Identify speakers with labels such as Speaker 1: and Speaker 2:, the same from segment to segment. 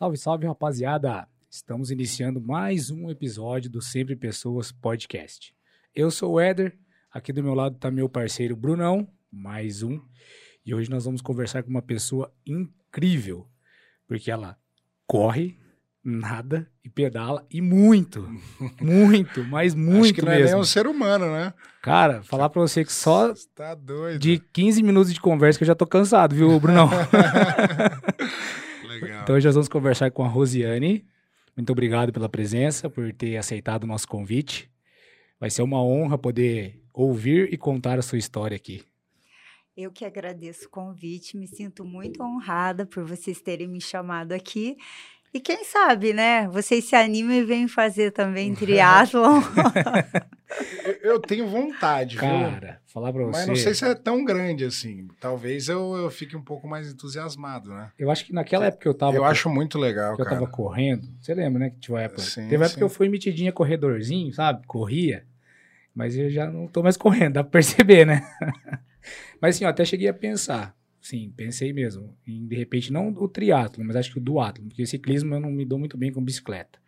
Speaker 1: Salve, salve, rapaziada! Estamos iniciando mais um episódio do Sempre Pessoas Podcast. Eu sou o Éder, aqui do meu lado está meu parceiro Brunão, mais um. E hoje nós vamos conversar com uma pessoa incrível, porque ela corre, nada e pedala e muito, muito, mas muito
Speaker 2: Acho que não
Speaker 1: mesmo.
Speaker 2: é nem um ser humano, né?
Speaker 1: Cara, falar pra você que só
Speaker 2: tá
Speaker 1: de 15 minutos de conversa que eu já tô cansado, viu, Brunão? Então hoje nós vamos conversar com a Rosiane. Muito obrigado pela presença, por ter aceitado o nosso convite. Vai ser uma honra poder ouvir e contar a sua história aqui.
Speaker 3: Eu que agradeço o convite, me sinto muito honrada por vocês terem me chamado aqui. E quem sabe, né? Vocês se animam e vêm fazer também triatlon.
Speaker 2: Eu, eu tenho vontade, viu?
Speaker 1: Cara, falar pra você.
Speaker 2: Mas não sei se é tão grande assim. Talvez eu, eu fique um pouco mais entusiasmado, né?
Speaker 1: Eu acho que naquela época eu tava.
Speaker 2: eu acho muito legal,
Speaker 1: que eu
Speaker 2: cara.
Speaker 1: tava correndo. Você lembra, né? Que tinha uma época.
Speaker 2: Sim,
Speaker 1: Teve uma época que eu fui metidinha corredorzinho, sabe? Corria. Mas eu já não tô mais correndo, dá pra perceber, né? mas assim, eu até cheguei a pensar. Sim, pensei mesmo. Em, de repente, não o triatlo, mas acho que o duatlo. Porque ciclismo eu não me dou muito bem com bicicleta.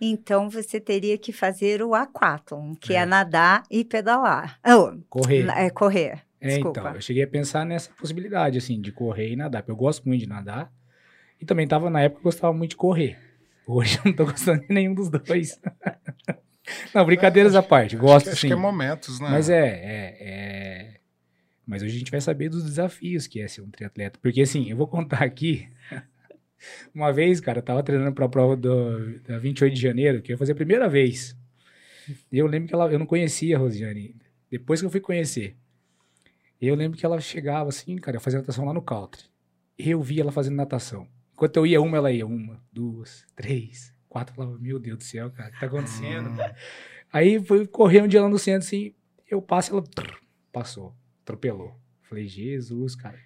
Speaker 3: então você teria que fazer o aquatlon, que é,
Speaker 1: É.
Speaker 3: nadar e pedalar. Oh,
Speaker 1: Correr.
Speaker 3: é correr.
Speaker 1: É, então, eu cheguei a pensar nessa possibilidade, assim, de correr e nadar. porque Eu gosto muito de nadar. E também tava, na época, eu gostava muito de correr. Hoje eu não tô gostando de nenhum dos dois. não, brincadeiras à parte,
Speaker 2: Acho
Speaker 1: gosto
Speaker 2: que, acho
Speaker 1: sim.
Speaker 2: que é momentos, né?
Speaker 1: Mas é, é, é... Mas hoje a gente vai saber dos desafios que é ser um triatleta. Porque, assim, eu vou contar aqui... Uma vez, cara, eu tava treinando pra prova do, da 28 de janeiro, que eu ia fazer a primeira vez. E eu lembro que ela, eu não conhecia a Rosiane. Depois que eu fui conhecer. Eu lembro que ela chegava assim, cara, eu fazia natação lá no country. Eu via ela fazendo natação. Enquanto eu ia uma, ela ia uma, duas, três, quatro. Eu falava, meu Deus do céu, cara, o que tá acontecendo?
Speaker 2: Hum,
Speaker 1: Aí fui correr um dia lá no centro, assim, eu passo, ela passou, atropelou. Falei, Jesus, cara.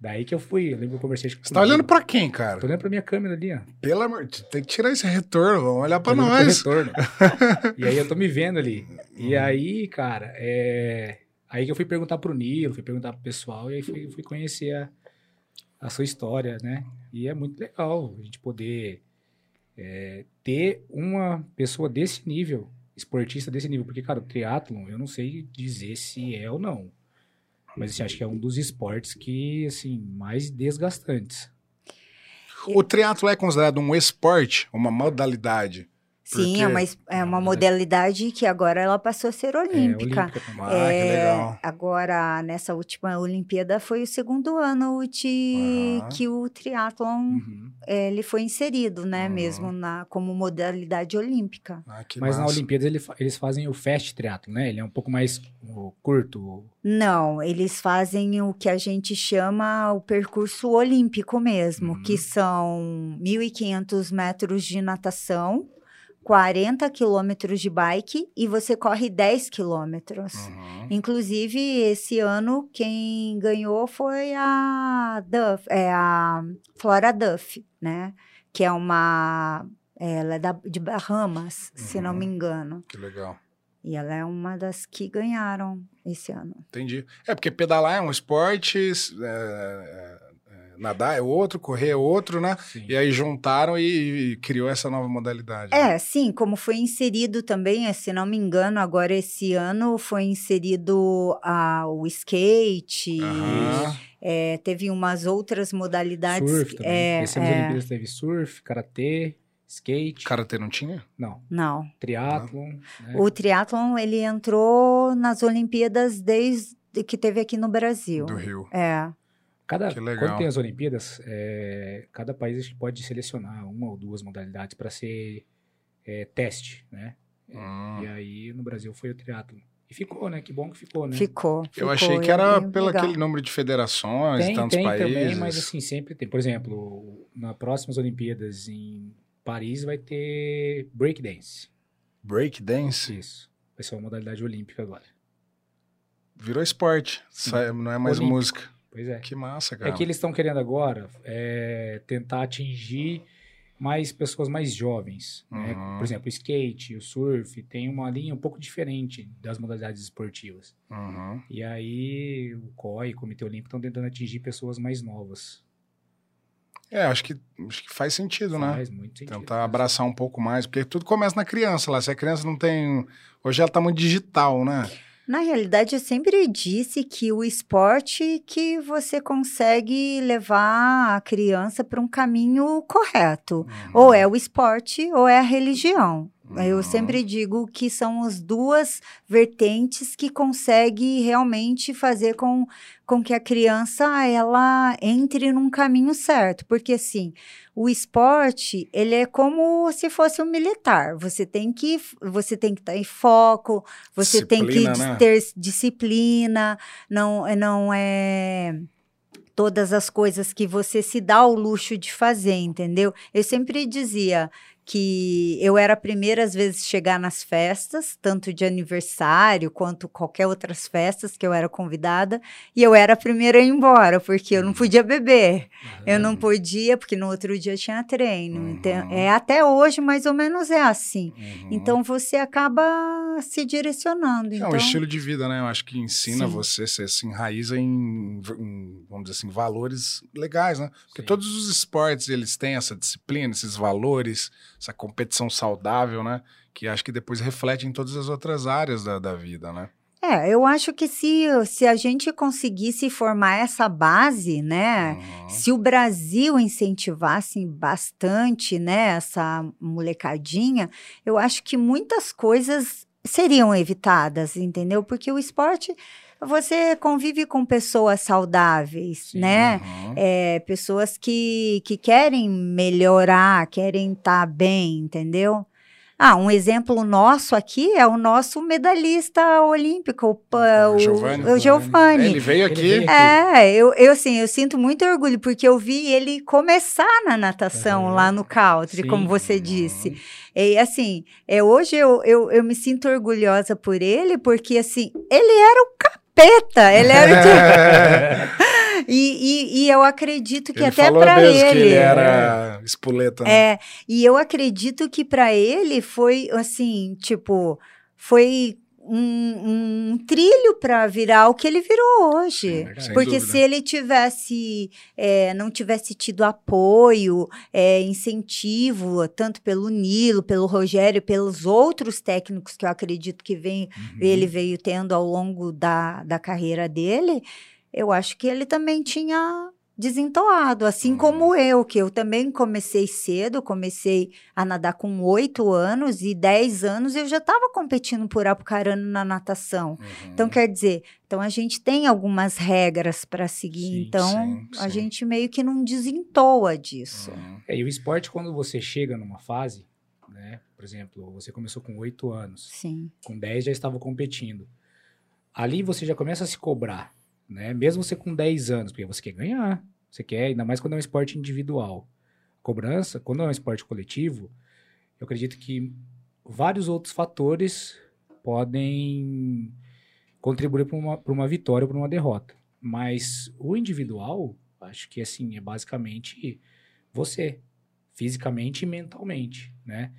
Speaker 1: Daí que eu fui, eu lembro que eu conversei com
Speaker 2: Você tá olhando pra quem, cara?
Speaker 1: Tô olhando pra minha câmera ali, ó.
Speaker 2: Pelo amor de Tem que tirar esse retorno, vamos olhar pra nós.
Speaker 1: retorno. e aí eu tô me vendo ali. E aí, cara, é... Aí que eu fui perguntar pro Nilo, fui perguntar pro pessoal, e aí fui, fui conhecer a, a sua história, né? E é muito legal a gente poder é, ter uma pessoa desse nível, esportista desse nível, porque, cara, o triatlon, eu não sei dizer se é ou não. Mas assim, acho que é um dos esportes que, assim, mais desgastantes.
Speaker 2: O triatlo é considerado um esporte, uma modalidade.
Speaker 3: Sim, é uma, es- é uma
Speaker 1: É.
Speaker 3: modalidade que agora ela passou a ser
Speaker 1: É,
Speaker 3: olímpica.
Speaker 1: olímpica também.
Speaker 2: Ah, que
Speaker 3: É,
Speaker 2: legal.
Speaker 3: Agora, nessa última Olimpíada, foi o segundo ano de,
Speaker 2: Aham.
Speaker 3: que o triatlon
Speaker 1: Uhum.
Speaker 3: eh, ele foi inserido, né,
Speaker 2: Uhum.
Speaker 3: mesmo na, como modalidade olímpica.
Speaker 2: Ah, que
Speaker 1: Mas na
Speaker 2: massa.
Speaker 1: Olimpíada ele eles fazem o fast triatlo, né? Ele é um pouco mais o, curto.
Speaker 3: Não, eles fazem o que a gente chama o percurso olímpico mesmo,
Speaker 2: Uhum.
Speaker 3: que são 1.500 metros de natação, 40 quilômetros de bike e você corre 10 quilômetros.
Speaker 2: Uhum.
Speaker 3: Inclusive, esse ano, quem ganhou foi a Duff, é a Flora Duff, né? Que é uma. Ela é da, de Bahamas, se não
Speaker 2: Uhum.
Speaker 3: me engano.
Speaker 2: Que legal.
Speaker 3: E ela é uma das que ganharam esse ano.
Speaker 2: Entendi. É porque pedalar é um esporte, é, é, é, nadar é outro, correr é outro, né?
Speaker 1: Sim.
Speaker 2: E aí juntaram e, e criou essa nova modalidade.
Speaker 3: É, sim, como foi inserido também, eh, se não me engano, agora esse ano foi inserido a, o skate,
Speaker 2: Aham.
Speaker 3: eh, teve umas outras modalidades.
Speaker 1: Surf também.
Speaker 3: é,
Speaker 1: Esse ano
Speaker 3: é,
Speaker 1: das Olimpíadas teve surf, karatê, skate.
Speaker 2: Karatê não tinha?
Speaker 1: Não,
Speaker 3: não.
Speaker 1: triatlon. né?
Speaker 3: O triatlon, ele entrou nas Olimpíadas desde que teve aqui no Brasil.
Speaker 2: Do Rio.
Speaker 3: É,
Speaker 1: Cada,
Speaker 2: que legal.
Speaker 1: Quando tem as Olimpíadas, é, cada país pode selecionar uma ou duas modalidades para ser é, teste, né?
Speaker 2: Hum.
Speaker 1: E aí no Brasil foi o triatlon. E ficou, né? Que bom que ficou, né?
Speaker 3: ficou,
Speaker 2: Eu
Speaker 3: ficou,
Speaker 2: achei que era pelo
Speaker 3: legal.
Speaker 2: aquele número de federações
Speaker 1: Tem,
Speaker 2: e tantos
Speaker 1: tem
Speaker 2: países.
Speaker 1: também, mas assim, sempre tem. Por exemplo, nas próximas Olimpíadas em Paris vai ter breakdance.
Speaker 2: Breakdance
Speaker 1: Isso. Vai ser uma modalidade olímpica agora.
Speaker 2: virou esporte, sai- não é mais
Speaker 1: Olímpico.
Speaker 2: música.
Speaker 1: Pois é.
Speaker 2: Que massa, cara.
Speaker 1: É que eles estão querendo agora é, tentar atingir mais pessoas mais jovens. Né?
Speaker 2: Uhum.
Speaker 1: Por exemplo, o skate, o surf, tem uma linha um pouco diferente das modalidades esportivas.
Speaker 2: Uhum.
Speaker 1: E aí o COI, o Comitê Olímpico, estão tentando atingir pessoas mais novas.
Speaker 2: É, acho que, acho que faz sentido, né?
Speaker 1: Faz muito sentido.
Speaker 2: Tentar abraçar um pouco mais, porque tudo começa na criança lá. Se a criança não tem. Hoje ela tá muito digital, né?
Speaker 3: Na realidade, eu sempre disse que o esporte que você consegue levar a criança para um caminho correto.
Speaker 2: Uhum.
Speaker 3: Ou é o esporte ou é a religião. Eu
Speaker 2: Uhum.
Speaker 3: sempre digo que são as duas vertentes que consegue realmente fazer com, com que a criança ela entre num caminho certo, porque assim, o esporte, ele é como se fosse um militar. Você tem que você tem que estar em foco, você tem que
Speaker 2: Disciplina, né?
Speaker 3: ter disciplina, não não é todas as coisas que você se dá o luxo de fazer, entendeu? Eu sempre dizia que eu era a primeira às vezes chegar nas festas, tanto de aniversário quanto qualquer outras festas que eu era convidada, e eu era a primeira a ir embora, porque eu não podia beber. Eu não podia, porque no outro dia tinha treino. Então,
Speaker 2: Uhum.
Speaker 3: é até hoje mais ou menos é assim.
Speaker 2: Uhum.
Speaker 3: Então você acaba se direcionando.
Speaker 2: É
Speaker 3: Então,
Speaker 2: um estilo de vida, né? Eu acho que ensina
Speaker 3: Sim.
Speaker 2: você, você se enraiza em, em, vamos dizer assim, valores legais, né? Porque
Speaker 1: Sim.
Speaker 2: todos os esportes, eles têm essa disciplina, esses valores, essa competição saudável, né? Que acho que depois reflete em todas as outras áreas da, da vida, né?
Speaker 3: É, eu acho que se, se a gente conseguisse formar essa base, né?
Speaker 2: Uhum.
Speaker 3: Se o Brasil incentivasse bastante, né, essa molecadinha, eu acho que muitas coisas seriam evitadas, entendeu? Porque o esporte, você convive com pessoas saudáveis,
Speaker 1: Sim.
Speaker 3: né?
Speaker 2: Uhum.
Speaker 3: É, pessoas que, que querem melhorar, querem estar bem, entendeu? Ah, um exemplo nosso aqui é o nosso medalhista olímpico, o, pa-
Speaker 2: O
Speaker 3: o,
Speaker 2: Giovani.
Speaker 3: o Giovani.
Speaker 2: Ele veio
Speaker 1: Ele
Speaker 2: aqui.
Speaker 1: veio aqui.
Speaker 3: É, eu, eu assim, eu sinto muito orgulho, porque eu vi ele começar na natação
Speaker 1: Aham.
Speaker 3: lá no country,
Speaker 1: Sim.
Speaker 3: como você disse. E assim, é, hoje eu, eu, eu me sinto orgulhosa por ele, porque assim, ele era o capeta, ele era o e, e, e eu acredito que
Speaker 2: Ele
Speaker 3: até para ele.
Speaker 2: que ele era espoleta, né?
Speaker 3: É, e eu acredito que para ele foi assim, tipo, foi um, um trilho para virar o que ele virou hoje.
Speaker 2: Sem
Speaker 3: Porque
Speaker 2: dúvida.
Speaker 3: se ele tivesse, é, não tivesse tido apoio, é, incentivo, tanto pelo Nilo, pelo Rogério, pelos outros técnicos que eu acredito que vem,
Speaker 1: Uhum.
Speaker 3: ele veio tendo ao longo da, da carreira dele, eu acho que ele também tinha desentoado, assim
Speaker 2: Uhum.
Speaker 3: como eu, que eu também comecei cedo, comecei a nadar com oito anos e dez anos eu já estava competindo por Apucarana na natação.
Speaker 2: Uhum.
Speaker 3: Então, quer dizer, então a gente tem algumas regras para seguir,
Speaker 1: Sim,
Speaker 3: então
Speaker 2: sim,
Speaker 3: a
Speaker 2: sim.
Speaker 3: gente meio que não desentoa disso.
Speaker 2: Uhum.
Speaker 1: É, e o esporte, quando você chega numa fase, né? Por exemplo, você começou com 8 anos,
Speaker 3: Sim,
Speaker 1: com 10 já estava competindo. Ali você já começa a se cobrar, né? Mesmo você com 10 anos, porque você quer ganhar. Você quer, ainda mais quando é um esporte individual. Cobrança, quando é um esporte coletivo, eu acredito que vários outros fatores podem contribuir para uma, uma vitória ou para uma derrota. Mas o individual, acho que assim, é basicamente você, fisicamente e mentalmente, né?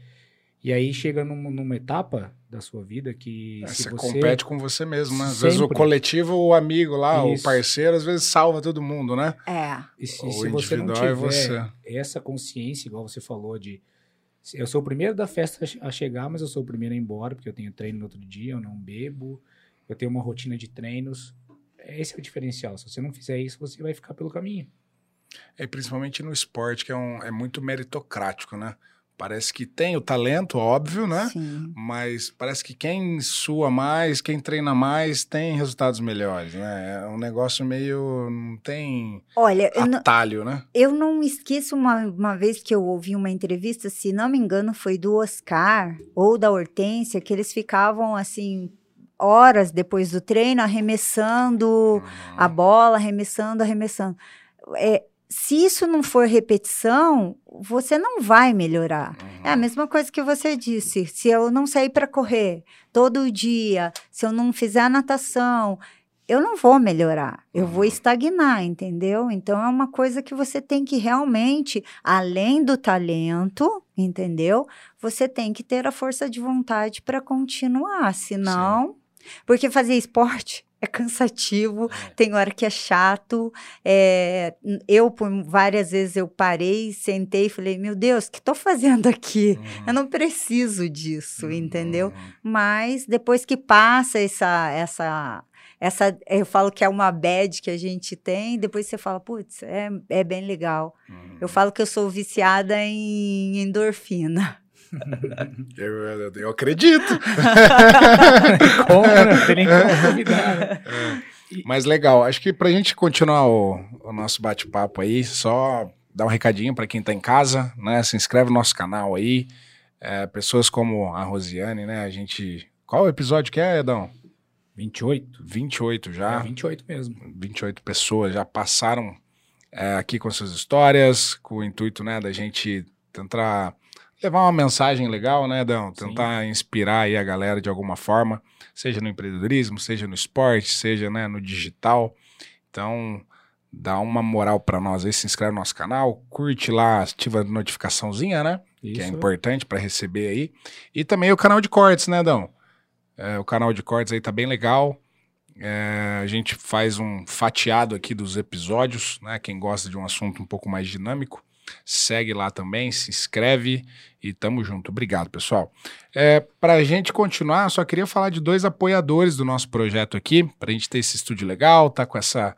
Speaker 1: E aí chega num- numa etapa da sua vida que
Speaker 2: É,
Speaker 1: se
Speaker 2: você,
Speaker 1: você
Speaker 2: compete com você mesmo, né? Às vezes o
Speaker 1: Sempre.
Speaker 2: coletivo, o amigo lá,
Speaker 1: Isso.
Speaker 2: o parceiro, às vezes salva todo mundo, né?
Speaker 3: é,
Speaker 1: E se,
Speaker 2: O
Speaker 1: se você não
Speaker 2: individual é
Speaker 1: tiver
Speaker 2: você.
Speaker 1: essa consciência, igual você falou, de eu sou o primeiro da festa a chegar, mas eu sou o primeiro a ir embora, porque eu tenho treino no outro dia, eu não bebo, eu tenho uma rotina de treinos. Esse é o diferencial. Se você não fizer isso, você vai ficar pelo caminho.
Speaker 2: É principalmente no esporte, que é, um, é muito meritocrático, né? Parece que tem o talento, óbvio, né?
Speaker 3: sim.
Speaker 2: Mas parece que quem sua mais, quem treina mais, tem resultados melhores, né? É um negócio meio. não tem
Speaker 3: Olha, eu não,
Speaker 2: atalho, né?
Speaker 3: eu não esqueço uma, uma vez que eu ouvi uma entrevista, se não me engano, foi do Oscar ou da Hortência, que eles ficavam assim, horas depois do treino, arremessando a bola, arremessando, arremessando. É, se isso não for repetição, você não vai melhorar.
Speaker 2: Uhum.
Speaker 3: É a mesma coisa que você disse. Se eu não sair para correr todo dia, se eu não fizer a natação, eu não vou melhorar. Eu vou
Speaker 2: Uhum.
Speaker 3: estagnar, entendeu? Então é uma coisa que você tem que realmente, além do talento, entendeu? Você tem que ter a força de vontade para continuar, senão, porque fazer esporte é cansativo, tem hora que é chato. É, eu, por várias vezes, eu parei, sentei e falei, meu Deus, o que estou fazendo aqui?
Speaker 2: Uhum.
Speaker 3: Eu não preciso disso, entendeu?
Speaker 2: Uhum.
Speaker 3: Mas depois que passa essa, essa, essa, eu falo que é uma bad que a gente tem, depois você fala, putz, é, é bem legal.
Speaker 2: Uhum.
Speaker 3: Eu falo que eu sou viciada em endorfina.
Speaker 2: Eu, eu- eu acredito.
Speaker 1: Como, né? Não tem nem como né?
Speaker 2: Mas legal, acho que pra gente continuar o, o nosso bate-papo aí, só dar um recadinho pra quem tá em casa, né? Se inscreve no nosso canal aí. É, pessoas como a Rosiane, né? A gente. Qual episódio que é, Edão?
Speaker 1: 28.
Speaker 2: 28 já.
Speaker 1: É 28 mesmo.
Speaker 2: 28 pessoas já passaram é, aqui com suas histórias, com o intuito, né, da gente tentar levar uma mensagem legal, né, Dão?
Speaker 1: Sim.
Speaker 2: Tentar inspirar aí a galera de alguma forma, seja no empreendedorismo, seja no esporte, seja, né, no digital. Então, dá uma moral pra nós aí, se inscreve no nosso canal, curte lá, ativa a notificaçãozinha, né?
Speaker 1: Isso.
Speaker 2: que é importante para receber aí. E também o canal de cortes, né, Dão? É, o canal de cortes aí tá bem legal. É, a gente faz um fatiado aqui dos episódios, né? Quem gosta de um assunto um pouco mais dinâmico, segue lá também, se inscreve e tamo junto. Obrigado, pessoal. É, para a gente continuar, só queria falar de dois apoiadores do nosso projeto aqui, para a gente ter esse estúdio legal, tá com essa,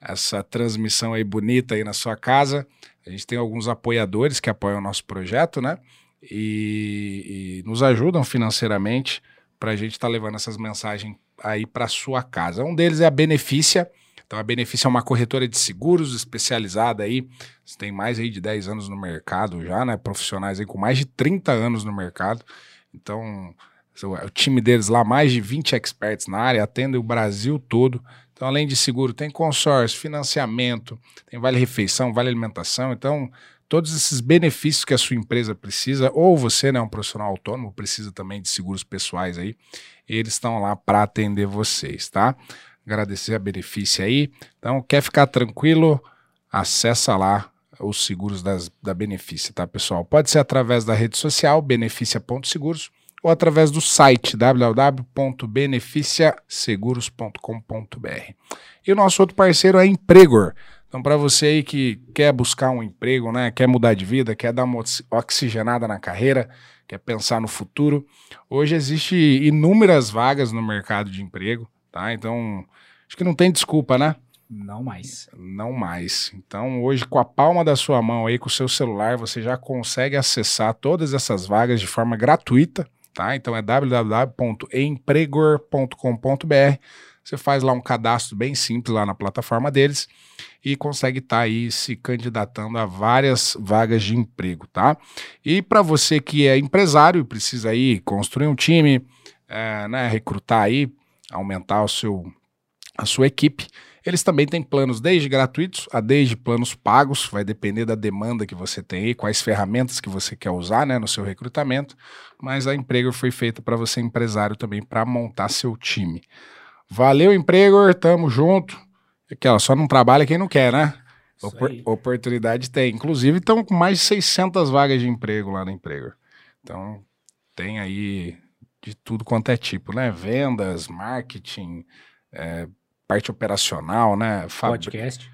Speaker 2: essa transmissão aí bonita aí na sua casa. A gente tem alguns apoiadores que apoiam o nosso projeto, né? E, e nos ajudam financeiramente para a gente estar levando essas mensagens aí para sua casa. Um deles é a Benefícia. Então, a Benefícia é uma corretora de seguros especializada aí. Tem mais aí de 10 anos no mercado já, né? Profissionais aí com mais de 30 anos no mercado. Então, o time deles lá, mais de 20 experts na área, atendem o Brasil todo. Então, além de seguro, tem consórcio, financiamento, tem vale refeição, vale alimentação. Então, todos esses benefícios que a sua empresa precisa, ou você, né, um profissional autônomo, precisa também de seguros pessoais aí, eles estão lá para atender vocês, tá? Agradecer a benefício aí. Então, quer ficar tranquilo? Acessa lá os seguros das, da Benefícia, tá, pessoal? Pode ser através da rede social, beneficia.seguros, ou através do site www.beneficiaseguros.com.br. E o nosso outro parceiro é Empregor. Então, para você aí que quer buscar um emprego, né, quer mudar de vida, quer dar uma oxi- oxigenada na carreira, quer pensar no futuro, hoje existe inúmeras vagas no mercado de emprego, tá? Então, acho que não tem desculpa, né?
Speaker 1: Não mais.
Speaker 2: Não mais. Então, hoje, com a palma da sua mão aí, com o seu celular, você já consegue acessar todas essas vagas de forma gratuita, tá? Então é www.empregor.com.br. Você faz lá um cadastro bem simples lá na plataforma deles e consegue estar aí se candidatando a várias vagas de emprego, tá? E para você que é empresário e precisa aí construir um time, é, né, recrutar aí, aumentar o seu, a sua equipe, eles também têm planos desde gratuitos a desde planos pagos, vai depender da demanda que você tem aí, quais ferramentas que você quer usar né, no seu recrutamento, mas a Empregor foi feita para você empresário também, para montar seu time. Valeu, Empregor, tamo junto. Aquela, só não trabalha quem não quer, né? Opor- oportunidade tem. Inclusive, estão com mais de 600 vagas de emprego lá na Empregor. Então, tem aí de tudo quanto é tipo, né? Vendas, marketing, é, parte operacional, né? Fabri-
Speaker 1: Podcast.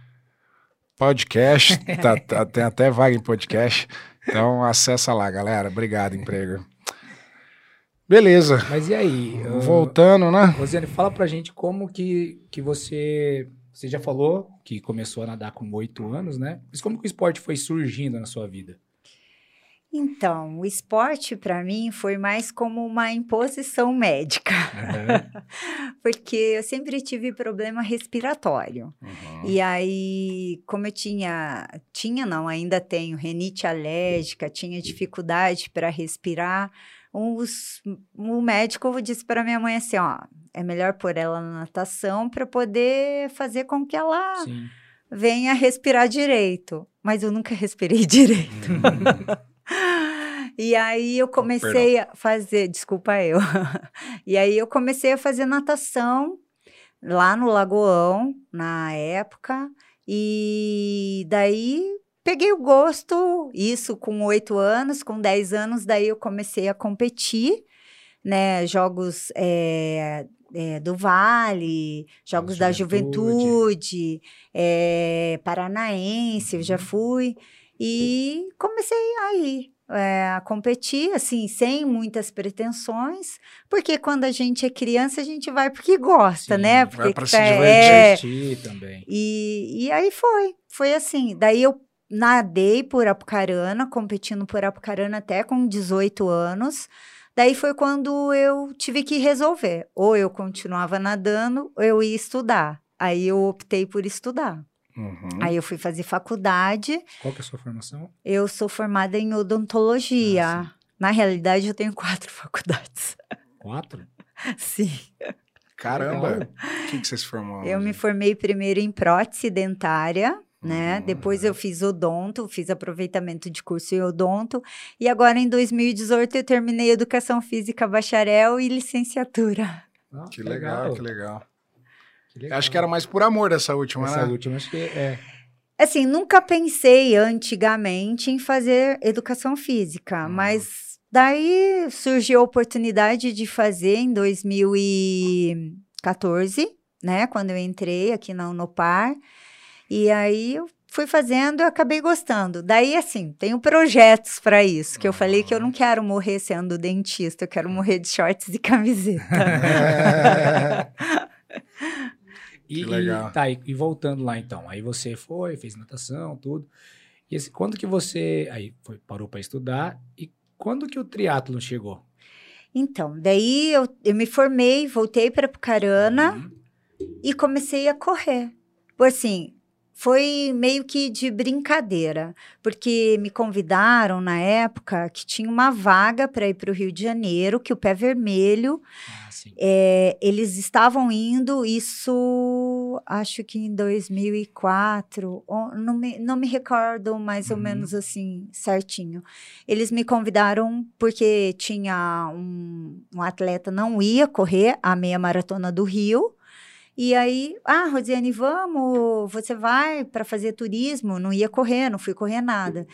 Speaker 2: Podcast, tá- tá- tem até vaga em podcast. Então acessa lá, galera. Obrigado, emprego. Beleza.
Speaker 1: Mas e aí?
Speaker 2: Voltando, né?
Speaker 1: Rosiane, fala pra gente como que, que você. Você já falou que começou a nadar com oito anos, né? Mas como que o esporte foi surgindo na sua vida?
Speaker 3: Então, o esporte para mim foi mais como uma imposição médica, porque eu sempre tive problema respiratório.
Speaker 2: Uhum.
Speaker 3: E aí, como eu tinha, tinha não, ainda tenho renite alérgica, tinha dificuldade para respirar, os, o médico disse para minha mãe assim, ó, é melhor pôr ela na natação para poder fazer com que ela
Speaker 1: Sim.
Speaker 3: venha respirar direito. Mas eu nunca respirei direito. E aí eu comecei a fazer, desculpa eu. E aí eu comecei a fazer natação lá no Lagoão, na época, e daí peguei o gosto, isso com oito anos, com 10 anos, daí eu comecei a competir, né, jogos, é, é, do Vale, Jogos da Juventude, é, Paranaense, eu já
Speaker 1: Uhum.
Speaker 3: fui. E comecei aí é, a competir, assim, sem muitas pretensões, porque quando a gente é criança, a gente vai porque gosta,
Speaker 1: Sim,
Speaker 3: né?
Speaker 1: vai
Speaker 3: Porque
Speaker 2: pra
Speaker 3: que
Speaker 2: se
Speaker 3: tá-
Speaker 2: divertir.
Speaker 3: é,
Speaker 1: também.
Speaker 3: e, e aí foi, foi assim. Daí eu nadei por Apucarana, competindo por Apucarana até com 18 anos. Daí foi quando eu tive que resolver. Ou eu continuava nadando, ou eu ia estudar. Aí eu optei por estudar.
Speaker 2: Uhum.
Speaker 3: Aí eu fui fazer faculdade.
Speaker 1: Qual que é a sua formação?
Speaker 3: Eu sou formada em odontologia.
Speaker 1: Ah,
Speaker 3: Na realidade, eu tenho quatro faculdades.
Speaker 1: Quatro?
Speaker 3: Sim.
Speaker 2: Caramba! O que, que você se formou?
Speaker 3: Eu me
Speaker 2: Rosane?
Speaker 3: formei primeiro em prótese dentária, né?
Speaker 2: Uhum.
Speaker 3: Depois eu fiz odonto, fiz aproveitamento de curso em odonto. E agora, em 2018, eu terminei educação física bacharel e licenciatura.
Speaker 1: Ah,
Speaker 2: Que legal, que legal.
Speaker 1: Legal.
Speaker 2: Acho que era mais por amor dessa última,
Speaker 1: Essa
Speaker 2: né?
Speaker 1: última, acho que é.
Speaker 3: Assim, nunca pensei antigamente em fazer educação física,
Speaker 2: Uhum.
Speaker 3: mas daí surgiu a oportunidade de fazer em 2014, né? Quando eu entrei aqui na Unopar. E aí eu fui fazendo e acabei gostando. Daí, assim, tenho projetos para isso, que eu falei que eu não quero morrer sendo dentista, eu quero morrer de shorts e camiseta.
Speaker 1: E,
Speaker 2: Que
Speaker 1: e- tá, e, e voltando lá então, aí você foi, fez natação, tudo. E esse, quando que você aí foi, parou para estudar e quando que o triatlo chegou?
Speaker 3: então, daí eu, eu me formei, voltei para Pucarana.
Speaker 1: Uhum.
Speaker 3: e comecei a correr. Foi assim, foi meio que de brincadeira, porque me convidaram na época que tinha uma vaga para ir para o Rio de Janeiro, que o Pé Vermelho,
Speaker 1: Ah,
Speaker 3: é, eles estavam indo, isso acho que em 2004, ou- não me, não me recordo mais ou
Speaker 1: Uhum.
Speaker 3: menos assim, certinho. Eles me convidaram porque tinha um, um atleta, não ia correr a meia maratona do Rio, e aí, ah, Rosiane, vamos, você vai para fazer turismo? Não ia correr, não fui correr nada.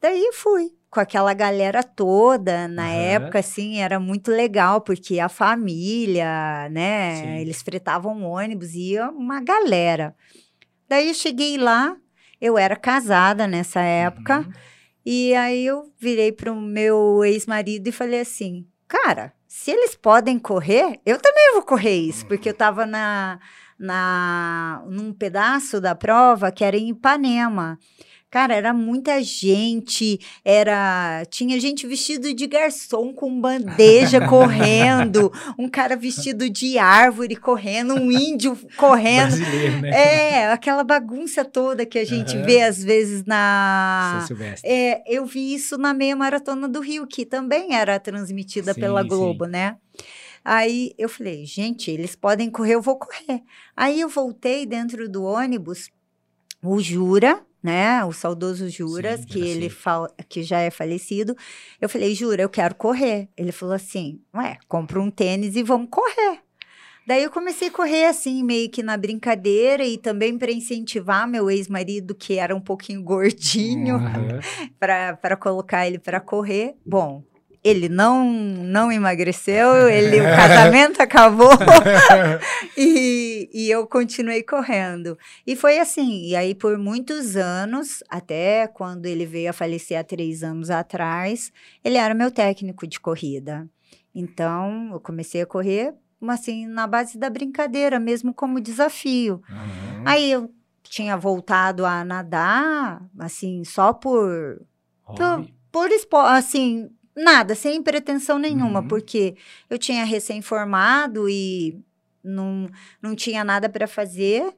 Speaker 3: Daí fui com aquela galera toda, na
Speaker 1: Aham.
Speaker 3: época, assim, era muito legal, porque a família, né,
Speaker 1: Sim.
Speaker 3: eles fretavam ônibus, ia uma galera. Daí cheguei lá, eu era casada nessa época,
Speaker 1: Uhum.
Speaker 3: e aí eu virei pro meu ex-marido e falei assim: Cara, se eles podem correr, eu também vou correr isso, porque eu tava na, na, num pedaço da prova que era em Ipanema. Cara, era muita gente, era tinha gente vestido de garçom com bandeja correndo, um cara vestido de árvore correndo, um índio correndo.
Speaker 1: Brasileiro, né?
Speaker 3: É, aquela bagunça toda que a gente
Speaker 1: Aham.
Speaker 3: vê às vezes na é, eu vi isso na meia maratona do Rio, que também era transmitida
Speaker 1: Sim,
Speaker 3: pela
Speaker 1: sim.
Speaker 3: Globo, né? Aí eu falei, gente, eles podem correr, eu vou correr. Aí eu voltei dentro do ônibus, o Jura, né? O saudoso Juras,
Speaker 1: Sim,
Speaker 3: que ele
Speaker 1: assim.
Speaker 3: fal- que já é falecido. Eu falei, Jura, eu quero correr. Ele falou assim: ué, compra um tênis e vamos correr. Daí eu comecei a correr assim, meio que na brincadeira e também para incentivar meu ex-marido, que era um pouquinho gordinho,
Speaker 1: Aham.
Speaker 3: para colocar ele para correr. Bom, ele não não emagreceu, ele o casamento acabou e, e eu continuei correndo. E foi assim, e aí por muitos anos, até quando ele veio a falecer há três anos atrás, ele era meu técnico de corrida. Então, eu comecei a correr, mas assim, na base da brincadeira, mesmo como desafio.
Speaker 1: Aham.
Speaker 3: Aí eu tinha voltado a nadar, assim, só por
Speaker 1: Hobby.
Speaker 3: por esporte, assim, nada, sem pretensão nenhuma,
Speaker 1: Uhum.
Speaker 3: porque eu tinha recém-formado e não, não tinha nada para fazer.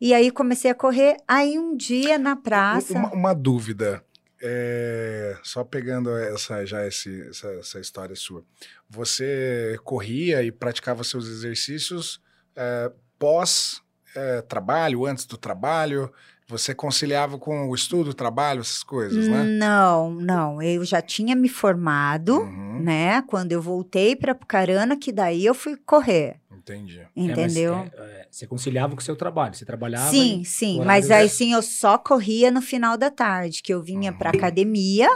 Speaker 3: E aí comecei a correr. Aí um dia na praça.
Speaker 2: Uma, uma dúvida. é, só pegando essa já esse, essa, essa história sua. Você corria e praticava seus exercícios é, pós é, trabalho, antes do trabalho? Você conciliava com o estudo, o trabalho, essas coisas, né?
Speaker 3: Não, não. Eu já tinha me formado,
Speaker 2: Uhum,
Speaker 3: né? Quando eu voltei para Pucarana, que daí eu fui correr.
Speaker 2: entendi.
Speaker 1: É, mas,
Speaker 3: Entendeu?
Speaker 1: é, é, você conciliava com o seu trabalho. Você trabalhava.
Speaker 3: Sim, sim. Mas aí sim eu só corria no final da tarde, que eu vinha para
Speaker 2: Uhum.
Speaker 3: academia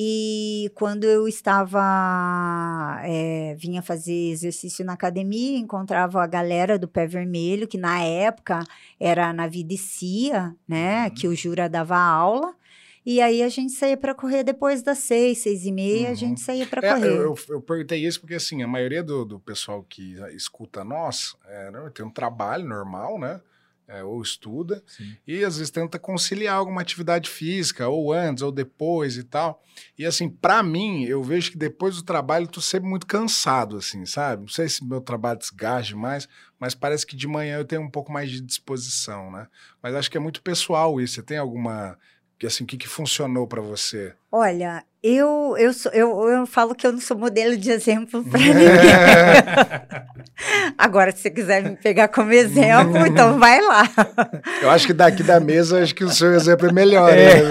Speaker 3: E quando eu estava, é, vinha fazer exercício na academia, encontrava a galera do Pé Vermelho, que na época era na Vidicia, né?
Speaker 2: Uhum.
Speaker 3: Que o Jura dava aula. E aí a gente saía para correr depois das seis, seis e meia,
Speaker 2: Uhum.
Speaker 3: a gente saía para
Speaker 2: É,
Speaker 3: correr.
Speaker 2: eu, eu, eu perguntei isso porque, assim, a maioria do, do pessoal que escuta nós é, tem um trabalho normal, né? É, ou estuda,
Speaker 1: Sim.
Speaker 2: e às vezes tenta conciliar alguma atividade física, ou antes, ou depois e tal. E assim, pra mim, eu vejo que depois do trabalho eu tô sempre muito cansado, assim, sabe? Não sei se meu trabalho desgaste mais, mas parece que de manhã eu tenho um pouco mais de disposição, né? Mas acho que é muito pessoal isso. Você tem alguma. que, Assim, o que, que funcionou pra você?
Speaker 3: Olha, eu, eu, sou- eu, eu falo que eu não sou modelo de exemplo para ninguém. Agora, se você quiser me pegar como exemplo, então vai lá.
Speaker 2: Eu acho que daqui da mesa, acho que o seu exemplo é melhor.
Speaker 1: É.
Speaker 2: né?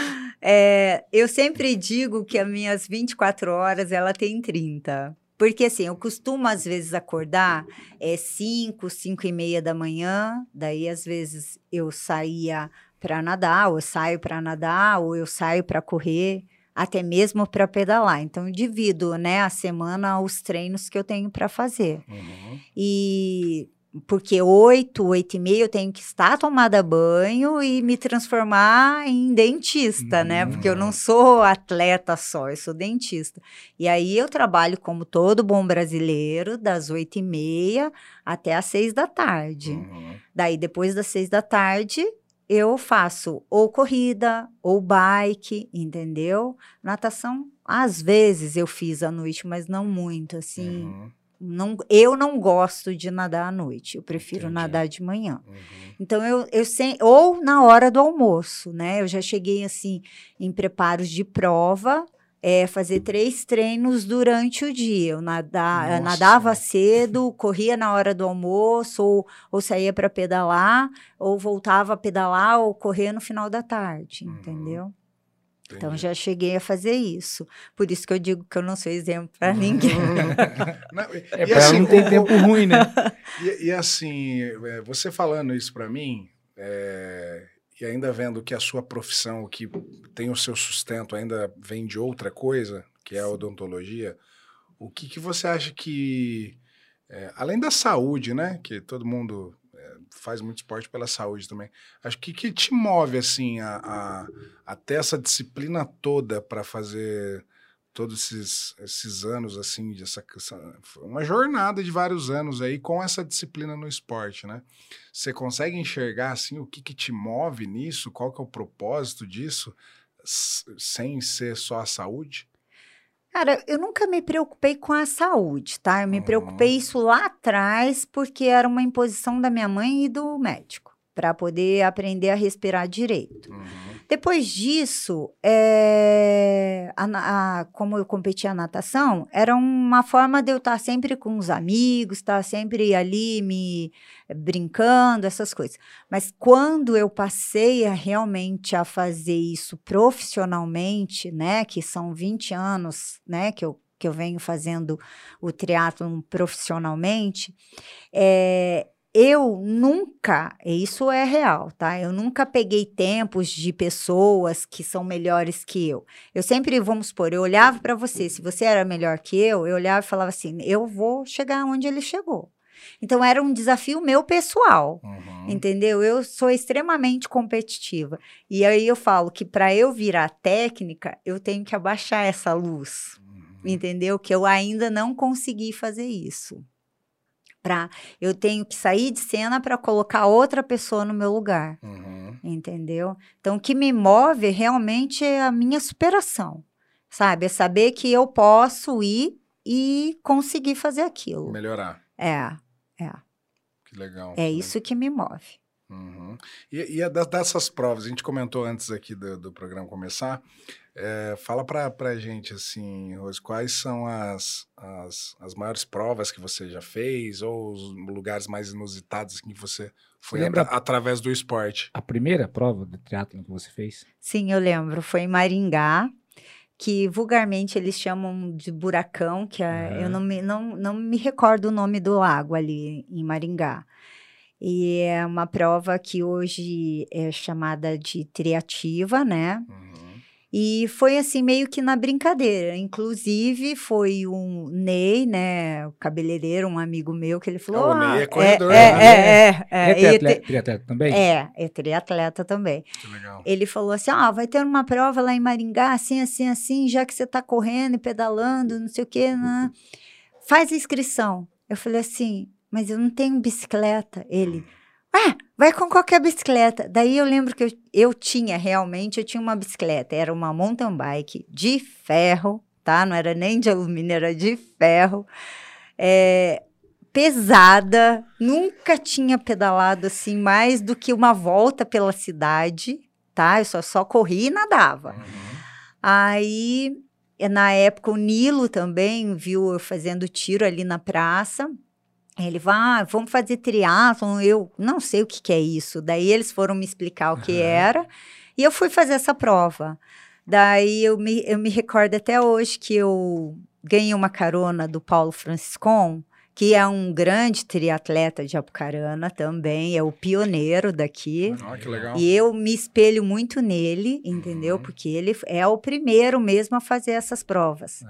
Speaker 3: É, eu sempre digo que as minhas 24 horas, ela tem 30. Porque assim, eu costumo às vezes acordar é 5, 5 e meia da manhã, daí às vezes eu saía para nadar, ou eu saio para nadar, ou eu saio para correr, até mesmo para pedalar. Então eu divido, né, a semana os treinos que eu tenho para fazer.
Speaker 2: Uhum.
Speaker 3: E porque oito, oito e meia eu tenho que estar tomada banho e me transformar em dentista, né? Porque eu não sou atleta só, eu sou dentista. E aí eu trabalho como todo bom brasileiro, das oito e meia até às seis da tarde.
Speaker 2: Uhum.
Speaker 3: Daí, depois das seis da tarde, eu faço ou corrida ou bike, entendeu? Natação, às vezes eu fiz à noite, mas não muito, assim.
Speaker 2: Uhum.
Speaker 3: Não, eu não gosto de nadar à noite, eu prefiro
Speaker 2: Entendi.
Speaker 3: nadar de manhã.
Speaker 2: Uhum.
Speaker 3: Então, eu, eu sei, ou na hora do almoço, né? Eu já cheguei, assim, em preparos de prova, é, fazer três treinos durante o dia. Eu nada, eu
Speaker 2: Nossa.
Speaker 3: nadava cedo, corria na hora do almoço, ou, ou saía para pedalar, ou voltava a pedalar ou correr no final da tarde,
Speaker 2: Uhum.
Speaker 3: entendeu? Então,
Speaker 2: Entendi.
Speaker 3: já cheguei a fazer isso. Por isso que eu digo que eu não sou exemplo para ninguém.
Speaker 2: Não, e-
Speaker 1: É
Speaker 2: e
Speaker 1: pra
Speaker 2: assim,
Speaker 1: não ter
Speaker 2: o-
Speaker 1: tempo ruim, né?
Speaker 2: E, e assim, é, você falando isso pra mim, é, e ainda vendo que a sua profissão, que tem o seu sustento, ainda vem de outra coisa, que é a odontologia, o que, que você acha que, é, além da saúde, né, que todo mundo é, faz muito esporte pela saúde também, acho que que te move, assim, a, a, a ter essa disciplina toda para fazer todos esses, esses anos, assim, de essa, uma jornada de vários anos aí com essa disciplina no esporte, né? Você consegue enxergar, assim, o que que te move nisso? Qual que é o propósito disso? Sem ser só a saúde?
Speaker 3: Cara, eu nunca me preocupei com a saúde, tá? Eu me
Speaker 2: Uhum.
Speaker 3: preocupei isso lá atrás porque era uma imposição da minha mãe e do médico para poder aprender a respirar direito.
Speaker 2: Uhum.
Speaker 3: Depois disso, é, a na- a- como eu competia a natação, era uma forma de eu estar sempre com os amigos, estar sempre ali me brincando, essas coisas. Mas quando eu passei a realmente a fazer isso profissionalmente, né, que são 20 anos, né, que eu, que eu venho fazendo o triatlon profissionalmente, é, eu nunca, e isso é real, tá? Eu nunca peguei tempos de pessoas que são melhores que eu. Eu sempre, vamos supor, eu olhava para você, se você era melhor que eu, eu olhava e falava assim: eu vou chegar onde ele chegou. Então era um desafio meu pessoal.
Speaker 2: Uhum.
Speaker 3: Entendeu? Eu sou extremamente competitiva. E aí eu falo que para eu virar técnica, eu tenho que abaixar essa luz.
Speaker 2: Uhum.
Speaker 3: Entendeu? Que eu ainda não consegui fazer isso. Pra, eu tenho que sair de cena para colocar outra pessoa no meu lugar.
Speaker 2: Uhum.
Speaker 3: Entendeu? Então, o que me move realmente é a minha superação. Sabe? É saber que eu posso ir e conseguir fazer aquilo.
Speaker 2: Melhorar.
Speaker 3: É,
Speaker 2: Que legal.
Speaker 3: é isso que me move.
Speaker 2: Uhum. E, e dessas provas, a gente comentou antes aqui do, do programa começar, é, fala pra, pra gente, assim, Rose, quais são as, as, as maiores provas que você já fez, ou os lugares mais inusitados que você foi
Speaker 1: Você lembra-
Speaker 2: atra- através do esporte?
Speaker 1: A primeira prova de triatlon que você fez?
Speaker 3: Sim, eu lembro. Foi em Maringá, que vulgarmente eles chamam de buracão, que é, eu não me, não, não me recordo o nome do lago ali em Maringá. E é uma prova que hoje é chamada de triativa, né?
Speaker 2: Uhum.
Speaker 3: E foi assim, meio que na brincadeira. Inclusive, foi um Ney, né? O cabeleireiro, um amigo meu, que ele falou.
Speaker 2: Ah, o Ney é
Speaker 3: "Ah,
Speaker 2: corredor,
Speaker 3: É,
Speaker 2: né?
Speaker 3: é, é. é,
Speaker 1: É,
Speaker 3: é,
Speaker 1: triatleta, triatleta também?
Speaker 3: é, é triatleta também.
Speaker 2: Que legal.
Speaker 3: Ele falou assim: ah, vai ter uma prova lá em Maringá, assim, assim, assim, já que você tá correndo e pedalando, não sei o quê, né? faz a inscrição. Eu falei assim, mas eu não tenho bicicleta. Ele, ah, vai com qualquer bicicleta. Daí eu lembro que eu, eu tinha realmente, eu tinha uma bicicleta, era uma mountain bike de ferro, tá? Não era nem de alumínio, era de ferro. É, pesada, nunca tinha pedalado assim mais do que uma volta pela cidade, tá? Eu só, só corri e nadava.
Speaker 2: Uhum.
Speaker 3: Aí, na época, o Nilo também viu eu fazendo tiro ali na praça. Ele vai, ah, vamos fazer triatlon. Eu não sei o que, que é isso. Daí eles foram me explicar o que
Speaker 2: Aham.
Speaker 3: era. E eu fui fazer essa prova. Daí eu me, eu me recordo até hoje que eu ganhei uma carona do Paulo Franciscon, que é um grande triatleta de Apucarana também, é o pioneiro daqui.
Speaker 2: Ah, que legal.
Speaker 3: E eu me espelho muito nele, entendeu?
Speaker 2: Uhum.
Speaker 3: Porque ele é o primeiro mesmo a fazer essas provas.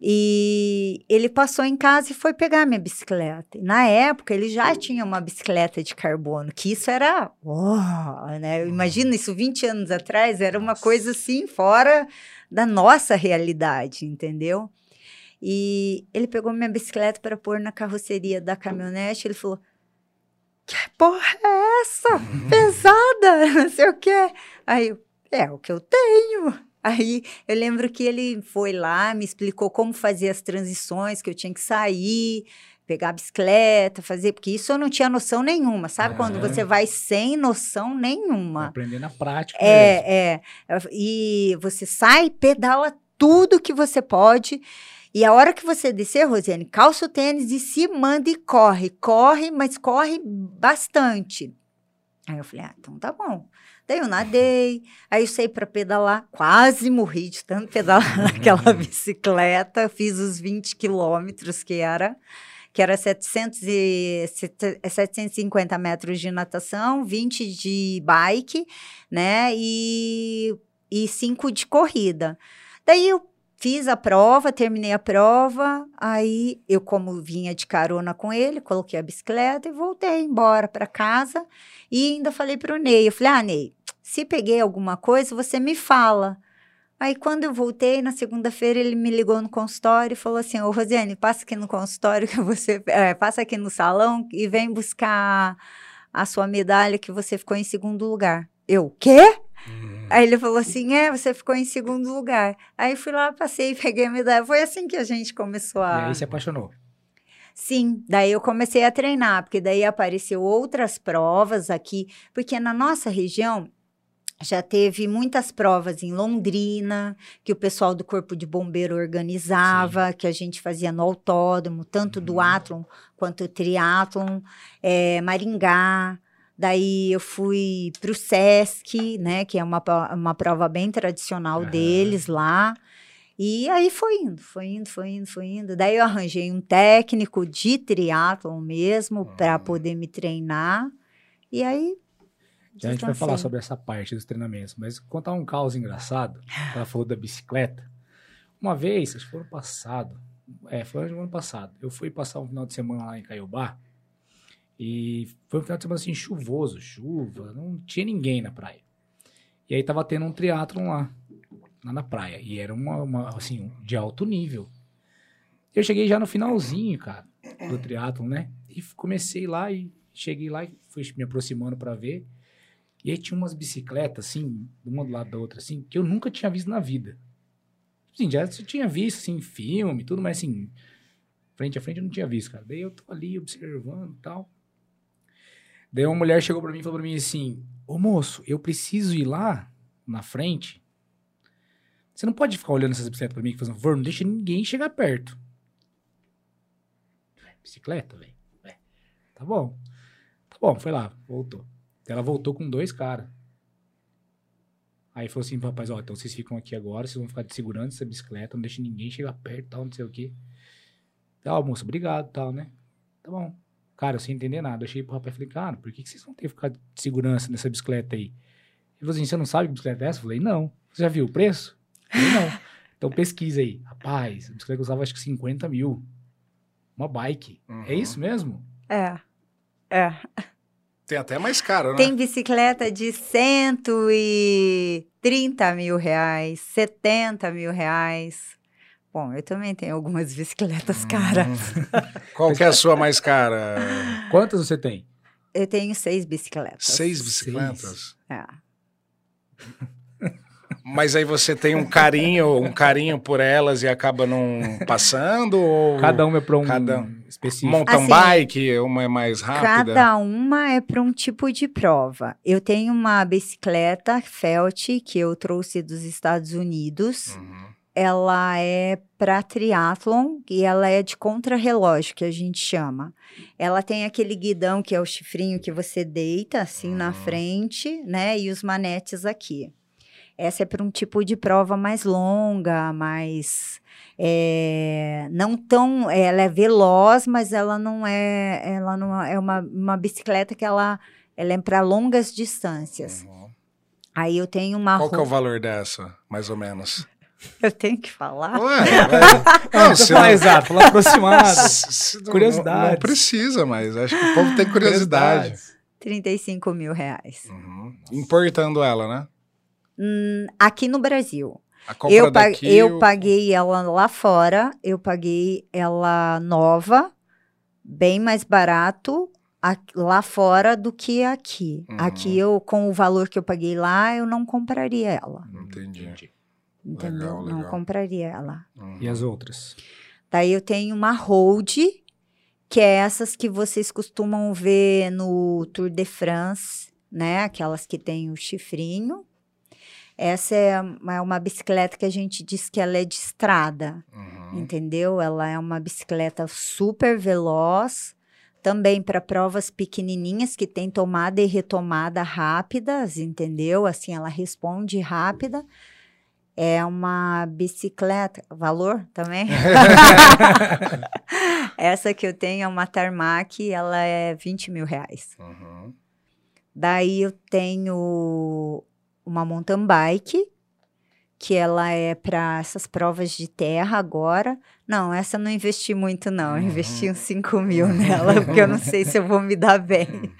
Speaker 3: E ele passou em casa e foi pegar minha bicicleta. Na época, ele já tinha uma bicicleta de carbono, que isso era. uau, né? Imagina isso 20 anos atrás, era uma coisa assim, fora da nossa realidade, entendeu? E ele pegou minha bicicleta para pôr na carroceria da caminhonete. Ele falou: Que porra é essa? Pesada, não sei o quê. Aí eu, é o que eu tenho. Aí eu lembro que ele foi lá, me explicou como fazer as transições, que eu tinha que sair, pegar a bicicleta, fazer, porque isso eu não tinha noção nenhuma, sabe? Quando
Speaker 1: Aham.
Speaker 3: você vai sem noção nenhuma.
Speaker 1: Aprender na prática mesmo.
Speaker 3: É, é. E você sai, pedala tudo que você pode. E a hora que você descer, Rosiane, calça o tênis e se manda e corre. Corre, mas corre bastante. Aí eu falei, ah, então tá bom. Daí eu nadei, aí eu saí para pedalar, quase morri de tanto pedalar naquela bicicleta, fiz os 20 quilômetros que era, que era 700 e, sete- 750 metros de natação, 20 de bike, né, e, e 5 de corrida. Daí eu fiz a prova, terminei a prova, aí eu, como vinha de carona com ele, coloquei a bicicleta e voltei embora para casa. E ainda falei para o Ney, eu falei, ah, Ney, se peguei alguma coisa, você me fala. Aí, quando eu voltei, na segunda-feira, ele me ligou no consultório e falou assim, ô, Rosiane, passa aqui no consultório que você... é, passa aqui no salão e vem buscar a sua medalha que você ficou em segundo lugar. Eu, quê?
Speaker 2: Uhum.
Speaker 3: Aí ele falou assim, é, você ficou em segundo lugar. Aí fui lá, passei e peguei a medalha. Foi assim que a gente começou
Speaker 1: E
Speaker 3: a...
Speaker 1: aí se apaixonou.
Speaker 3: Sim, daí eu comecei a treinar, porque daí apareceu outras provas aqui, porque na nossa região já teve muitas provas em Londrina, que o pessoal do Corpo de Bombeiro organizava, que a gente fazia no autódromo, tanto do
Speaker 2: Uhum.
Speaker 3: Atlon quanto o Triatlon, é, Maringá. Daí eu fui para o Sesc, né, que é uma, uma prova bem tradicional
Speaker 1: Aham.
Speaker 3: deles lá. E aí foi indo, foi indo, foi indo, foi indo. Daí eu arranjei um técnico de triatlon mesmo para
Speaker 2: Ah.
Speaker 3: poder me treinar. E aí.
Speaker 1: Já a gente vai falar sobre essa parte dos treinamentos, mas contar um caos engraçado. Ela falou da bicicleta. Uma vez, acho que foi ano passado. É, foi no ano passado. Eu fui passar um final de semana lá em Caiobá. E foi um final de semana assim, chuvoso, chuva, não tinha ninguém na praia. E aí tava tendo um triatlon lá, lá na praia. E era uma, uma, assim, de alto nível. Eu cheguei já no finalzinho, cara, do triatlon, né? E comecei lá e cheguei lá e fui me aproximando pra ver. E aí tinha umas bicicletas, assim, uma do lado da outra, assim, que eu nunca tinha visto na vida. Sim, já tinha visto, assim, filme tudo, mas assim, frente a frente eu não tinha visto, cara. Daí eu tô ali observando e tal. Daí uma mulher chegou pra mim e falou pra mim assim: Ô moço, eu preciso ir lá na frente. Você não pode ficar olhando essas bicicletas pra mim fazendo favor, não deixa ninguém chegar perto. Bicicleta, velho. É, Tá bom. Tá bom, foi lá, voltou. Ela voltou com dois caras. Aí falou assim rapaz, ó, então vocês ficam aqui agora, vocês vão ficar de segurança essa bicicleta, não deixa ninguém chegar perto, tal, não sei o quê. Tá, moço, obrigado, tal, né? Tá bom. Cara, sem entender nada, eu cheguei pro rapaz e falei, cara, por que, que vocês vão ter que ficar de segurança nessa bicicleta aí? Ele falou assim: você não sabe que bicicleta é essa? Eu falei, não. Você já viu o preço? Eu falei, não. Então pesquisa aí. Rapaz, a bicicleta custava acho que 50 mil. Uma bike.
Speaker 2: Uhum.
Speaker 1: É isso mesmo?
Speaker 3: É. É.
Speaker 2: Tem até mais caro, né?
Speaker 3: Tem bicicleta de 130 mil reais, 70 mil reais. Bom, eu também tenho algumas
Speaker 2: Hum.
Speaker 3: bicicletas caras.
Speaker 2: Qual que é a sua mais cara?
Speaker 1: Quantas você tem?
Speaker 3: Eu tenho seis bicicletas.
Speaker 2: Seis bicicletas?
Speaker 3: É.
Speaker 2: Mas aí você tem um carinho, um carinho por elas e acaba não passando? Ou
Speaker 1: Cada uma é pra um
Speaker 2: Cada-
Speaker 1: específico.
Speaker 2: mountain
Speaker 3: Assim,
Speaker 2: bike, uma é mais rápida?
Speaker 3: Cada uma é para um tipo de prova. Eu tenho uma bicicleta Felt que eu trouxe dos Estados Unidos.
Speaker 2: Uhum.
Speaker 3: Ela é para triatlon e ela é de contrarrelógio, que a gente chama. Ela tem aquele guidão que é o chifrinho que você deita assim na
Speaker 2: Uhum.
Speaker 3: frente, né? E os manetes aqui. Essa é para um tipo de prova mais longa, mais é, não tão, ela é veloz, mas ela não é, ela não é uma, uma bicicleta que ela, ela é para longas distâncias.
Speaker 2: Uhum.
Speaker 3: Aí eu tenho uma
Speaker 2: Qual que é o
Speaker 3: roupa-
Speaker 2: valor dessa, mais ou menos?
Speaker 3: Eu tenho que falar.
Speaker 2: Ué,
Speaker 1: Não,
Speaker 2: não,
Speaker 1: você exato, fala aproximado.
Speaker 2: se não-
Speaker 1: Curiosidades.
Speaker 2: Não, precisa, mas acho que o povo tem curiosidade.
Speaker 3: 35 mil reais.
Speaker 2: Uhum. Importando ela, né?
Speaker 3: Hum, aqui no Brasil.
Speaker 2: A compra
Speaker 3: Eu,
Speaker 2: daqui,
Speaker 3: eu paguei ela lá fora, eu paguei ela nova, bem mais barato a- lá fora do que aqui.
Speaker 2: Uhum.
Speaker 3: Aqui eu, com o valor que eu paguei lá, eu não compraria ela.
Speaker 2: Entendi.
Speaker 3: Entendeu?
Speaker 2: Legal,
Speaker 3: Não
Speaker 2: legal.
Speaker 3: compraria ela.
Speaker 2: Uhum.
Speaker 1: E as outras?
Speaker 3: Daí eu tenho uma hold, que é essas que vocês costumam ver no Tour de France, né? Aquelas que tem o chifrinho. Essa é, é uma bicicleta que a gente diz que ela é de estrada,
Speaker 2: Uhum.
Speaker 3: entendeu? Ela é uma bicicleta super veloz, também para provas pequenininhas que tem tomada e retomada rápidas, entendeu? Assim, ela responde rápida. É uma bicicleta. Valor também? Essa que eu tenho é uma Tarmac, ela é 20 mil reais.
Speaker 2: Uhum.
Speaker 3: Daí eu tenho uma mountain bike, que ela é para essas provas de terra agora. Não, essa eu não investi muito, não. Eu investi uns 5 mil nela, porque eu não sei se eu vou me dar bem.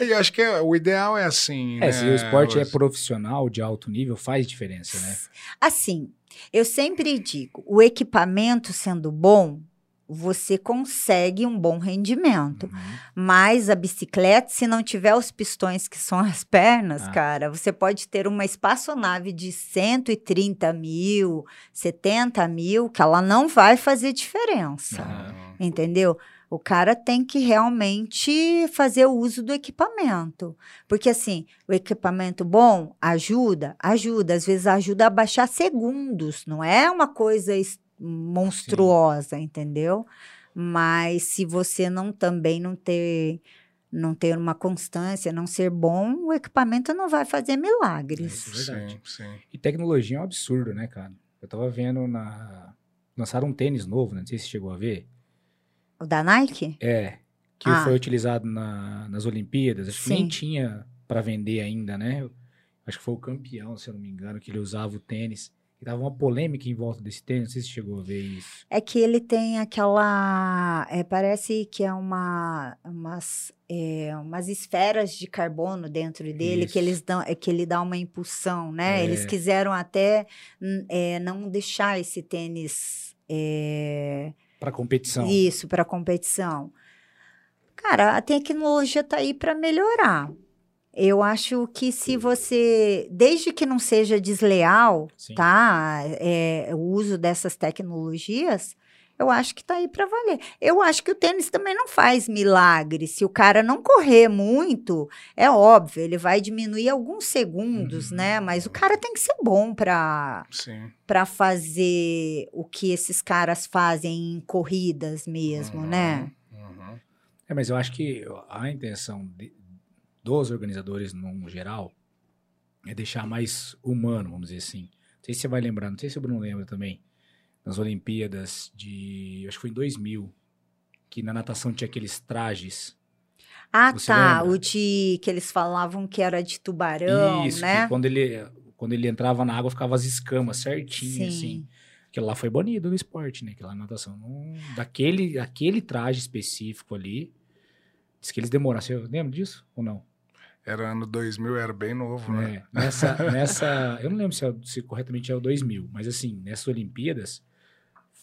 Speaker 2: E eu acho que é- o ideal é assim.
Speaker 1: É,
Speaker 2: né?
Speaker 1: se o esporte é profissional, de alto nível, faz diferença, né?
Speaker 3: Assim, eu sempre digo, o equipamento sendo bom, você consegue um bom rendimento.
Speaker 1: Uhum.
Speaker 3: Mas a bicicleta, se não tiver os pistões que são as pernas,
Speaker 1: Ah.
Speaker 3: cara, você pode ter uma espaçonave de 130 mil, 70 mil, que ela não vai fazer diferença.
Speaker 1: Aham.
Speaker 3: Entendeu? O cara tem que realmente fazer o uso do equipamento. Porque, assim, o equipamento bom ajuda, ajuda. Às vezes ajuda a baixar segundos. Não é uma coisa monstruosa, entendeu? Mas se você não também não ter não ter uma constância, não ser bom, o equipamento não vai fazer milagres.
Speaker 1: Isso é verdade.
Speaker 2: Sim, sim.
Speaker 1: E tecnologia é um absurdo, né, cara? Eu tava vendo na. Lançaram um tênis novo, né? Não sei se você chegou a ver.
Speaker 3: O da Nike?
Speaker 1: É. Que
Speaker 3: Ah.
Speaker 1: foi utilizado na- nas Olimpíadas. Acho que nem
Speaker 3: Sim.
Speaker 1: tinha pra vender ainda, né? Acho que foi o campeão, se eu não me engano, que ele usava o tênis. E tava uma polêmica em volta desse tênis. Não sei se você chegou a ver isso.
Speaker 3: É que ele tem aquela. é, parece que é uma, umas, é, umas esferas de carbono dentro dele
Speaker 1: Isso.
Speaker 3: que, eles dão, é, que ele dá uma impulsão, né?
Speaker 1: É.
Speaker 3: Eles quiseram até hum, é, não deixar esse tênis. é,
Speaker 1: Pra competição.
Speaker 3: isso, para competição. Cara, a tecnologia tá aí para melhorar. Eu acho que se você, desde que não seja desleal,
Speaker 1: Sim.
Speaker 3: tá? É, o uso dessas tecnologias, eu acho que tá aí para valer. Eu acho que o tênis também não faz milagre. Se o cara não correr muito, é óbvio, ele vai diminuir alguns segundos,
Speaker 1: Uhum.
Speaker 3: né? Mas o cara tem que ser bom para para fazer o que esses caras fazem em corridas mesmo,
Speaker 2: Uhum,
Speaker 3: né?
Speaker 2: uhum.
Speaker 1: É, mas eu acho que a intenção de- dos organizadores, no geral, é deixar mais humano, vamos dizer assim. Não sei se você vai lembrar, não sei se o Bruno lembra também, nas Olimpíadas de. Acho que foi em 2000, que na natação tinha aqueles trajes.
Speaker 3: Ah,
Speaker 1: Você
Speaker 3: tá.
Speaker 1: lembra?
Speaker 3: O de que eles falavam que era de tubarão,
Speaker 1: Isso,
Speaker 3: né?
Speaker 1: que quando ele, quando ele entrava na água, ficava as escamas certinho, assim. Aquilo lá foi banido no esporte, né? Aquela natação. Não- daquele, aquele traje específico ali. Diz que eles demoraram. Você lembra disso ou não?
Speaker 2: Era ano 2000, era bem novo, né?
Speaker 1: É, nessa, nessa. Eu não lembro se, é- se corretamente é o 2000, mas assim, nessas Olimpíadas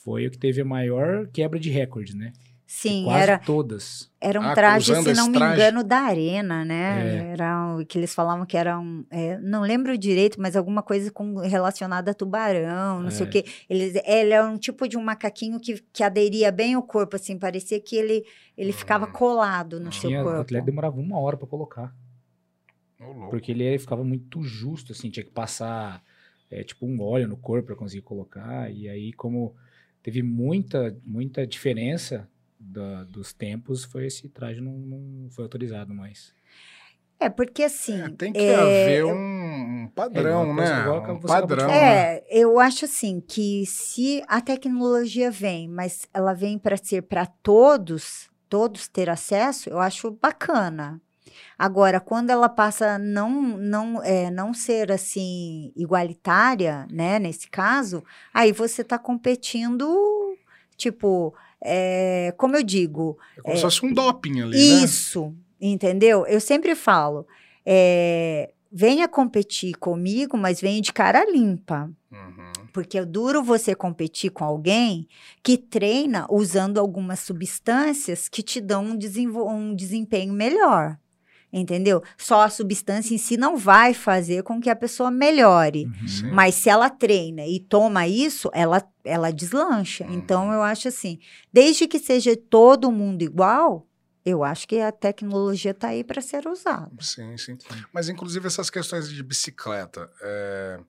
Speaker 1: foi o que teve a maior quebra de recorde, né?
Speaker 3: Sim,
Speaker 1: Quase
Speaker 3: era,
Speaker 1: todas.
Speaker 3: era um
Speaker 2: Ah,
Speaker 3: traje, se não me
Speaker 2: traje?
Speaker 3: engano, da arena, né?
Speaker 1: É.
Speaker 3: Era o que eles falavam que era um. é, não lembro direito, mas alguma coisa com, relacionada a tubarão, não sei
Speaker 1: É.
Speaker 3: o quê. Eles, ele é um tipo de um macaquinho que, que aderia bem o corpo, assim, parecia que ele, ele ficava
Speaker 2: Hum.
Speaker 3: colado no seu
Speaker 1: Tinha, o
Speaker 3: corpo.
Speaker 1: atleta demorava uma hora pra colocar. Porque ele ficava muito justo, assim, tinha que passar é, tipo um óleo no corpo para conseguir colocar. E aí, como teve muita, muita diferença da- dos tempos, foi esse traje não, não foi autorizado mais.
Speaker 3: É, porque assim.
Speaker 2: É, tem que
Speaker 3: é,
Speaker 2: haver um, um
Speaker 1: É,
Speaker 2: padrão,
Speaker 1: igual a coisa-
Speaker 2: né? Um
Speaker 1: de
Speaker 2: padrão. né?
Speaker 3: É, eu acho assim que se a tecnologia vem, mas ela vem para ser para todos, todos ter acesso, eu acho bacana. Agora, quando ela passa a não não é, não ser assim igualitária, né, nesse caso, aí você está competindo, tipo, é, como eu digo,
Speaker 2: É como se fosse um doping ali, né?
Speaker 3: isso, entendeu? Eu sempre falo, é, venha competir comigo, mas venha de cara limpa.
Speaker 2: Uhum.
Speaker 3: Porque é duro você competir com alguém que treina usando algumas substâncias que te dão um, um desempenho melhor. Entendeu? Só a substância em si não vai fazer com que a pessoa melhore.
Speaker 1: Uhum.
Speaker 3: Mas se ela treina e toma isso, ela, ela deslancha.
Speaker 2: Uhum.
Speaker 3: Então, eu acho assim, desde que seja todo mundo igual, eu acho que a tecnologia está aí para ser usada.
Speaker 2: Sim, sim. Mas, inclusive, essas questões de bicicleta. é,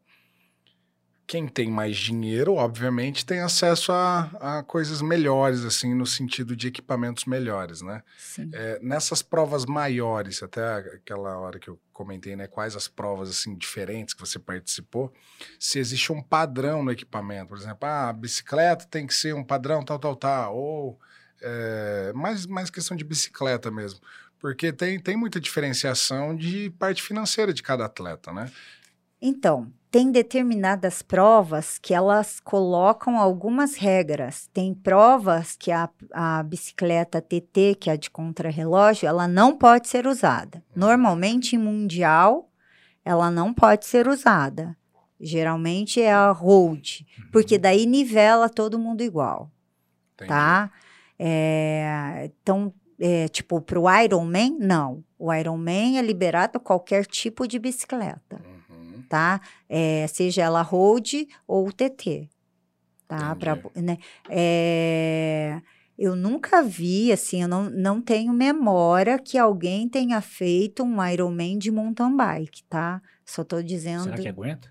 Speaker 2: Quem tem mais dinheiro, obviamente, tem acesso a, a coisas melhores, assim, no sentido de equipamentos melhores, né?
Speaker 3: Sim.
Speaker 2: É, nessas provas maiores, até aquela hora que eu comentei, né? Quais as provas, assim, diferentes que você participou, se existe um padrão no equipamento. Por exemplo, ah, a bicicleta tem que ser um padrão tal, tal, tal. Ou é, mais, mais questão de bicicleta mesmo. Porque tem, tem muita diferenciação de parte financeira de cada atleta, né?
Speaker 3: Então, tem determinadas provas que elas colocam algumas regras. Tem provas que a, a bicicleta TT, que é a de contrarrelógio, ela não pode ser usada. Normalmente, em mundial, ela não pode ser usada. Geralmente é a road, porque daí nivela todo mundo igual,
Speaker 2: Entendi.
Speaker 3: tá? É, então, é, tipo, pro Ironman, não. O Ironman é liberado qualquer tipo de bicicleta
Speaker 2: Uhum.
Speaker 3: Tá? É, seja ela road ou TT, tá? Pra, né? É, eu nunca vi, assim, eu não, não tenho memória que alguém tenha feito um Ironman de mountain bike, tá? Só tô dizendo.
Speaker 1: Será que aguenta?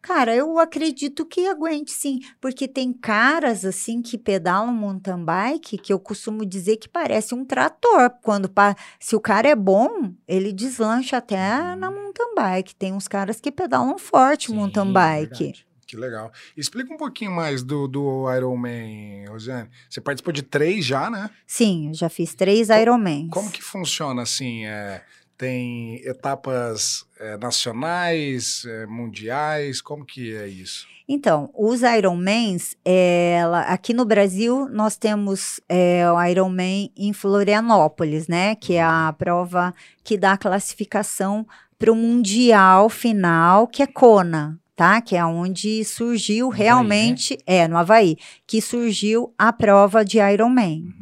Speaker 3: Cara, eu acredito que aguente sim, porque tem caras assim que pedalam mountain bike que eu costumo dizer que parece um trator. Quando pa- se o cara é bom, ele deslancha até na mountain bike. Tem uns caras que pedalam forte mountain
Speaker 1: Sim,
Speaker 3: bike.
Speaker 1: verdade.
Speaker 2: Que legal. Explica um pouquinho mais do, do Iron Man, Rosiane. Você participou de três já, né?
Speaker 3: Sim, eu já fiz três Ironmans.
Speaker 2: Como que funciona assim? É, tem etapas é, nacionais, é, mundiais? Como que é isso?
Speaker 3: Então, os Ironmans, é, ela- aqui no Brasil, nós temos é, o Ironman em Florianópolis, né? Que é a prova que dá a classificação para o Mundial final, que é Kona, tá? Que é onde surgiu
Speaker 1: Havaí, né?
Speaker 3: realmente, é, no Havaí, que surgiu a prova de Ironman.
Speaker 1: Uhum.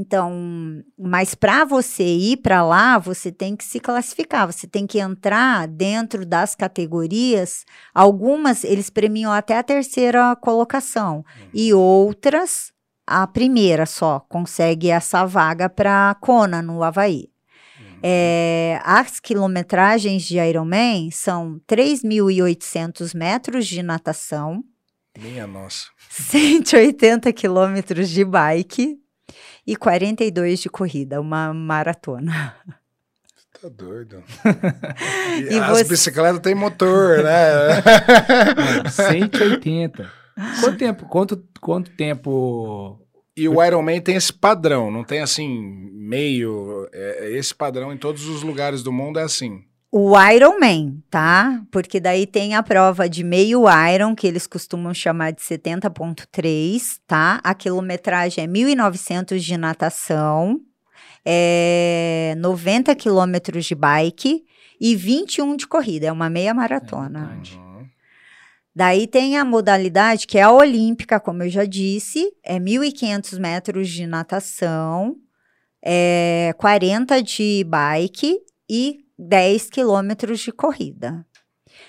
Speaker 3: Então, mas para você ir para lá, você tem que se classificar, você tem que entrar dentro das categorias. Algumas eles premiam até a terceira colocação e outras a primeira só consegue essa vaga para Kona no Havaí.
Speaker 2: Uhum.
Speaker 3: É, as quilometragens de Ironman são 3.800 metros de natação,
Speaker 2: Minha nossa.
Speaker 3: 180 quilômetros de bike e 42 de corrida, uma maratona.
Speaker 2: Tá doido. E,
Speaker 3: E
Speaker 2: as
Speaker 3: você-
Speaker 2: bicicletas têm motor, né?
Speaker 1: Mano, 180. Quanto tempo, quanto, quanto tempo
Speaker 2: E o Iron Man tem esse padrão, não tem assim, meio. É, é esse padrão em todos os lugares do mundo é assim.
Speaker 3: O Ironman, tá? Porque daí tem a prova de meio Iron, que eles costumam chamar de 70.3, tá? A quilometragem é 1.900 de natação, é 90 quilômetros de bike e 21 de corrida. É uma meia maratona.
Speaker 2: Uhum.
Speaker 3: Daí tem a modalidade que é a olímpica, como eu já disse, é 1.500 metros de natação, é 40 de bike e 10 quilômetros de corrida.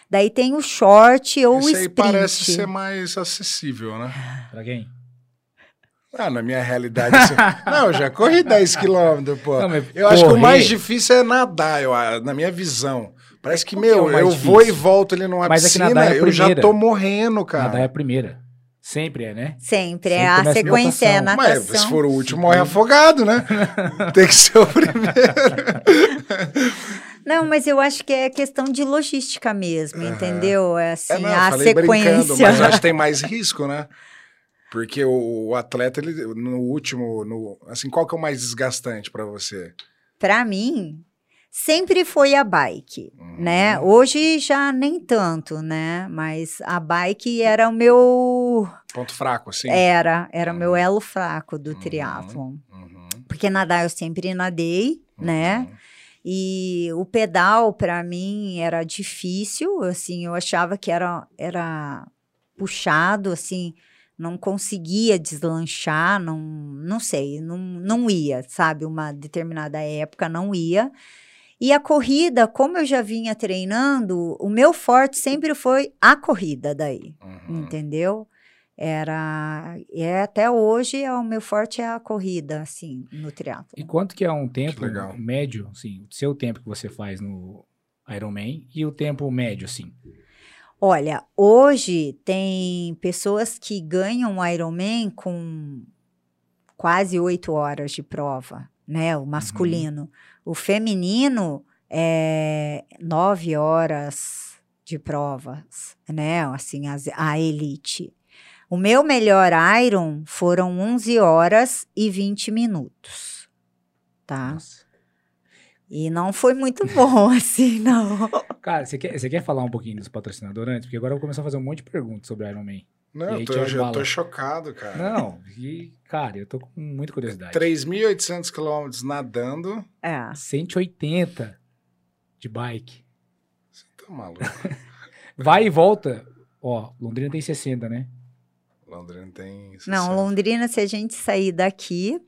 Speaker 3: Daí tem o short ou o
Speaker 2: Isso aí
Speaker 3: sprint.
Speaker 2: parece ser mais acessível, né?
Speaker 1: Pra quem?
Speaker 2: Ah, na minha realidade. assim- não, eu já corri 10 quilômetros, pô.
Speaker 1: Não,
Speaker 2: eu acho que o
Speaker 1: correr-
Speaker 2: mais difícil é nadar, eu, na minha visão. Parece que,
Speaker 1: é
Speaker 2: meu,
Speaker 1: mais
Speaker 2: eu vou e
Speaker 1: difícil?
Speaker 2: volto ali numa
Speaker 1: Mas é que
Speaker 2: piscina,
Speaker 1: nadar é a
Speaker 2: eu já tô morrendo, cara.
Speaker 1: Nadar é a primeira. Sempre é, né?
Speaker 3: Sempre,
Speaker 1: Sempre
Speaker 3: é a
Speaker 1: começa
Speaker 3: sequência é
Speaker 1: natação.
Speaker 3: natação.
Speaker 2: Mas se for o último, morre afogado, né? Tem que ser o primeiro.
Speaker 3: Não, mas eu acho que é questão de logística mesmo,
Speaker 2: Aham.
Speaker 3: entendeu? É assim,
Speaker 2: É, não,
Speaker 3: a sequência.
Speaker 2: mas eu acho que tem mais risco, né? Porque o, o atleta, ele, no último, no, assim, qual que é o mais desgastante pra você?
Speaker 3: Para mim, sempre foi a bike,
Speaker 2: Uhum.
Speaker 3: né? Hoje já nem tanto, né? Mas a bike era o meu
Speaker 2: Ponto fraco, assim?
Speaker 3: era, era o meu
Speaker 2: Uhum.
Speaker 3: elo fraco do
Speaker 2: Uhum.
Speaker 3: triatlon.
Speaker 2: Uhum.
Speaker 3: Porque nadar eu sempre nadei, né?
Speaker 2: Uhum.
Speaker 3: E o pedal para mim era difícil, assim, eu achava que era era puxado, assim, não conseguia deslanchar, não, não sei, não, não ia, sabe? Uma determinada época não ia. E a corrida, como eu já vinha treinando, o meu forte sempre foi a corrida daí,
Speaker 2: Uhum.
Speaker 3: entendeu? Era, é até hoje é o meu forte é a corrida, assim, no triatlo.
Speaker 1: E quanto que é um tempo
Speaker 2: legal.
Speaker 1: médio, assim, o seu tempo que você faz no Ironman e o tempo médio, assim?
Speaker 3: Olha, hoje tem pessoas que ganham o Ironman com quase oito horas de prova, né? O masculino. O feminino é nove horas de provas, né? Assim, as- a elite. O meu melhor Iron foram 11 horas e 20 minutos, tá?
Speaker 1: Nossa.
Speaker 3: E não foi muito bom, assim, não.
Speaker 1: Cara, você quer, você quer falar um pouquinho dos patrocinadores antes? Porque agora eu vou começar a fazer um monte de perguntas sobre Ironman. E
Speaker 2: Não, eu tô, eu já tô chocado, cara.
Speaker 1: Não, e, cara, eu tô com muita curiosidade.
Speaker 2: 3.800 quilômetros nadando.
Speaker 3: É.
Speaker 1: 180 de bike.
Speaker 2: Tá maluco.
Speaker 1: Vai e volta. Ó, Londrina tem 60, né?
Speaker 2: Londrina tem.
Speaker 3: Não,
Speaker 2: 60.
Speaker 3: Londrina, se a gente sair daqui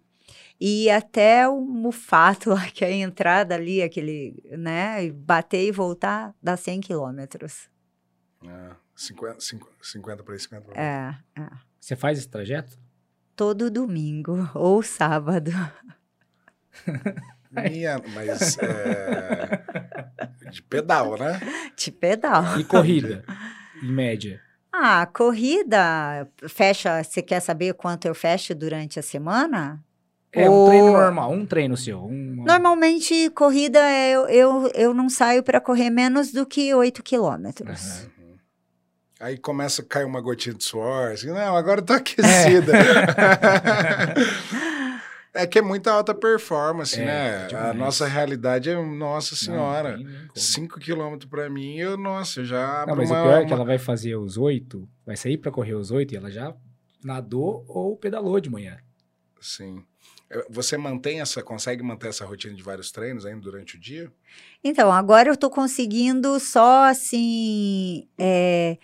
Speaker 3: e ir até o Mufato, lá, que é a entrada ali, aquele, né? Bater e voltar, dá 100 quilômetros.
Speaker 2: É, 50, 50, 50 para 50 pra lá.
Speaker 3: É, é.
Speaker 1: Você faz esse trajeto?
Speaker 3: Todo domingo ou sábado.
Speaker 2: Minha, mas é, de pedal, né?
Speaker 3: De pedal.
Speaker 1: E corrida, em média.
Speaker 3: Ah, corrida, fecha, você quer saber quanto eu fecho durante a semana?
Speaker 1: É, um treino normal, um treino seu. Um,
Speaker 3: Normalmente, corrida, é- eu, eu, eu não saio para correr menos do que 8 quilômetros.
Speaker 1: Aham.
Speaker 2: Aí começa a cair uma gotinha de suor, assim, não, agora eu tô aquecida. É, que é muita alta performance,
Speaker 1: É,
Speaker 2: né? A
Speaker 1: demais.
Speaker 2: nossa realidade é, nossa senhora,
Speaker 1: Não, tem nem como.
Speaker 2: 5 quilômetros pra mim, eu, nossa, eu já
Speaker 1: Não, mas
Speaker 2: uma...
Speaker 1: o pior é que
Speaker 2: uma-
Speaker 1: ela vai fazer os oito, vai sair pra correr os oito e ela já nadou ou pedalou de manhã.
Speaker 2: Sim. É, Você mantém essa, consegue manter essa rotina de vários treinos ainda durante o dia?
Speaker 3: Então, agora eu tô conseguindo só assim. é,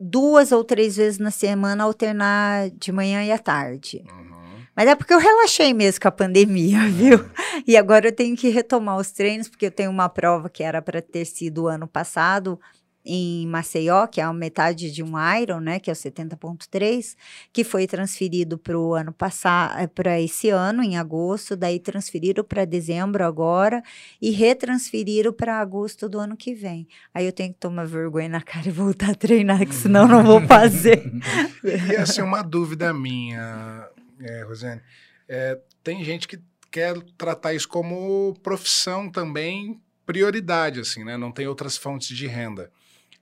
Speaker 3: duas ou três vezes na semana alternar de manhã e à tarde.
Speaker 2: Uhum.
Speaker 3: Mas é porque eu relaxei mesmo com a pandemia, viu? E agora eu tenho que retomar os treinos, porque eu tenho uma prova que era para ter sido ano passado em Maceió, que é a metade de um Iron, né, que é o 70.3, que foi transferido para o ano passado, para esse ano, em agosto, daí transferiram para dezembro agora e retransferiram para agosto do ano que vem. Aí eu tenho que tomar vergonha na cara e voltar a treinar, que senão não vou fazer.
Speaker 2: E assim, uma dúvida minha, é, Rosane, é, tem gente que quer tratar isso como profissão também, prioridade, assim, né? Não tem outras fontes de renda.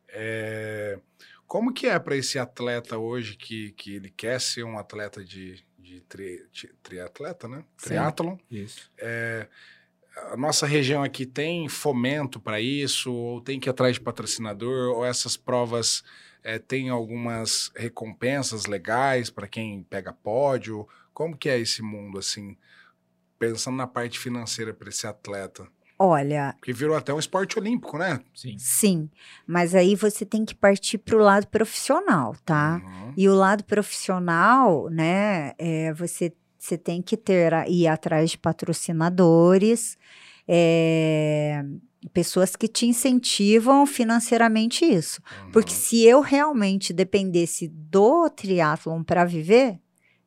Speaker 2: É, como que é para esse atleta hoje que, que ele quer ser um atleta de, de tri, tri, triatleta, né? Triatlon.
Speaker 1: Isso.
Speaker 2: É, a nossa região aqui tem fomento para isso, ou tem que ir atrás de patrocinador, ou essas provas é, têm algumas recompensas legais para quem pega pódio? Como que é esse mundo, assim, pensando na parte financeira para esse atleta?
Speaker 3: Olha,
Speaker 2: Porque virou até um esporte olímpico, né?
Speaker 1: Sim.
Speaker 3: sim, mas aí você tem que partir para o lado profissional, tá?
Speaker 2: Uhum.
Speaker 3: E o lado profissional, né, é, você, você tem que ter, ir atrás de patrocinadores, é, pessoas que te incentivam financeiramente isso. Porque
Speaker 2: Uhum.
Speaker 3: se eu realmente dependesse do triatlon para viver,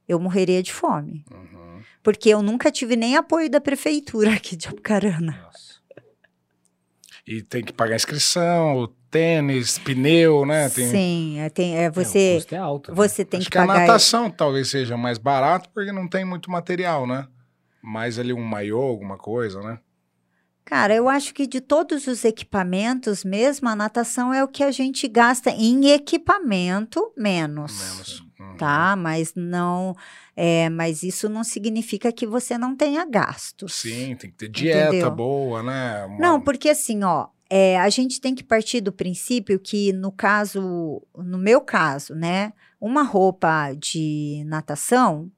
Speaker 3: eu morreria de fome.
Speaker 2: Uhum.
Speaker 3: Porque eu nunca tive nem apoio da prefeitura aqui de Apucarana.
Speaker 1: Nossa.
Speaker 2: E tem que pagar inscrição, tênis, pneu, né? Tem,
Speaker 3: Sim, é, tem, é,
Speaker 1: É, o
Speaker 3: você,
Speaker 1: custo é alto. né?
Speaker 3: você tem
Speaker 2: Acho
Speaker 3: que
Speaker 2: que a
Speaker 3: pagar.
Speaker 2: natação talvez seja mais barato porque não tem muito material, né? Mais ali um maiô, alguma coisa, né?
Speaker 3: Cara, eu acho que de todos os equipamentos, mesmo a natação é o que a gente gasta em equipamento menos.
Speaker 2: Menos. Uhum.
Speaker 3: Tá? Mas não. É, mas isso não significa que você não tenha gastos.
Speaker 2: Sim, tem que ter dieta
Speaker 3: Entendeu?
Speaker 2: boa, né? Uma-
Speaker 3: Não, porque assim, ó, é, a gente tem que partir do princípio que, no caso, no meu caso, né, uma roupa de natação,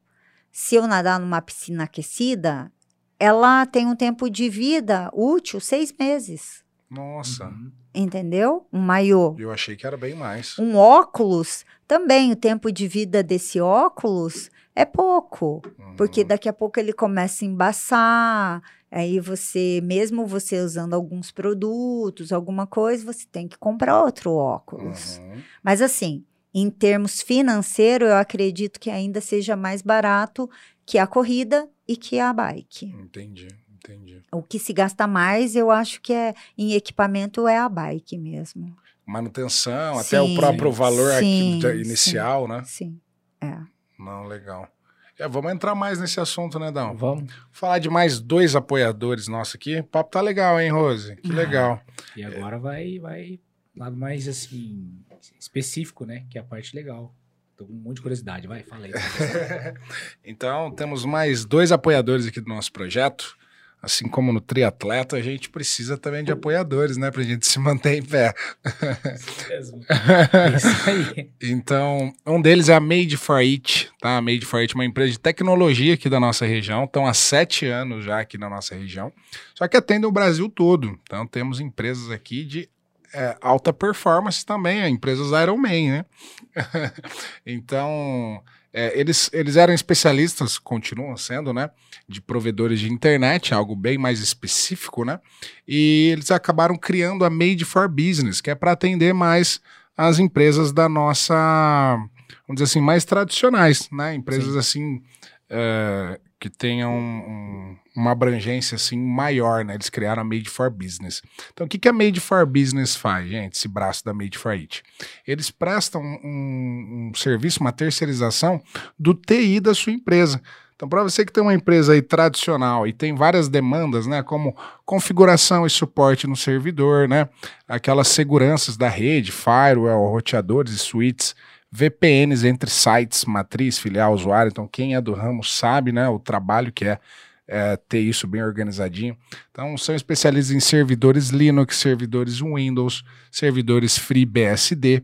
Speaker 3: se eu nadar numa piscina aquecida, ela tem um tempo de vida útil seis meses,
Speaker 2: Nossa,
Speaker 1: Uhum.
Speaker 3: Entendeu? Um maiô.
Speaker 2: eu achei que era bem mais.
Speaker 3: Um óculos, também o tempo de vida desse óculos é pouco.
Speaker 2: Uhum.
Speaker 3: Porque daqui a pouco ele começa a embaçar, aí você, mesmo você usando alguns produtos, alguma coisa, você tem que comprar outro óculos.
Speaker 2: Uhum.
Speaker 3: Mas assim, em termos financeiros, eu acredito que ainda seja mais barato que a corrida e que a bike.
Speaker 2: Entendi, entendi.
Speaker 3: O que se gasta mais, eu acho que é em equipamento é a bike mesmo.
Speaker 2: Manutenção, até o
Speaker 3: Sim,
Speaker 2: próprio valor aqui
Speaker 3: sim,
Speaker 2: da-
Speaker 3: sim.
Speaker 2: inicial, né?
Speaker 3: Sim. É.
Speaker 2: Não, legal. É, vamos entrar mais nesse assunto, né, Dão?
Speaker 1: Vamos.
Speaker 2: Falar de mais dois apoiadores nossos aqui. O papo tá legal, hein, Rose? Que
Speaker 1: Ah.
Speaker 2: legal.
Speaker 1: E agora vai, vai lado mais assim, específico, né? Que é a parte legal. Tô com um monte de curiosidade. Vai, fala aí.
Speaker 2: Então, temos mais dois apoiadores aqui do nosso projeto. Assim como no triatleta, a gente precisa também de apoiadores, né? Pra gente se manter em pé.
Speaker 1: Isso mesmo. Isso aí.
Speaker 2: Então, um deles é a Made for It, tá? A Made for It é uma empresa de tecnologia aqui da nossa região. Estão há sete anos já aqui na nossa região. Só que atendem o Brasil todo. Então, temos empresas aqui de é, alta performance também, empresas Ironman, né? então, é, eles, eles eram especialistas, continuam sendo, né? De provedores de internet, algo bem mais específico, né? E eles acabaram criando a Made for Business, que é para atender mais as empresas da nossa, vamos dizer assim, mais tradicionais, né? Empresas
Speaker 1: Sim.
Speaker 2: assim é, que tenham um- uma abrangência assim maior, né? Eles criaram a Made for Business. Então, o que, que a Made for Business faz, gente? Esse braço da Made for It. Eles prestam um, um serviço, uma terceirização do TI da sua empresa. Então, para você que tem uma empresa aí tradicional e tem várias demandas, né, como configuração e suporte no servidor, né, aquelas seguranças da rede, firewall, roteadores e switches, VPNs entre sites, matriz, filial, usuário. Então, quem é do ramo sabe, né, o trabalho que é, é, ter isso bem organizadinho. Então, são especialistas em servidores Linux, servidores Windows, servidores FreeBSD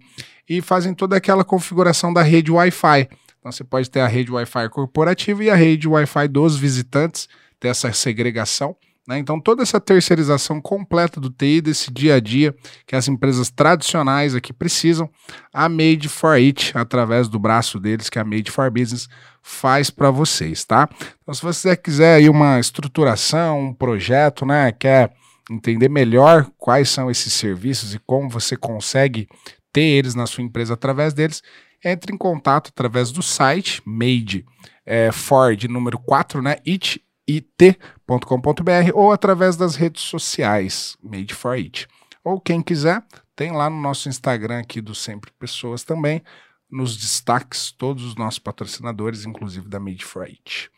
Speaker 2: e fazem toda aquela configuração da rede Wi-Fi. Então, você pode ter a rede Wi-Fi corporativa e a rede Wi-Fi dos visitantes, ter essa segregação. Né? Então, toda essa terceirização completa do TI, desse dia a dia que as empresas tradicionais aqui precisam, a Made for It, através do braço deles, que é a Made for Business, faz para vocês, tá? Então, se você quiser aí uma estruturação, um projeto, né, quer entender melhor quais são esses serviços e como você consegue ter eles na sua empresa através deles, entre em contato através do site made é, for de número 4, né, it, it.com.br ou através das redes sociais Made for It. Ou quem quiser, tem lá no nosso Instagram aqui do Sempre Pessoas também, nos destaques, todos os nossos patrocinadores, inclusive da Made for It.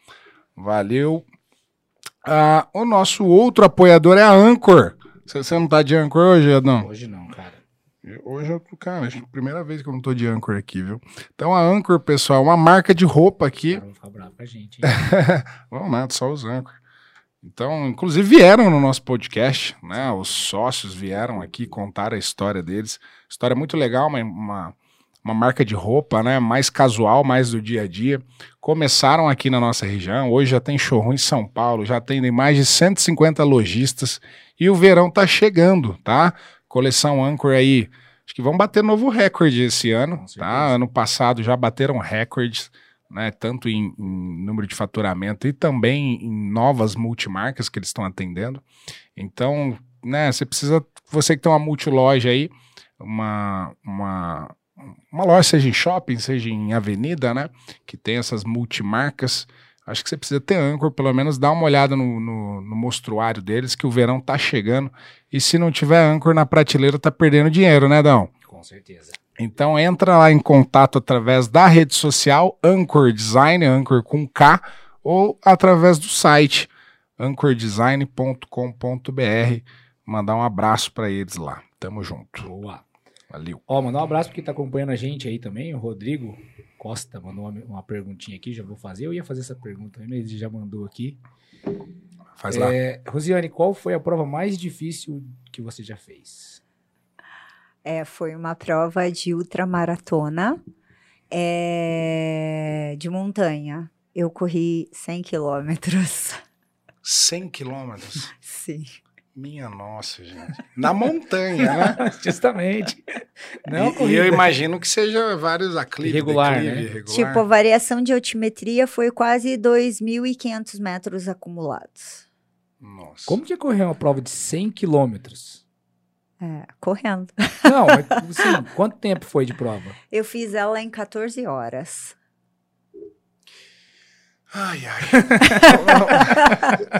Speaker 2: Valeu. Ah, o nosso outro apoiador é a Anchor. Você não tá de Anchor hoje, Adão?
Speaker 1: Hoje não, cara.
Speaker 2: Hoje eu tô, cara, acho que é a primeira vez que eu não tô de Anchor aqui, viu? Então a Anchor, pessoal, é uma marca de roupa aqui.
Speaker 1: Cara, ficar bravo com a gente.
Speaker 2: Vamos nada, só os Anchor. Então, inclusive vieram no nosso podcast, né? Os sócios vieram aqui contar a história deles. História muito legal, uma, uma, uma marca de roupa, né? Mais casual, mais do dia a dia. Começaram aqui na nossa região, hoje já tem showroom em São Paulo, já atendem mais de 150 lojistas e o verão tá chegando, tá? Coleção Anchor aí, acho que vão bater novo recorde esse ano, tá? Ano passado já bateram recordes, né? Tanto em, em número de faturamento e também em novas multimarcas que eles estão atendendo. Então, né? Você precisa, você que tem uma multiloja aí, uma, uma, uma loja, seja em shopping, seja em avenida, né? Que tem essas multimarcas. Acho que você precisa ter Anchor, pelo menos dar uma olhada no, no, no mostruário deles, que o verão tá chegando. E se não tiver Anchor na prateleira, tá perdendo dinheiro, né, Dão?
Speaker 1: Com certeza.
Speaker 2: Então entra lá em contato através da rede social Anchor Design, Anchor com K, ou através do site anchordesign.com.br. Mandar um abraço para eles lá. Tamo junto.
Speaker 1: Boa.
Speaker 2: Valeu.
Speaker 1: Ó, mandar um abraço porque tá acompanhando a gente aí também, o Rodrigo Costa mandou uma, uma perguntinha aqui, já vou fazer. Eu ia fazer essa pergunta, mas ele já mandou aqui.
Speaker 2: Faz lá.
Speaker 1: É, Rosiane, qual foi a prova mais difícil que você já fez?
Speaker 3: É, foi uma prova de ultramaratona é, de montanha. Eu corri 100 quilômetros.
Speaker 2: 100 quilômetros.
Speaker 3: Sim.
Speaker 2: Minha nossa, gente. Na montanha, né?
Speaker 1: Justamente. Não,
Speaker 2: e, e eu imagino que seja vários aclives.
Speaker 1: Irregular,
Speaker 2: declive,
Speaker 1: né?
Speaker 2: irregular.
Speaker 3: Tipo, a variação de altimetria foi quase 2.500 metros acumulados.
Speaker 2: Nossa.
Speaker 1: Como que é correr uma prova de 100 quilômetros?
Speaker 3: É, correndo.
Speaker 1: Não, assim, quanto tempo foi de prova?
Speaker 3: Eu fiz ela em 14 horas.
Speaker 2: Ai, ai.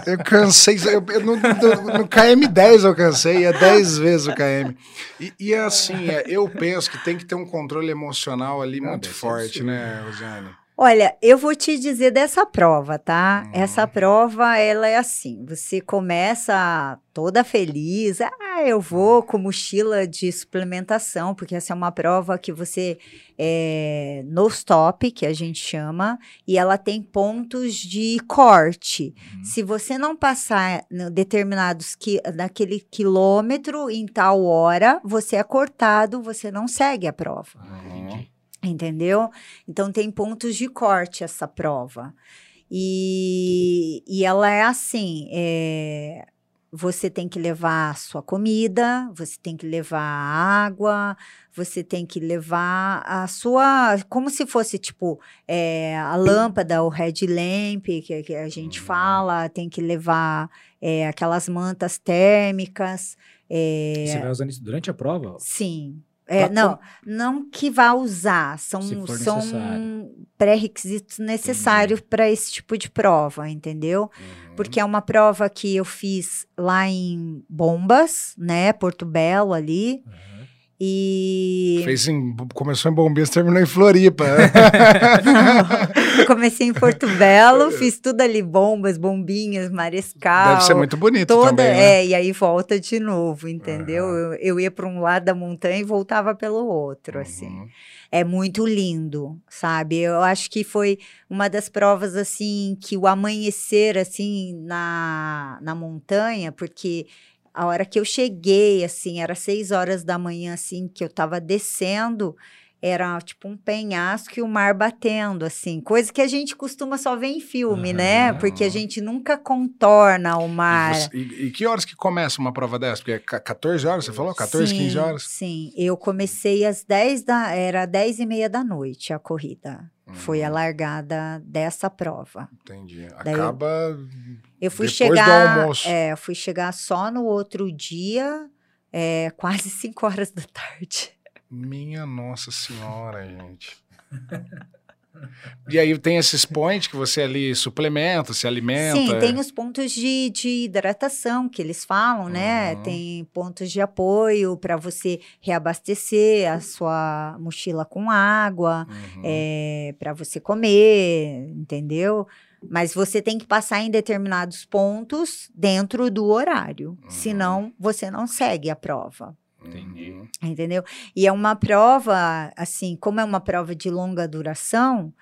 Speaker 2: eu cansei. Eu, eu, no, no, no KM10 eu cansei, é 10 vezes o KM. E, e assim, é, eu penso que tem que ter um controle emocional ali
Speaker 1: Não,
Speaker 2: muito forte, né, Rosiane?
Speaker 3: Olha, eu vou te dizer dessa prova, tá?
Speaker 2: Hum.
Speaker 3: Essa prova, ela é assim, você começa toda feliz, ah, eu vou com mochila de suplementação, porque essa é uma prova que você, é, no stop, que a gente chama, e ela tem pontos de corte.
Speaker 1: Uhum.
Speaker 3: Se você não passar no determinados que, naquele quilômetro em tal hora, você é cortado, você não segue a prova.
Speaker 1: Entendi.
Speaker 3: Entendeu? Então tem pontos de corte essa prova. E, e ela é assim: é, você tem que levar a sua comida, você tem que levar a água, você tem que levar a sua. Como se fosse tipo é, a lâmpada, o red lamp, que, que a gente
Speaker 2: Uhum.
Speaker 3: fala, tem que levar é, aquelas mantas térmicas. é,
Speaker 1: Você vai usando isso durante a prova?
Speaker 3: Sim. É, não, não que vá usar, são, são pré-requisitos necessários para esse tipo de prova, entendeu?
Speaker 2: Uhum.
Speaker 3: Porque é uma prova que eu fiz lá em Bombas, né? Porto Belo ali.
Speaker 1: Uhum.
Speaker 3: E
Speaker 2: Fez em, começou em Bombinhas, terminou em Floripa.
Speaker 3: eu comecei em Porto Belo, fiz tudo ali, bombas, bombinhas, marescal.
Speaker 2: Deve ser muito bonito
Speaker 3: toda,
Speaker 2: também, né?
Speaker 3: é, e aí volta de novo, entendeu?
Speaker 2: Aham.
Speaker 3: Eu, eu ia para um lado da montanha e voltava pelo outro, assim.
Speaker 2: Uhum.
Speaker 3: É muito lindo, sabe? Eu acho que foi uma das provas, assim, que o amanhecer, assim, na, na montanha, porque a hora que eu cheguei, assim, era seis horas da manhã, assim, que eu tava descendo, era tipo um penhasco e o mar batendo, assim, coisa que a gente costuma só ver em filme, né? Porque a gente nunca contorna o
Speaker 2: E,
Speaker 3: mar.
Speaker 2: você- e- e que horas que começa uma prova dessa? Porque é ca- 14 horas, você falou? 14,
Speaker 3: sim,
Speaker 2: 15 horas?
Speaker 3: Sim, eu comecei às 10 da. Era 10 e meia da noite a corrida. Foi a
Speaker 2: Uhum,
Speaker 3: largada dessa prova.
Speaker 2: Entendi.
Speaker 3: Daí eu-
Speaker 2: Acaba.
Speaker 3: Eu fui
Speaker 2: Depois do
Speaker 3: chegar.
Speaker 2: almoço.
Speaker 3: É, eu fui chegar só no outro dia, é, quase 5 horas da tarde.
Speaker 2: Minha Nossa Senhora, gente. E aí tem esses points que você ali suplementa, se alimenta.
Speaker 3: Sim,
Speaker 2: é.
Speaker 3: tem os pontos de, de hidratação que eles falam, né?
Speaker 2: Uhum.
Speaker 3: Tem pontos de apoio para você reabastecer a sua mochila com água.
Speaker 2: Uhum.
Speaker 3: é, para você comer, entendeu? Mas você tem que passar em determinados pontos dentro do horário,
Speaker 2: Uhum.
Speaker 3: senão você não segue a prova.
Speaker 1: Entendi.
Speaker 2: Uhum.
Speaker 3: entendeu? E é uma prova, assim, como é uma prova de longa duração,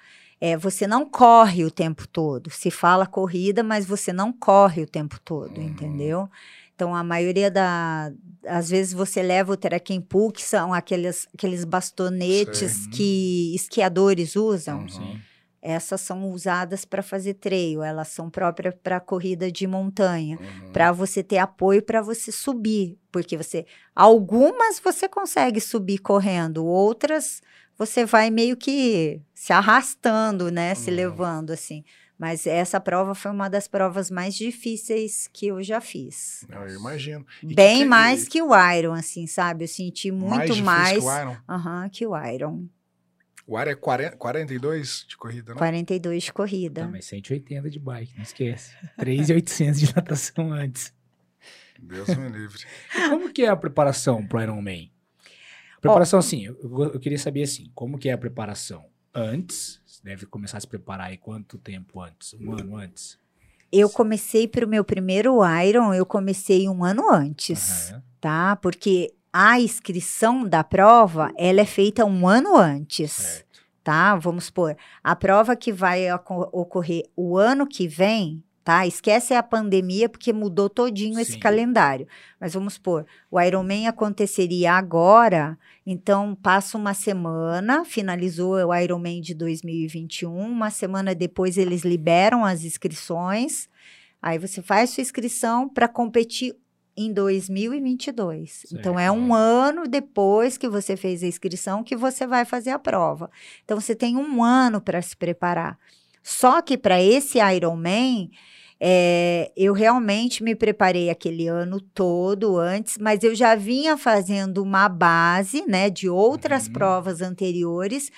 Speaker 3: é, você não corre o tempo todo. Se fala corrida, mas você não corre o tempo todo,
Speaker 2: Uhum.
Speaker 3: entendeu? Então, a maioria da... Às vezes você leva o trekking pool, que são aqueles, aqueles bastonetes
Speaker 2: Sei.
Speaker 3: que esquiadores usam.
Speaker 2: Uhum.
Speaker 3: Essas são usadas para fazer trail, elas são próprias para corrida de montanha
Speaker 2: Uhum.
Speaker 3: para você ter apoio para você subir, porque você algumas você consegue subir correndo, outras você vai meio que se arrastando, né, se
Speaker 2: Uhum.
Speaker 3: levando assim. Mas essa prova foi uma das provas mais difíceis que eu já fiz.
Speaker 2: Eu imagino. E que
Speaker 3: Bem
Speaker 2: que-
Speaker 3: mais que o Iron, assim, sabe? Eu senti muito
Speaker 2: difícil
Speaker 3: mais,
Speaker 2: que o Iron.
Speaker 3: aham, que o Iron.
Speaker 2: O Iron é 40, 42 de corrida, né?
Speaker 3: 42 de corrida.
Speaker 1: Tá, mas 180 de bike, não esquece. 3,800 de natação antes.
Speaker 2: Deus me livre.
Speaker 1: E como que é a preparação pro Ironman? Preparação, assim, eu, eu queria saber, assim, como que é a preparação antes? Você deve começar a se preparar aí quanto tempo antes? Um ano antes?
Speaker 3: Eu comecei para o meu primeiro Iron, eu comecei um ano antes.
Speaker 1: Aham.
Speaker 3: tá? Porque a inscrição da prova, ela é feita um ano antes,
Speaker 1: Certo.
Speaker 3: tá? Vamos supor, a prova que vai oco- ocorrer o ano que vem, tá? Esquece a pandemia, porque mudou todinho esse
Speaker 1: Sim.
Speaker 3: calendário. Mas vamos supor, o Ironman aconteceria agora, então passa uma semana, finalizou o Ironman de 2021, uma semana depois eles liberam as inscrições, aí você faz sua inscrição para competir em 2022. Então é um ano depois que você fez a inscrição que você vai fazer a prova. Então você tem um ano para se preparar. Só que para esse Ironman, é, eu realmente me preparei aquele ano todo antes, mas eu já vinha fazendo uma base, né, de outras
Speaker 1: Uhum.
Speaker 3: provas anteriores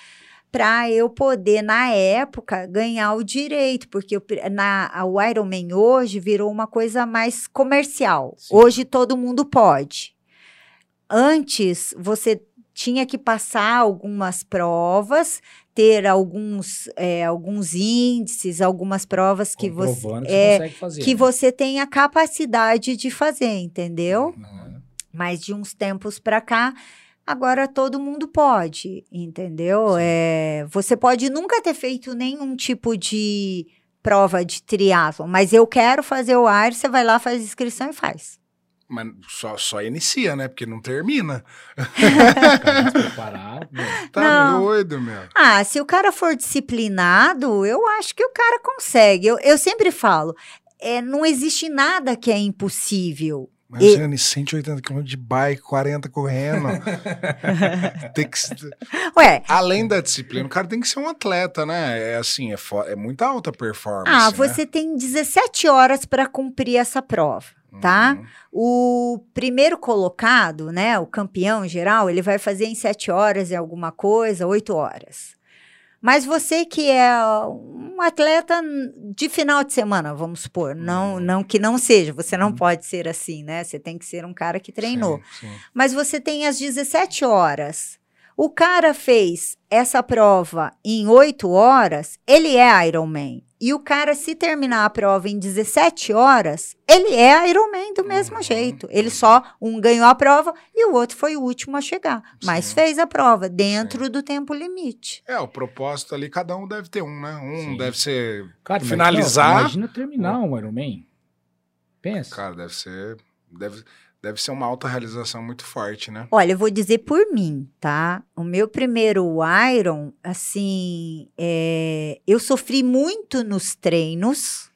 Speaker 3: para eu poder, na época, ganhar o direito, porque eu na, o Ironman hoje virou uma coisa mais comercial.
Speaker 1: Sim.
Speaker 3: Hoje todo mundo pode. Antes, você tinha que passar algumas provas, ter alguns, é, alguns índices, algumas provas que você,
Speaker 1: que
Speaker 3: é,
Speaker 1: você consegue fazer.
Speaker 3: que
Speaker 1: né?
Speaker 3: você tem a capacidade de fazer, entendeu?
Speaker 1: Aham.
Speaker 3: Mas de uns tempos para cá, agora todo mundo pode, entendeu? É, você pode nunca ter feito nenhum tipo de prova de triatlon, mas eu quero fazer o ar, você vai lá, faz inscrição e faz.
Speaker 2: Mas só, só inicia, né? Porque não termina.
Speaker 1: Cara, preparar, meu,
Speaker 2: Tá
Speaker 3: Não.
Speaker 2: doido, meu.
Speaker 3: Ah, se o cara for disciplinado, eu acho que o cara consegue. Eu, eu sempre falo, é, não existe nada que é impossível.
Speaker 2: Mas
Speaker 3: E-
Speaker 2: você anda em 180 km de bike, 40 correndo. tem que,
Speaker 3: Ué,
Speaker 2: além da disciplina, o cara tem que ser um atleta, né? É assim, é, fo- é muita alta performance.
Speaker 3: ah,
Speaker 2: né?
Speaker 3: você tem 17 horas para cumprir essa prova. tá?
Speaker 2: Uhum.
Speaker 3: O primeiro colocado, né, o campeão geral, ele vai fazer em 7 horas e alguma coisa, 8 horas. Mas você que é um atleta de final de semana, vamos supor, não,
Speaker 2: Uhum.
Speaker 3: não que não seja, você não
Speaker 1: Uhum.
Speaker 3: pode ser assim, né? Você tem que ser um cara que treinou.
Speaker 2: Sim, sim.
Speaker 3: Mas você tem as 17 horas. O cara fez essa prova em 8 horas, ele é Ironman. E o cara, se terminar a prova em 17 horas, ele é Ironman do mesmo
Speaker 2: Uhum.
Speaker 3: jeito. Ele só, um ganhou a prova e o outro foi o último a chegar. Mas
Speaker 2: Sim.
Speaker 3: fez a prova dentro do tempo limite.
Speaker 2: É, o propósito ali, cada um deve ter um, né? Um
Speaker 1: Sim.
Speaker 2: deve ser.
Speaker 1: Cara, mas,
Speaker 2: Finalizar-
Speaker 1: não, imagina terminar um Ironman. Pensa.
Speaker 2: Cara, deve ser. Deve, deve ser uma autorrealização muito forte, né?
Speaker 3: Olha, eu vou dizer por mim, tá? O meu primeiro Iron, assim, é, eu sofri muito nos treinos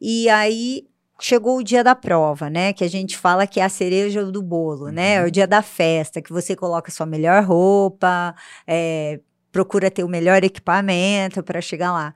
Speaker 3: e aí chegou o dia da prova, né? Que a gente fala que é a cereja do bolo, né? É o dia da festa, que você coloca sua melhor roupa, é, procura ter o melhor equipamento para chegar lá.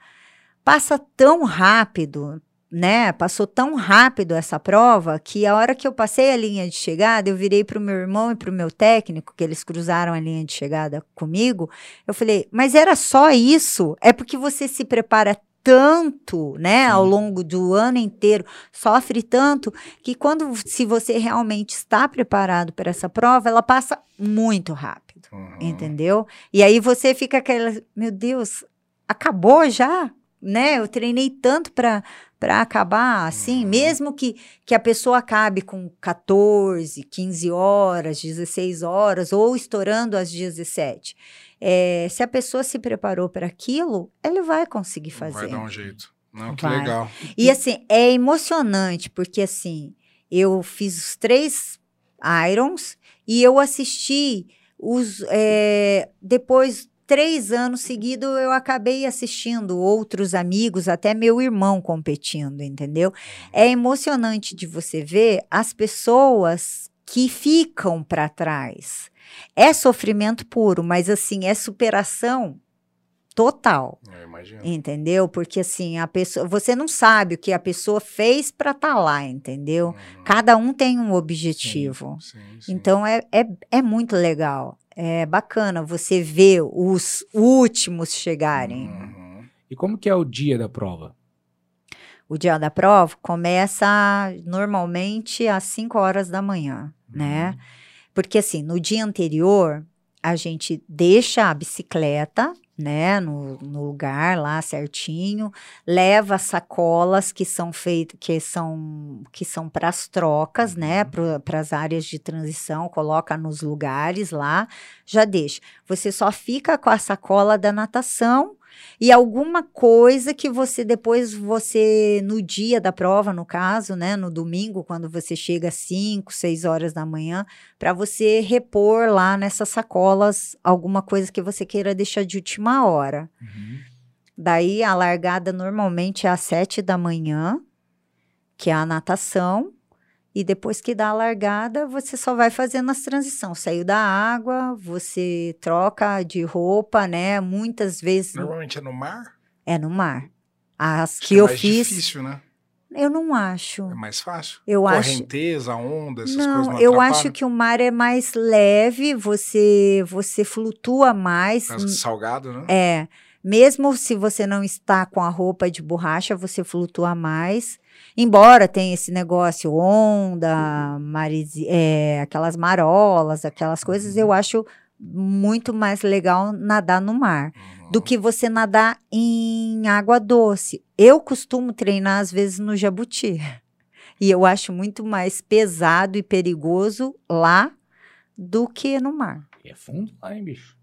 Speaker 3: Passa tão rápido, né? Passou tão rápido essa prova que a hora que eu passei a linha de chegada, eu virei para o meu irmão e para o meu técnico, que eles cruzaram a linha de chegada comigo. Eu falei, mas era só isso? É porque você se prepara tanto, né, ao longo do ano inteiro, sofre tanto que quando se você realmente está preparado para essa prova, ela passa muito rápido,
Speaker 2: Uhum.
Speaker 3: entendeu? E aí você fica aquela, meu Deus, acabou já? Né? Eu treinei tanto para para acabar assim,
Speaker 2: Uhum.
Speaker 3: mesmo que, que a pessoa acabe com 14, 15 horas, 16 horas, ou estourando às 17. É, se a pessoa se preparou para aquilo, ele vai conseguir fazer.
Speaker 2: Vai dar um jeito. Não, que
Speaker 3: Vai.
Speaker 2: legal.
Speaker 3: E assim, é emocionante, porque assim, eu fiz os três Irons e eu assisti os. é, depois, três anos seguidos, eu acabei assistindo outros amigos, até meu irmão competindo, entendeu? É emocionante de você ver as pessoas que ficam para trás. É sofrimento puro, mas assim, é superação total. Entendeu? Porque assim, a pessoa, você não sabe o que a pessoa fez para estar lá, entendeu?
Speaker 2: Uhum.
Speaker 3: Cada um tem um objetivo.
Speaker 2: Sim, sim.
Speaker 3: Então é, é, é muito legal. É bacana você ver os últimos chegarem.
Speaker 2: Uhum.
Speaker 1: E como que é o dia da prova?
Speaker 3: O dia da prova começa normalmente às 5 horas da manhã, né? Porque assim, no dia anterior, a gente deixa a bicicleta, né, no, no lugar lá certinho, leva as sacolas que são feitas, que são que são para as trocas, né, para as áreas de transição, coloca nos lugares lá, já deixa. Você só fica com a sacola da natação e alguma coisa que você depois você no dia da prova, no caso, né, no domingo, quando você chega às 5, 6 horas da manhã, para você repor lá nessas sacolas alguma coisa que você queira deixar de última hora.
Speaker 1: Uhum.
Speaker 3: Daí a largada normalmente é às 7 da manhã, que é a natação. E depois que dá a largada, você só vai fazendo as transições. Saiu da água, você troca de roupa, né? Muitas vezes
Speaker 2: Normalmente é no mar?
Speaker 3: é no mar. As
Speaker 2: Acho
Speaker 3: que
Speaker 2: é
Speaker 3: eu
Speaker 2: mais
Speaker 3: fiz,
Speaker 2: difícil, né?
Speaker 3: eu não acho.
Speaker 2: É mais fácil.
Speaker 3: Eu acho.
Speaker 2: Correnteza, onda, essas
Speaker 3: Não,
Speaker 2: coisas não
Speaker 3: eu
Speaker 2: atrapalham?
Speaker 3: acho que o mar é mais leve, você você flutua mais.
Speaker 2: De salgado, né?
Speaker 3: É, mesmo se você não está com a roupa de borracha, você flutua mais. Embora tenha esse negócio onda, marisi, é, aquelas marolas, aquelas coisas, eu acho muito mais legal nadar no mar
Speaker 2: Uhum.
Speaker 3: do que você nadar em água doce. Eu costumo treinar às vezes no Jabuti. E eu acho muito mais pesado e perigoso lá do que no mar.
Speaker 1: E é fundo lá, hein, bicho?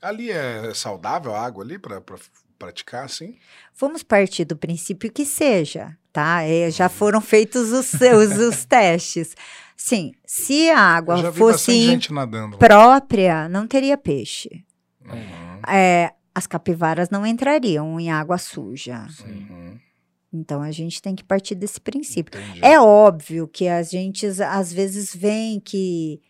Speaker 2: Ali é saudável a água ali pra praticar, assim?
Speaker 3: Vamos partir do princípio que seja, tá? É, já foram feitos os seus os testes. Sim, se a água fosse própria, não teria peixe.
Speaker 2: Uhum.
Speaker 3: É, as capivaras não entrariam em água suja.
Speaker 2: Uhum.
Speaker 3: Então a gente tem que partir desse princípio.
Speaker 2: Entendi.
Speaker 3: É óbvio que a gente às vezes vem que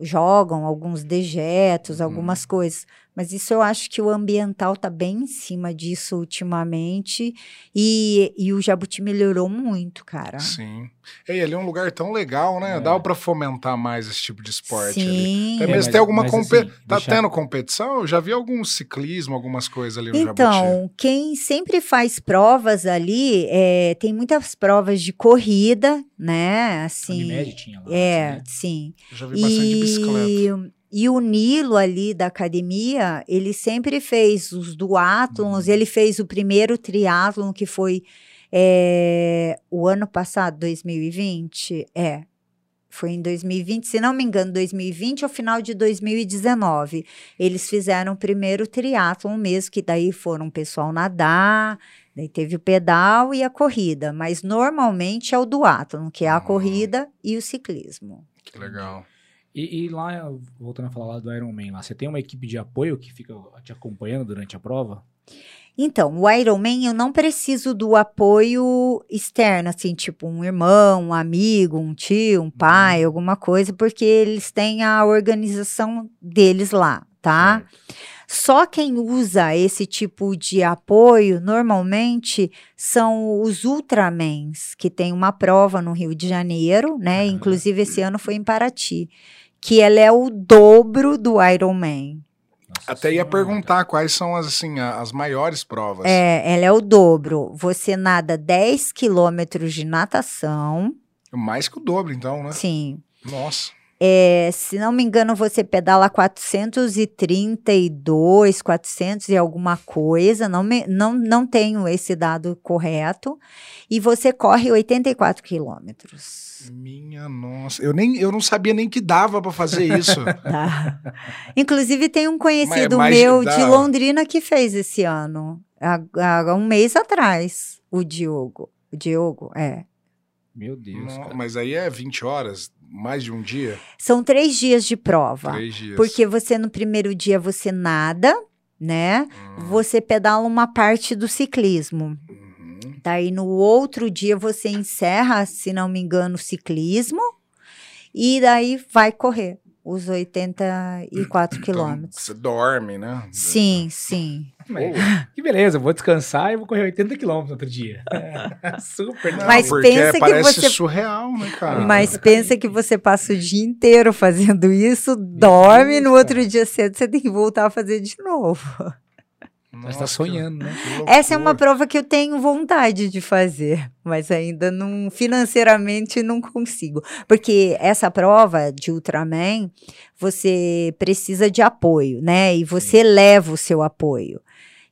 Speaker 3: jogam alguns dejetos,
Speaker 2: Uhum.
Speaker 3: algumas coisas, mas isso eu acho que o ambiental tá bem em cima disso ultimamente e, e o Jabuti melhorou muito, cara.
Speaker 2: Sim. E ali é um lugar tão legal, né?
Speaker 1: É.
Speaker 2: Dá pra fomentar mais esse tipo de esporte ali.
Speaker 3: Sim.
Speaker 2: Até
Speaker 1: É,
Speaker 2: mesmo
Speaker 1: mas-
Speaker 2: tem alguma competição.
Speaker 1: assim,
Speaker 2: Tá
Speaker 1: deixar-
Speaker 2: tendo competição? Eu já vi algum ciclismo, algumas coisas ali no Jabuti.
Speaker 3: Então, quem sempre faz provas ali, é, tem muitas provas de corrida, né? Assim,
Speaker 1: Unimed tinha lá.
Speaker 3: é,
Speaker 1: antes, né?
Speaker 3: sim.
Speaker 2: Eu já vi bastante bicicleta.
Speaker 3: E, o Nilo ali da academia, ele sempre fez os duátlons,
Speaker 2: Uhum.
Speaker 3: ele fez o primeiro triatlon que foi é, o ano passado, 2020, é. Foi em 2020, se não me engano, 2020 ou final de 2019. Eles fizeram o primeiro triatlon mesmo, que daí foram o pessoal nadar, daí teve o pedal e a corrida. Mas normalmente é o duátlon, que é a
Speaker 2: Uhum.
Speaker 3: corrida e o ciclismo.
Speaker 2: Que legal.
Speaker 1: E, e lá, voltando a falar lá do Ironman, lá, você tem uma equipe de apoio que fica te acompanhando durante a prova?
Speaker 3: Então, o Ironman eu não preciso do apoio externo, assim, tipo um irmão, um amigo, um tio, um pai, alguma coisa, porque eles têm a organização deles lá, tá? Só quem usa esse tipo de apoio, normalmente, são os Ultramens, que tem uma prova no Rio de Janeiro, né?
Speaker 1: Ah.
Speaker 3: Inclusive, esse ano foi em Paraty, que ela é o dobro do Ironman.
Speaker 1: Nossa
Speaker 2: Até ia perguntar quais são as, assim, as maiores provas.
Speaker 3: É, ela é o dobro. Você nada 10 quilômetros de natação,
Speaker 2: Mais que o dobro, então, né?
Speaker 3: sim.
Speaker 2: Nossa.
Speaker 3: É, se não me engano, você pedala 432, 400 e alguma coisa, não, me, não, não tenho esse dado correto, e você corre 84 quilômetros.
Speaker 2: Minha nossa, eu, nem, eu não sabia nem que dava para fazer isso.
Speaker 3: Tá. Inclusive, tem um conhecido
Speaker 2: mas
Speaker 3: meu
Speaker 2: dá-
Speaker 3: de Londrina que fez esse ano, há, há um mês atrás, o Diogo. O Diogo, é.
Speaker 1: Meu Deus,
Speaker 2: Não,
Speaker 1: cara.
Speaker 2: mas aí é 20 horas, mais de um dia,
Speaker 3: São três dias de prova.
Speaker 2: três dias.
Speaker 3: Porque você, no primeiro dia, você nada, né?
Speaker 2: Hum,
Speaker 3: Você pedala uma parte do ciclismo.
Speaker 2: uhum.
Speaker 3: Daí, no outro dia, você encerra, se não me engano, o ciclismo. E daí vai correr os 84
Speaker 2: Então,
Speaker 3: quilômetros.
Speaker 2: você dorme, né?
Speaker 3: Sim, sim.
Speaker 1: Mas, que beleza, vou descansar e vou correr 80 quilômetros outro dia. Super,
Speaker 2: Não,
Speaker 3: Mas pensa que
Speaker 2: parece
Speaker 3: você-
Speaker 2: surreal, né, cara?
Speaker 3: Mas pensa que você passa o dia inteiro fazendo isso, dorme, no outro
Speaker 1: cara.
Speaker 3: dia cedo você tem que voltar a fazer de novo.
Speaker 1: Mas tá
Speaker 2: Nossa,
Speaker 1: sonhando, né?
Speaker 3: Essa é uma prova que eu tenho vontade de fazer, mas ainda não financeiramente não consigo. Porque essa prova de Ultraman, você precisa de apoio, né? E você leva o seu apoio.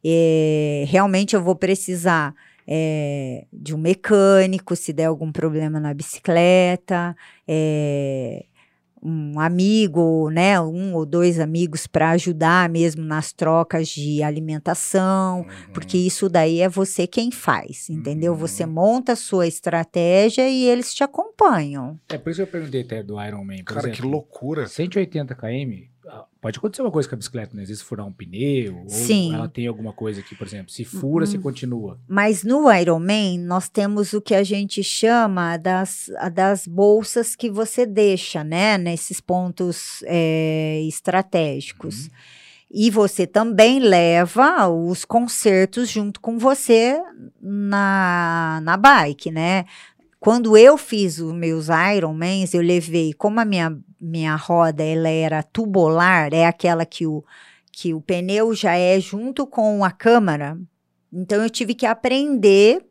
Speaker 3: É, realmente eu vou precisar é, de um mecânico se der algum problema na bicicleta, é, um amigo, né? Um ou dois amigos para ajudar mesmo nas trocas de alimentação.
Speaker 2: Uhum.
Speaker 3: Porque isso daí é você quem faz, entendeu?
Speaker 2: Uhum.
Speaker 3: Você monta a sua estratégia e eles te acompanham.
Speaker 1: É por isso que eu perguntei até do Iron Man. Por
Speaker 2: Cara, que
Speaker 1: exemplo,
Speaker 2: loucura.
Speaker 1: 180 km, pode acontecer uma coisa com a bicicleta, né? Às vezes furar um pneu,
Speaker 3: Sim.
Speaker 1: ou ela tem alguma coisa aqui, por exemplo, se fura, você
Speaker 3: Uhum.
Speaker 1: continua.
Speaker 3: Mas no Ironman, nós temos o que a gente chama das, das bolsas que você deixa, né? Nesses pontos é, estratégicos. E você também leva os concertos junto com você na, na bike, né? Quando eu fiz os meus Ironmans, eu levei, como a minha, minha roda ela era tubular, é aquela que o, que o pneu já é junto com a câmara, então eu tive que aprender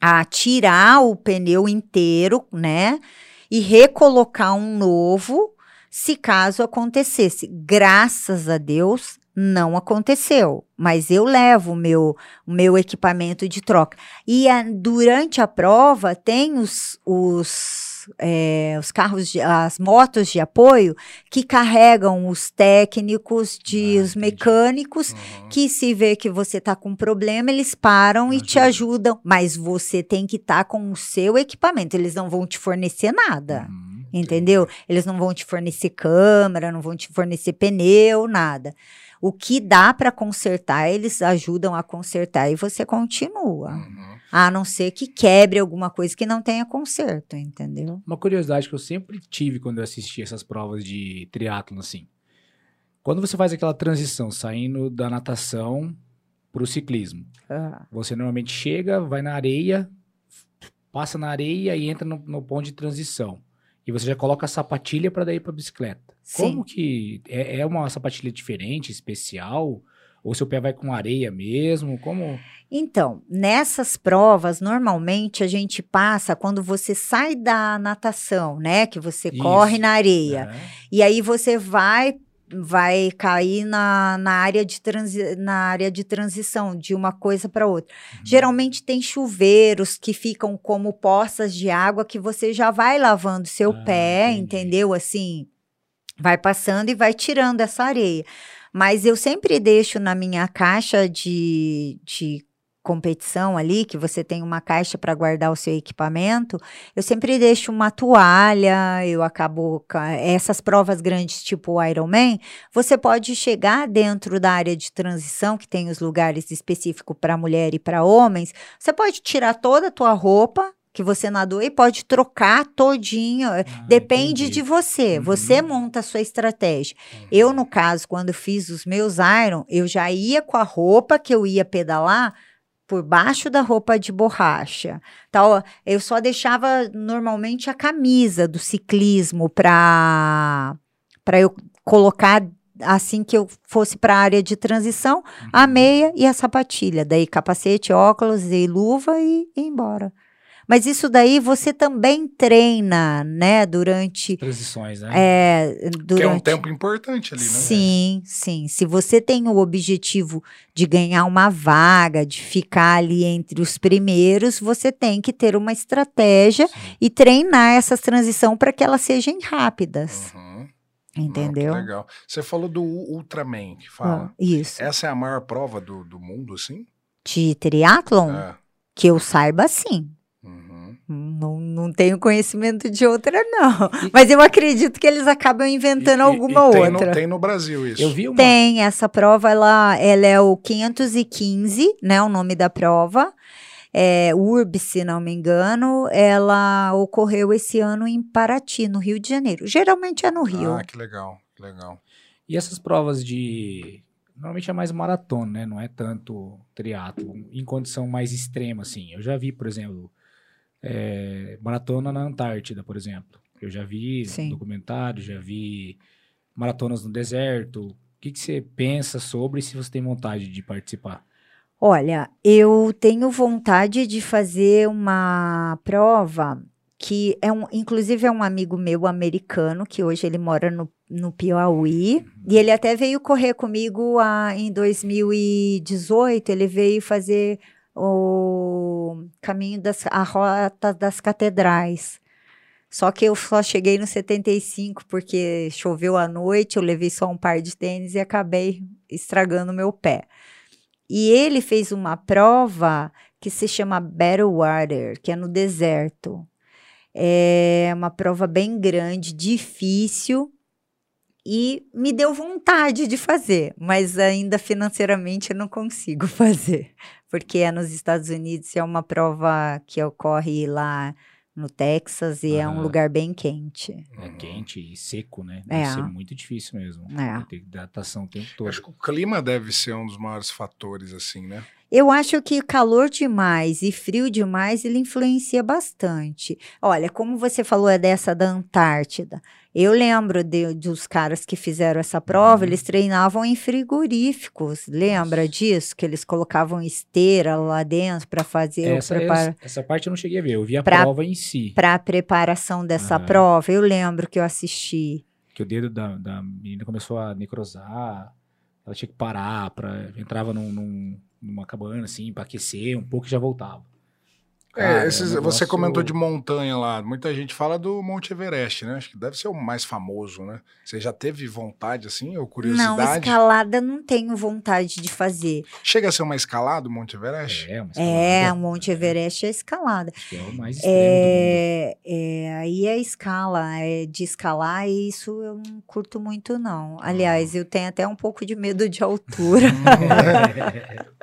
Speaker 3: a tirar o pneu inteiro, né? E recolocar um novo, se caso acontecesse. Graças a Deus, não aconteceu. Mas eu levo o meu, meu equipamento de troca. E a- durante a prova, tem os, os, é, os carros, de, as motos de apoio que carregam os técnicos, de,
Speaker 1: Ah,
Speaker 3: os mecânicos
Speaker 2: Uhum.
Speaker 3: que se vê que você tá com problema, eles param e te
Speaker 1: Ajuda.
Speaker 3: ajudam, mas você tem que estar com o seu equipamento, eles não vão te fornecer nada.
Speaker 1: Uhum.
Speaker 3: Entendeu? Eles não vão te fornecer câmera, não vão te fornecer pneu, nada. O que dá para consertar, eles ajudam a consertar e você continua.
Speaker 2: Uhum.
Speaker 3: A não ser que quebre alguma coisa que não tenha conserto, entendeu?
Speaker 1: Uma curiosidade que eu sempre tive quando eu assisti essas provas de triatlon, assim. Quando você faz aquela transição, saindo da natação pro ciclismo,
Speaker 3: Ah,
Speaker 1: você normalmente chega, vai na areia, passa na areia e entra no, no ponto de transição. E você já coloca a sapatilha para daí para bicicleta.
Speaker 3: Sim.
Speaker 1: Como que é, é uma sapatilha diferente, especial? Ou seu pé vai com areia mesmo? Como?
Speaker 3: Então, nessas provas, normalmente a gente passa quando você sai da natação, né? Que você
Speaker 1: Isso.
Speaker 3: corre na areia.
Speaker 1: É.
Speaker 3: E aí você vai vai cair na, na, área de transi na área de transição de uma coisa para outra.
Speaker 1: Uhum.
Speaker 3: Geralmente tem chuveiros que ficam como poças de água que você já vai lavando seu
Speaker 1: Ah,
Speaker 3: pé,
Speaker 1: entendi.
Speaker 3: entendeu? Assim, vai passando e vai tirando essa areia. Mas eu sempre deixo na minha caixa de, de competição ali, que você tem uma caixa para guardar o seu equipamento, eu sempre deixo uma toalha, eu acabo ca- essas provas grandes tipo o Ironman, você pode chegar dentro da área de transição, que tem os lugares específicos para mulher e para homens, você pode tirar toda a tua roupa que você nadou e pode trocar todinho,
Speaker 1: Ah,
Speaker 3: Depende
Speaker 1: entendi.
Speaker 3: de você.
Speaker 1: Uhum.
Speaker 3: Você monta a sua estratégia. Eu, no caso, quando fiz os meus Iron, eu já ia com a roupa que eu ia pedalar por baixo da roupa de borracha. Tal, eu só deixava normalmente a camisa do ciclismo para para eu colocar assim que eu fosse para a área de transição, a
Speaker 1: Uhum.
Speaker 3: meia e a sapatilha. Daí capacete, óculos e luva e, e embora. Mas isso daí você também treina, né? Durante.
Speaker 1: Transições, né?
Speaker 3: É, durante...
Speaker 2: Que é um tempo importante ali, né?
Speaker 3: Sim, sim. Se você tem o objetivo de ganhar uma vaga, de ficar ali entre os primeiros, você tem que ter uma estratégia
Speaker 1: Sim.
Speaker 3: e treinar essas transições para que elas sejam rápidas.
Speaker 2: Uhum.
Speaker 3: Entendeu?
Speaker 2: Não, que legal. Você falou do Ultraman, que fala.
Speaker 3: Ah, isso.
Speaker 2: Essa é a maior prova do, do mundo, assim?
Speaker 3: De triatlon,
Speaker 2: É.
Speaker 3: que eu saiba, sim. Não, não tenho conhecimento de outra, não. Mas eu acredito que eles acabam inventando
Speaker 2: E- e-
Speaker 3: alguma
Speaker 2: e tem
Speaker 3: outra.
Speaker 2: No, tem no Brasil isso.
Speaker 1: Eu vi uma.
Speaker 3: Tem, essa prova, ela, ela é o 515, né, o nome da prova. É, URB, se não me engano, ela ocorreu esse ano em Paraty, no Rio de Janeiro. Geralmente é no Rio.
Speaker 2: Ah, que legal, que legal.
Speaker 1: E essas provas de. Normalmente é mais maratona, né? Não é tanto triatlo. Em condição mais extrema, assim. Eu já vi, por exemplo, é, maratona na Antártida, por exemplo. Eu já vi
Speaker 3: Sim.
Speaker 1: documentário, já vi maratonas no deserto. O que, que você pensa sobre se você tem vontade de participar?
Speaker 3: Olha, eu tenho vontade de fazer uma prova que é um, inclusive é um amigo meu americano, que hoje ele mora no, no Piauí, e ele até veio correr comigo ah, em 2018, ele veio fazer o caminho das, a rota das catedrais. Só que eu só cheguei no 75 porque choveu à noite, eu levei só um par de tênis e acabei estragando meu pé. E ele fez uma prova que se chama Battle Water, que é no deserto. É uma prova bem grande, difícil, e me deu vontade de fazer, mas ainda financeiramente eu não consigo fazer, porque é nos Estados Unidos e é uma prova que ocorre lá no Texas e é um lugar bem quente.
Speaker 1: É
Speaker 2: Uhum.
Speaker 1: quente e seco, né?
Speaker 3: É.
Speaker 1: Deve ser muito difícil mesmo.
Speaker 3: É.
Speaker 1: Vai ter hidratação o tempo todo.
Speaker 2: Acho que o clima deve ser um dos maiores fatores, assim, né?
Speaker 3: Eu acho que calor demais e frio demais ele influencia bastante. Olha, como você falou é dessa da Antártida. Eu lembro de- dos caras que fizeram essa prova,
Speaker 1: Uhum.
Speaker 3: eles treinavam em frigoríficos. Lembra disso? Que eles colocavam esteira lá dentro para fazer o
Speaker 1: Essa,
Speaker 3: preparo.
Speaker 1: essa, essa parte eu não cheguei a ver. Eu vi a
Speaker 3: Pra-
Speaker 1: prova em si.
Speaker 3: Para a preparação dessa prova, eu lembro que eu assisti.
Speaker 1: que o dedo da, da menina começou a necrosar, ela tinha que parar, pra, entrava num, num- numa cabana assim, pra aquecer um pouco e já voltava. Cara,
Speaker 2: É, esses-
Speaker 1: é um
Speaker 2: Você comentou de montanha lá. Muita gente fala do Monte Everest, né? Acho que deve ser o mais famoso, né? Você já teve vontade, assim, ou
Speaker 3: Não,
Speaker 2: curiosidade?
Speaker 3: escalada não tenho vontade de fazer.
Speaker 2: Chega a ser uma escalada o Monte Everest?
Speaker 1: É, uma
Speaker 3: É,
Speaker 1: escalada,
Speaker 3: o Monte
Speaker 1: né?
Speaker 3: Everest é escalada.
Speaker 1: Acho que é o mais.
Speaker 3: É, é, aí é escala, é de escalar, e isso eu não curto muito, não. Aliás, eu tenho até um pouco de medo de altura.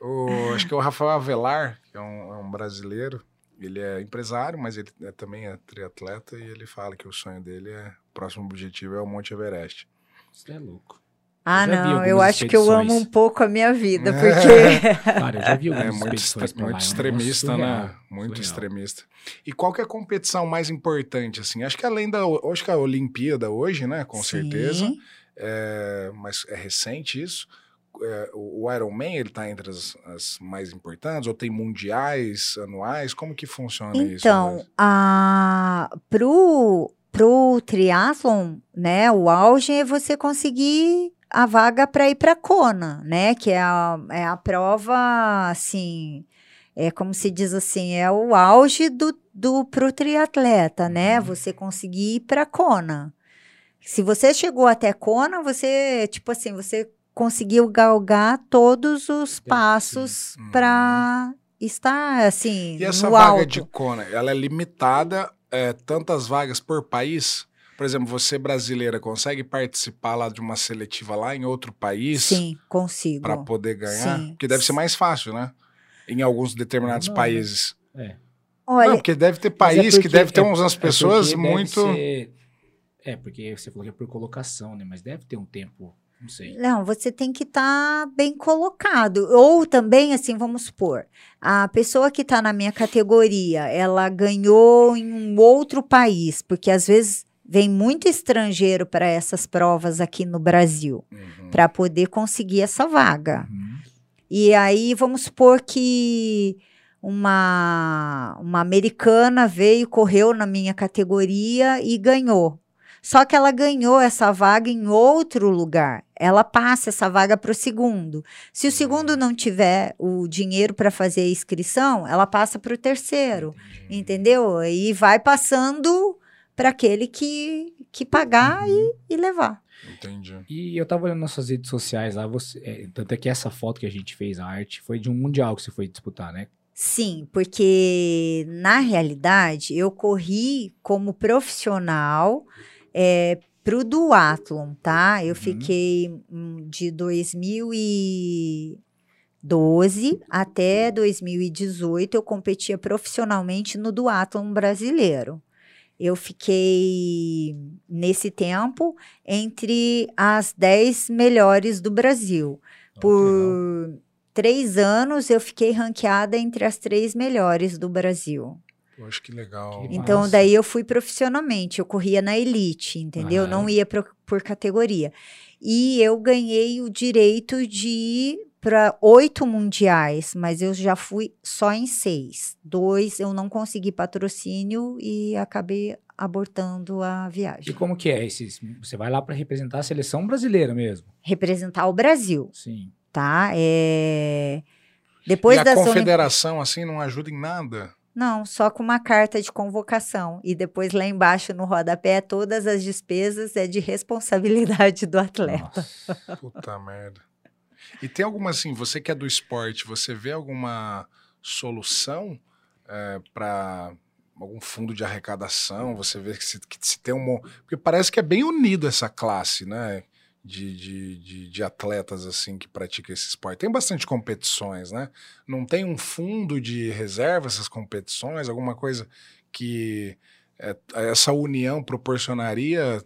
Speaker 2: O- acho que é o Rafael Avelar, que é um, é um brasileiro. Ele é empresário, mas ele é- também é triatleta e ele fala que o sonho dele é, o próximo objetivo é o Monte Everest.
Speaker 1: Isso é louco.
Speaker 3: ah,
Speaker 1: vi
Speaker 3: não, eu acho que eu amo um pouco a minha vida, porque.
Speaker 1: Cara, eu já vi
Speaker 2: É muito,
Speaker 1: lá,
Speaker 2: muito
Speaker 1: é um
Speaker 2: extremista, né?
Speaker 1: surreal,
Speaker 2: Muito
Speaker 1: surreal.
Speaker 2: extremista. E qual que é a competição mais importante, assim? Acho que além da... Acho que a Olimpíada hoje, né? Com certeza.
Speaker 3: Sim.
Speaker 2: É, mas é recente isso. É, o o Ironman, ele tá entre as, as mais importantes? Ou tem mundiais, anuais? Como que funciona isso?
Speaker 3: Então,
Speaker 2: Andrés?
Speaker 3: a, pro, pro triatlon, né, o auge é você conseguir a vaga para ir para Kona, né, que é a, é a prova, assim, é como se diz assim, é o auge do, do pro triatleta, né,
Speaker 1: Uhum.
Speaker 3: você conseguir ir para Kona. Se você chegou até Kona, você, tipo assim, você conseguiu galgar todos os passos
Speaker 2: Uhum.
Speaker 3: para estar, assim,
Speaker 2: E essa
Speaker 3: no
Speaker 2: vaga
Speaker 3: alto.
Speaker 2: de Kona, ela é limitada, é, tantas vagas por país? Por exemplo, você brasileira consegue participar lá de uma seletiva lá em outro país
Speaker 3: Sim, consigo.
Speaker 2: para poder ganhar?
Speaker 3: Sim.
Speaker 2: Porque deve ser mais fácil, né? Em alguns determinados
Speaker 1: Não,
Speaker 2: países.
Speaker 1: É.
Speaker 3: Olha,
Speaker 2: Não, porque deve ter
Speaker 1: é
Speaker 2: país que
Speaker 1: porque-
Speaker 2: deve ter
Speaker 1: é-
Speaker 2: umas
Speaker 1: é
Speaker 2: pessoas muito.
Speaker 1: ser- É, porque você falou que é por colocação, né? Mas deve ter um tempo, não sei.
Speaker 3: não, você tem que estar bem colocado. Ou também, assim, vamos supor, a pessoa que está na minha categoria, ela ganhou em um outro país, porque às vezes vem muito estrangeiro para essas provas aqui no Brasil,
Speaker 2: Uhum.
Speaker 3: para poder conseguir essa vaga.
Speaker 1: Uhum.
Speaker 3: E aí, vamos supor que uma, uma americana veio, correu na minha categoria e ganhou. Só que ela ganhou essa vaga em outro lugar. Ela passa essa vaga para o segundo. Se o segundo não tiver o dinheiro para fazer a inscrição, ela passa para o terceiro. Entendeu? E vai passando para aquele que, que pagar e, e levar.
Speaker 2: Entendi.
Speaker 1: E eu tava olhando nas suas redes sociais lá, você, é, tanto é que essa foto que a gente fez, a arte, foi de um mundial que você foi disputar, né?
Speaker 3: Sim, porque na realidade eu corri como profissional é, para o duatlon, tá? Eu
Speaker 1: Uhum.
Speaker 3: fiquei hum, de 2012 até 2018 eu competia profissionalmente no duatlon brasileiro. Eu fiquei nesse tempo entre as 10 melhores do Brasil. Por três anos eu fiquei ranqueada entre as três melhores do Brasil.
Speaker 2: Poxa, que legal.
Speaker 1: Que
Speaker 3: Então,
Speaker 1: Massa.
Speaker 3: daí eu fui profissionalmente, eu corria na elite, entendeu?
Speaker 1: Aham.
Speaker 3: Não ia pro- por categoria. E eu ganhei o direito de ir para oito mundiais, mas eu já fui só em seis. Dois eu não consegui patrocínio e acabei abortando a
Speaker 1: E
Speaker 3: viagem.
Speaker 1: como que é? Esses, você vai lá para representar a seleção brasileira mesmo?
Speaker 3: Representar o Brasil,
Speaker 1: Sim.
Speaker 3: tá? É... Depois
Speaker 2: e a confederação, assim, não ajuda em nada?
Speaker 3: Não, só com uma carta de convocação. E depois lá embaixo no rodapé, todas as despesas é de responsabilidade do atleta.
Speaker 1: Nossa.
Speaker 2: Puta merda. E tem alguma, assim, você que é do esporte, você vê alguma solução para algum fundo de arrecadação? Você vê que se, que se tem um... Porque parece que é bem unido essa classe, né? De, de, de, de atletas, assim, que praticam esse esporte. Tem bastante competições, né? Não tem um fundo de reserva essas competições? Alguma coisa que é, essa união proporcionaria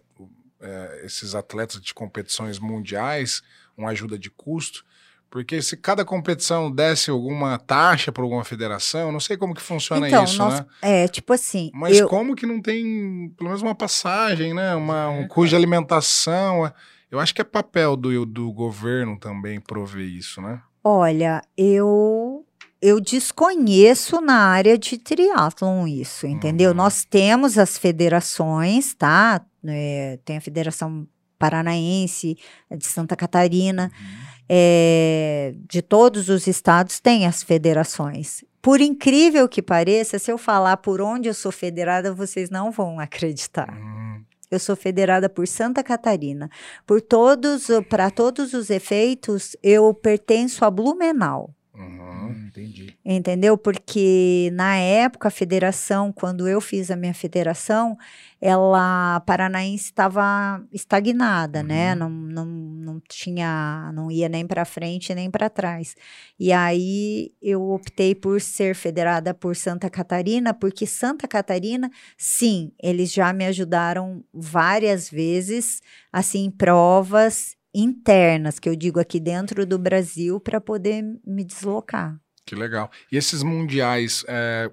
Speaker 2: é, esses atletas de competições mundiais uma ajuda de custo? Porque se cada competição desse alguma taxa para alguma federação, não sei como que funciona
Speaker 3: então,
Speaker 2: isso,
Speaker 3: nós,
Speaker 2: né?
Speaker 3: é tipo assim,
Speaker 2: Mas
Speaker 3: eu,
Speaker 2: como que não tem pelo menos uma passagem, né? Uma,
Speaker 1: É,
Speaker 2: um custo de alimentação? Eu acho que é papel do, do governo também prover isso, né?
Speaker 3: olha, eu eu desconheço na área de triatlon isso, entendeu?
Speaker 2: Uhum.
Speaker 3: Nós temos as federações, tá? É, tem a Federação Paranaense, a de Santa Catarina,
Speaker 1: Uhum.
Speaker 3: é, de todos os estados tem as federações. Por incrível que pareça, se eu falar por onde eu sou federada, vocês não vão acreditar.
Speaker 2: Hum,
Speaker 3: Eu sou federada por Santa Catarina. Por todos, para todos os efeitos, eu pertenço a Blumenau.
Speaker 2: Uhum.
Speaker 1: Hum, entendi.
Speaker 3: Entendeu? Porque na época a federação, quando eu fiz a minha federação, ela a paranaense estava estagnada, né?
Speaker 1: Uhum.
Speaker 3: Não, não, não tinha, não ia nem para frente nem para trás. E aí eu optei por ser federada por Santa Catarina, porque Santa Catarina, sim, eles já me ajudaram várias vezes, assim, em provas internas, que eu digo aqui dentro do Brasil, para poder me deslocar.
Speaker 2: Que legal. E esses mundiais,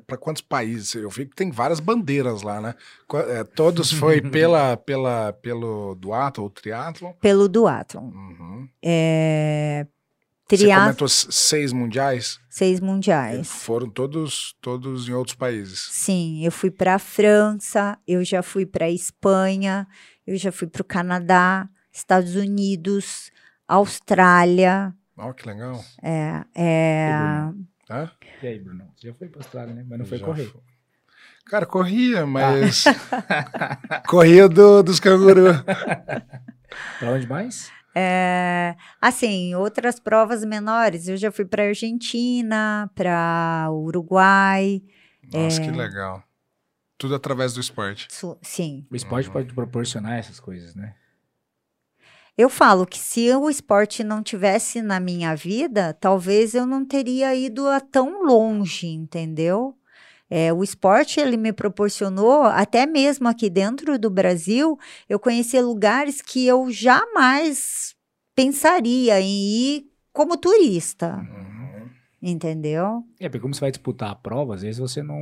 Speaker 2: para quantos países? Eu vi que tem várias bandeiras lá, né? É, todos foi pela, pela, pelo duatlon ou triatlon?
Speaker 3: Pelo duatlon.
Speaker 2: Uhum.
Speaker 3: É,
Speaker 2: Você comentou seis mundiais?
Speaker 3: seis mundiais.
Speaker 2: Foram todos, todos em outros países.
Speaker 3: Sim, eu fui para a França, eu já fui para a Espanha, eu já fui para o Canadá, Estados Unidos, Austrália.
Speaker 2: Ó, que legal.
Speaker 3: É, é,
Speaker 2: Hã?
Speaker 1: E aí, Bruno? Você já foi pra Austrália, né? Mas não foi
Speaker 2: Já
Speaker 1: correr.
Speaker 2: fui. Cara, corria, mas. corria do, dos cangurus.
Speaker 1: Pra onde mais?
Speaker 3: é, assim, outras provas menores, eu já fui para Argentina, para Uruguai,
Speaker 2: Nossa,
Speaker 3: É.
Speaker 2: que legal. Tudo através do esporte.
Speaker 3: su- sim.
Speaker 1: O esporte
Speaker 2: Uhum.
Speaker 1: pode proporcionar essas coisas, né?
Speaker 3: Eu falo que se o esporte não tivesse na minha vida, talvez eu não teria ido a tão longe, entendeu? É, o esporte ele me proporcionou, até mesmo aqui dentro do Brasil, eu conheci lugares que eu jamais pensaria em ir como turista,
Speaker 2: Uhum.
Speaker 3: entendeu?
Speaker 1: É, porque como você vai disputar a prova, às vezes você não,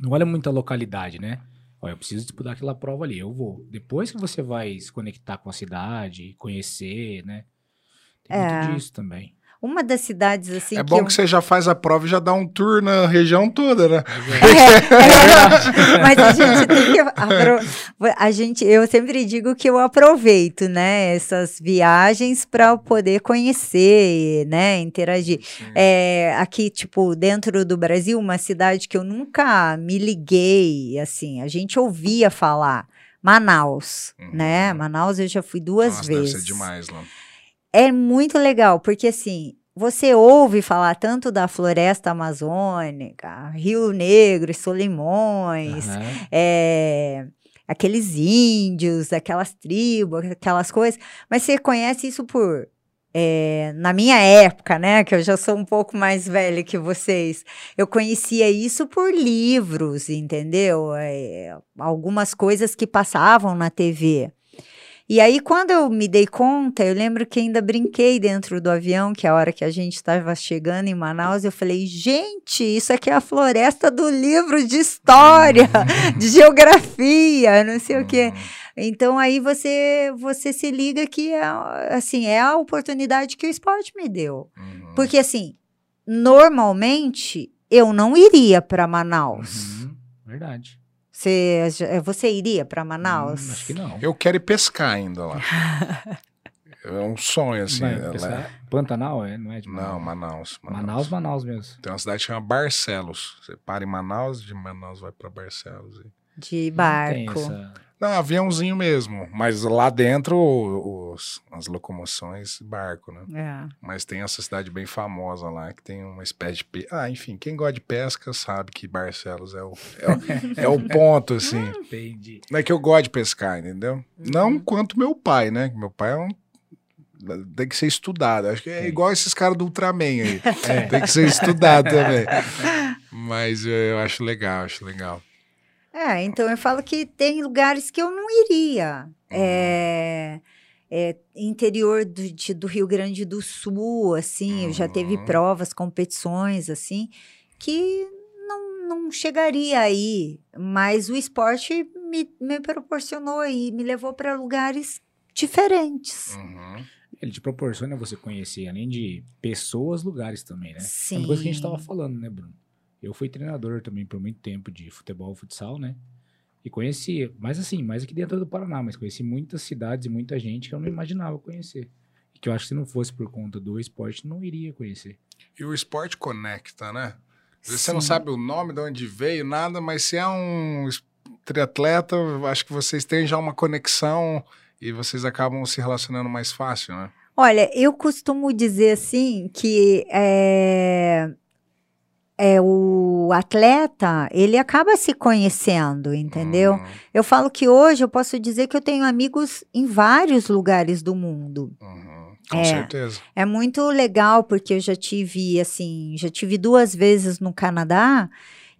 Speaker 1: não olha muito a localidade, né? Ó, eu preciso disputar aquela prova ali, eu vou. Depois que você vai se conectar com a cidade, conhecer, né? Tem
Speaker 3: É.
Speaker 1: muito disso também.
Speaker 3: Uma das cidades assim
Speaker 2: é
Speaker 3: que
Speaker 2: bom
Speaker 3: eu-
Speaker 2: que você já faz a prova e já dá um tour na região toda, né?
Speaker 3: É, mas a gente tem que apro- a gente eu sempre digo que eu aproveito né essas viagens para poder conhecer né interagir é, aqui tipo dentro do Brasil uma cidade que eu nunca me liguei assim a gente ouvia falar Manaus
Speaker 2: Uhum.
Speaker 3: né Manaus eu já fui duas
Speaker 2: Nossa,
Speaker 3: vezes
Speaker 2: deve ser demais lá.
Speaker 3: É muito legal, porque assim, você ouve falar tanto da floresta amazônica, Rio Negro e Solimões,
Speaker 1: Aham.
Speaker 3: é, aqueles índios, aquelas tribos, aquelas coisas, mas você conhece isso por. é, na minha época, né, que eu já sou um pouco mais velha que vocês, eu conhecia isso por livros, entendeu? É, algumas coisas que passavam na TV. E aí, quando eu me dei conta, eu lembro que ainda brinquei dentro do avião, que é a hora que a gente estava chegando em Manaus, eu falei, gente, isso aqui é a floresta do livro de história, de geografia, não sei o quê.
Speaker 2: Uhum.
Speaker 3: Então aí você você se liga que é, assim, é a oportunidade que o esporte me deu.
Speaker 2: Uhum.
Speaker 3: Porque assim, normalmente eu não iria para Manaus.
Speaker 1: Uhum. Verdade.
Speaker 3: Você, você iria para Manaus?
Speaker 1: Hum, acho que não.
Speaker 2: Eu quero ir pescar ainda lá. é um sonho, assim.
Speaker 1: Vai
Speaker 2: ela é-
Speaker 1: pensar- Pantanal, é? Não é de
Speaker 2: Não, Manaus,
Speaker 1: Manaus, Manaus mesmo.
Speaker 2: Tem uma cidade que chama Barcelos. Você para em Manaus, de Manaus vai pra Barcelos.
Speaker 3: De
Speaker 1: Não tem
Speaker 3: barco.
Speaker 1: essa-
Speaker 2: Não, aviãozinho mesmo. Mas lá dentro, os, as locomoções, barco, né?
Speaker 3: É.
Speaker 2: Mas tem essa cidade bem famosa lá, que tem uma espécie de... Pe... Ah, enfim, quem gosta de pesca sabe que Barcelos é o, é o, é o ponto, assim.
Speaker 1: Entendi.
Speaker 2: Não é que eu gosto de pescar, entendeu? Não quanto meu pai, né? Meu pai é um... Tem que ser estudado. Acho que é
Speaker 1: Tem.
Speaker 2: igual esses caras do Ultraman aí.
Speaker 1: É.
Speaker 2: Tem que ser estudado também. Mas eu, eu acho legal, acho legal.
Speaker 3: É, então eu falo que tem lugares que eu não iria. É, é, interior do, de- do Rio Grande do Sul, assim, eu já teve
Speaker 2: Uhum.
Speaker 3: provas, competições, assim, que não, não chegaria aí. Mas o esporte me, me proporcionou e me levou para lugares diferentes.
Speaker 2: Uhum.
Speaker 1: Ele te proporciona você conhecer, além de pessoas, lugares também, né? É
Speaker 3: Sim.
Speaker 1: uma coisa que a gente tava falando, né, Bruno? Eu fui treinador também por muito tempo de futebol e futsal, né? E conheci, mas assim, mais aqui dentro do Paraná, mas conheci muitas cidades e muita gente que eu não imaginava conhecer. E que eu acho que se não fosse por conta do esporte, não iria conhecer.
Speaker 2: E o esporte conecta, né? Às vezes Você não
Speaker 3: Sim.
Speaker 2: sabe o nome, de onde veio, nada, mas se é um triatleta, eu acho que vocês têm já uma conexão e vocês acabam se relacionando mais fácil, né?
Speaker 3: Olha, eu costumo dizer assim que é, é o atleta, ele acaba se conhecendo, entendeu?
Speaker 2: Uhum.
Speaker 3: Eu falo que hoje eu posso dizer que eu tenho amigos em vários lugares do mundo.
Speaker 2: Uhum. Com
Speaker 3: É.
Speaker 2: certeza.
Speaker 3: É muito legal porque eu já tive assim, já tive duas vezes no Canadá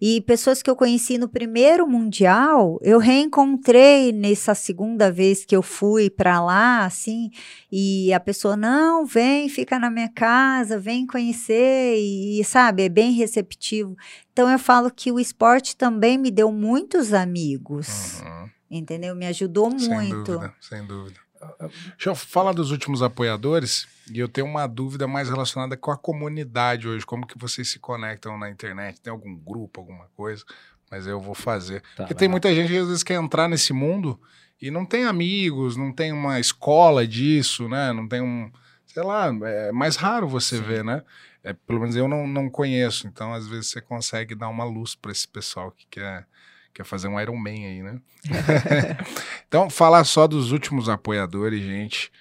Speaker 3: e pessoas que eu conheci no primeiro mundial, eu reencontrei nessa segunda vez que eu fui para lá, assim, e a pessoa não, vem, fica na minha casa, vem conhecer e, sabe, é bem receptivo. Então eu falo que o esporte também me deu muitos amigos,
Speaker 2: Uhum.
Speaker 3: entendeu? Me ajudou
Speaker 2: Sem
Speaker 3: muito.
Speaker 2: dúvida, sem dúvida. Deixa eu falar dos últimos apoiadores e eu tenho uma dúvida mais relacionada com a comunidade hoje, como que vocês se conectam na internet, tem algum grupo, alguma coisa, mas eu vou fazer.
Speaker 1: Tá,
Speaker 2: Porque tem
Speaker 1: lá.
Speaker 2: muita gente que às vezes quer entrar nesse mundo e não tem amigos, não tem uma escola disso, né? Não tem um, sei lá, é mais raro você
Speaker 1: Sim.
Speaker 2: ver, né? É, pelo menos eu não, não conheço, então às vezes você consegue dar uma luz para esse pessoal que quer, quer fazer um Iron Man aí, né? então, falar só dos últimos apoiadores, gente.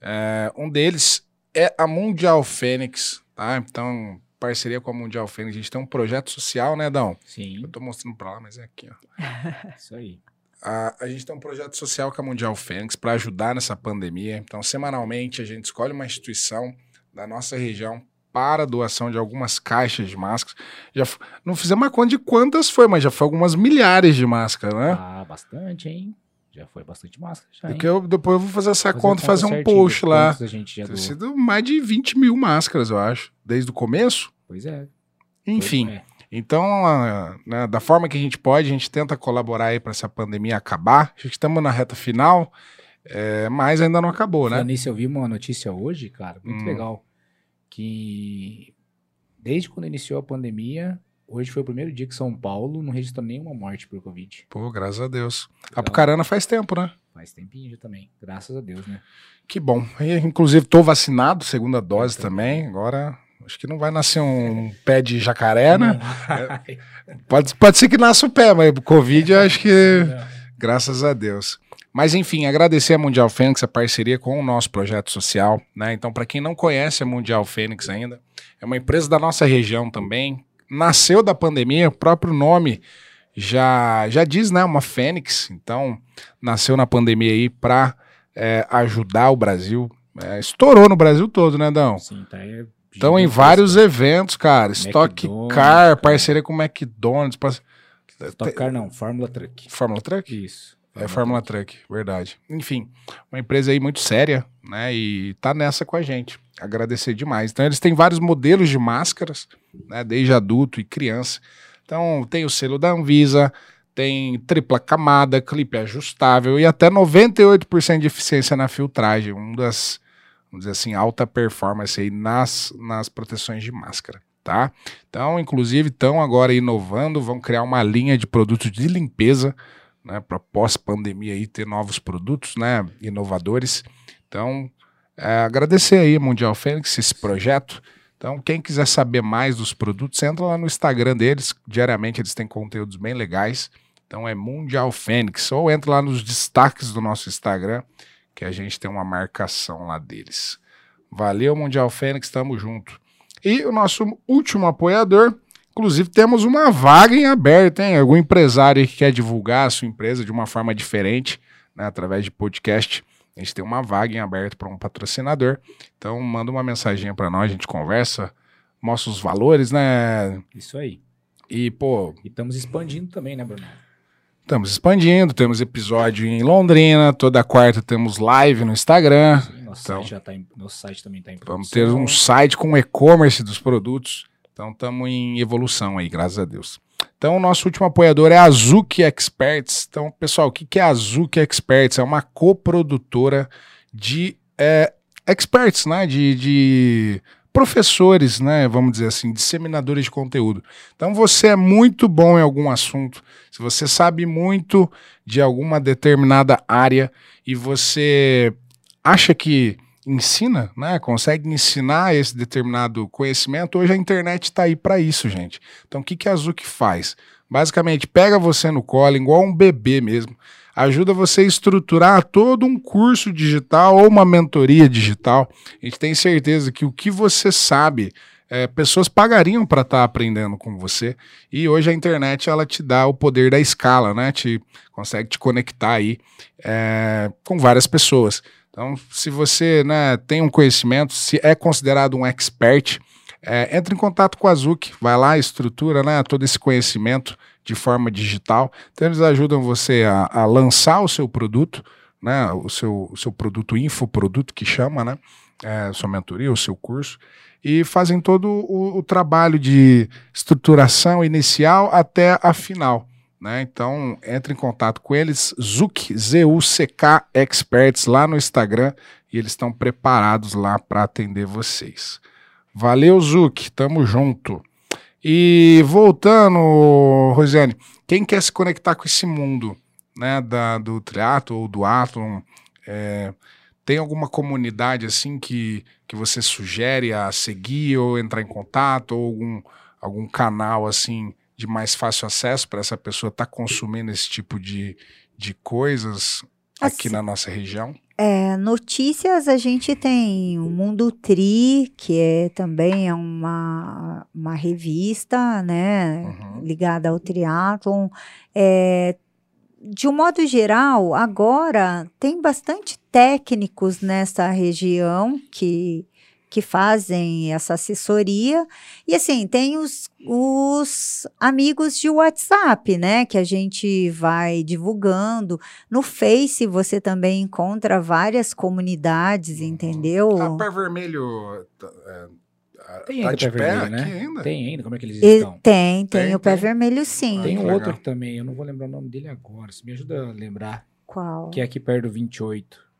Speaker 2: É, um deles é a Mundial Fênix, tá? Então, parceria com a Mundial Fênix, a gente tem um projeto social, né, Dão?
Speaker 1: Sim,
Speaker 2: Eu tô mostrando pra lá, mas é aqui, ó.
Speaker 1: isso aí.
Speaker 2: A, a gente tem um projeto social com a Mundial Fênix para ajudar nessa pandemia. Então, semanalmente, a gente escolhe uma instituição da nossa região para a doação de algumas caixas de máscaras. Já não fizemos uma conta de quantas foi, mas já foi algumas milhares de máscaras, né?
Speaker 1: Ah, bastante, hein? Já foi bastante máscara, já,
Speaker 2: eu, depois eu vou fazer essa
Speaker 1: Fazer a
Speaker 2: conta fazer um
Speaker 1: certinho
Speaker 2: post lá.
Speaker 1: quantos A gente já
Speaker 2: Tem
Speaker 1: doou.
Speaker 2: sido mais de 20 mil máscaras, eu acho, desde o começo.
Speaker 1: Pois é.
Speaker 2: Enfim,
Speaker 1: é.
Speaker 2: então, ah, né, da forma que a gente pode, a gente tenta colaborar aí para essa pandemia acabar. Acho que estamos na reta final, é, mas ainda não acabou, né?
Speaker 1: Nisso, eu vi uma notícia hoje, cara, muito
Speaker 2: Hum.
Speaker 1: legal. Que desde quando iniciou a pandemia, hoje foi o primeiro dia que São Paulo não registrou nenhuma morte por Covid.
Speaker 2: Pô, graças a Deus.
Speaker 1: Então,
Speaker 2: Apucarana faz tempo, né?
Speaker 1: Faz tempinho também. Graças a Deus, né?
Speaker 2: Que bom. Inclusive, tô vacinado, segunda dose também. Agora, acho que não vai nascer um pé de jacaré, né? Pode, pode ser que nasça o pé, mas Covid, eu acho que. Graças a Deus. Mas enfim, agradecer a Mundial Fênix a parceria com o nosso projeto social, né? Então, para quem não conhece a Mundial Fênix ainda, é uma empresa da nossa região também. Nasceu da pandemia, o próprio nome já já diz, né? Uma Fênix. Então, nasceu na pandemia aí para é, ajudar o Brasil. É, estourou no Brasil todo, né, Dão?
Speaker 1: Sim, tá aí.
Speaker 2: Estão em vários eventos, cara. Stock Car, parceria com o McDonald's. par-
Speaker 1: Stock Car não, Fórmula Truck.
Speaker 2: Fórmula Truck?
Speaker 1: Isso.
Speaker 2: É Fórmula Truck, verdade. Enfim, uma empresa aí muito séria, né? E tá nessa com a gente. Agradecer demais. Então, eles têm vários modelos de máscaras, né? Desde adulto e criança. Então, tem o selo da Anvisa, tem tripla camada, clipe ajustável e até 98% de eficiência na filtragem. Um das, vamos dizer assim, alta performance aí nas, nas proteções de máscara. Tá? Então, inclusive, estão agora inovando, vão criar uma linha de produtos de limpeza né, para pós-pandemia aí ter novos produtos, né, inovadores. Então, é, agradecer aí Mundial Fênix esse projeto. Então, quem quiser saber mais dos produtos, entra lá no Instagram deles. Diariamente eles têm conteúdos bem legais. Então é Mundial Fênix. Ou entra lá nos destaques do nosso Instagram, que a gente tem uma marcação lá deles. Valeu, Mundial Fênix, tamo junto. E o nosso último apoiador, Inclusive, temos uma vaga em aberto, hein? Algum empresário que quer divulgar a sua empresa de uma forma diferente, né? Através de podcast. A gente tem uma vaga em aberto para um patrocinador. Então, manda uma mensagem para nós, a gente conversa, mostra os valores, né?
Speaker 1: Isso aí.
Speaker 2: E, pô,
Speaker 1: E estamos expandindo também, né, Bruno?
Speaker 2: estamos expandindo, temos episódio em Londrina, toda quarta temos live no Instagram.
Speaker 1: Sim, nosso,
Speaker 2: Então.
Speaker 1: site já tá em, nosso site também está em
Speaker 2: Vamos
Speaker 1: produção.
Speaker 2: ter um site com e-commerce dos produtos. Então estamos em evolução aí, graças a Deus. Então, o nosso último apoiador é a Azuki Experts. Então, pessoal, o que é a Azuki Experts? É uma coprodutora de é, experts, né? De, de professores, né? Vamos dizer assim, disseminadores de conteúdo. Então, você é muito bom em algum assunto, se você sabe muito de alguma determinada área e você acha que ensina, né? Consegue ensinar esse determinado conhecimento. Hoje a internet está aí para isso, gente. Então o que, que a Zuki faz? Basicamente, pega você no colo, igual um bebê mesmo, ajuda você a estruturar todo um curso digital ou uma mentoria digital. A gente tem certeza que o que você sabe, é, pessoas pagariam para estar aprendendo com você. E hoje a internet ela te dá o poder da escala, né? Te consegue te conectar aí é, com várias pessoas. Então, se você né, tem um conhecimento, se é considerado um expert, é, entre em contato com a Zuki, vai lá, estrutura né, todo esse conhecimento de forma digital. Então, eles ajudam você a, a lançar o seu produto, né, o, seu, o seu produto infoproduto que chama, né, é, sua mentoria, o seu curso, e fazem todo o, o trabalho de estruturação inicial até a final. Né? Então, entre em contato com eles, Zuc, Z-U-C-K Experts, lá no Instagram, e eles estão preparados lá para atender vocês. Valeu, Zuc, tamo junto. E voltando, Rosiane, quem quer se conectar com esse mundo né, da, do triatlo ou do atlon, é, tem alguma comunidade assim que, que você sugere a seguir ou entrar em contato, ou algum, algum canal assim de mais fácil acesso para essa pessoa estar consumindo esse tipo de, de coisas aqui
Speaker 3: Assim,
Speaker 2: na nossa região?
Speaker 3: É, notícias a gente tem o Mundo Tri, que é também é uma, uma revista, né,
Speaker 2: Uhum.
Speaker 3: ligada ao triatlon. É, de um modo geral, agora tem bastante técnicos nessa região que, que fazem essa assessoria. E assim, tem os, os amigos de WhatsApp, né? Que a gente vai divulgando. No Face você também encontra várias comunidades, entendeu?
Speaker 2: A Pé Vermelho tá, é,
Speaker 1: Tem
Speaker 2: tá
Speaker 1: ainda
Speaker 2: de
Speaker 1: pé
Speaker 2: pé
Speaker 1: vermelho, né?
Speaker 2: ainda?
Speaker 1: Tem ainda, como é que eles
Speaker 3: E
Speaker 1: estão?
Speaker 3: tem, tem,
Speaker 2: Tem,
Speaker 3: o pé
Speaker 2: tem.
Speaker 3: vermelho sim.
Speaker 1: Tem
Speaker 2: Ah,
Speaker 1: um outro também, eu não vou lembrar o nome dele agora. Você me ajuda a lembrar.
Speaker 3: Qual?
Speaker 1: Que é aqui perto do 28.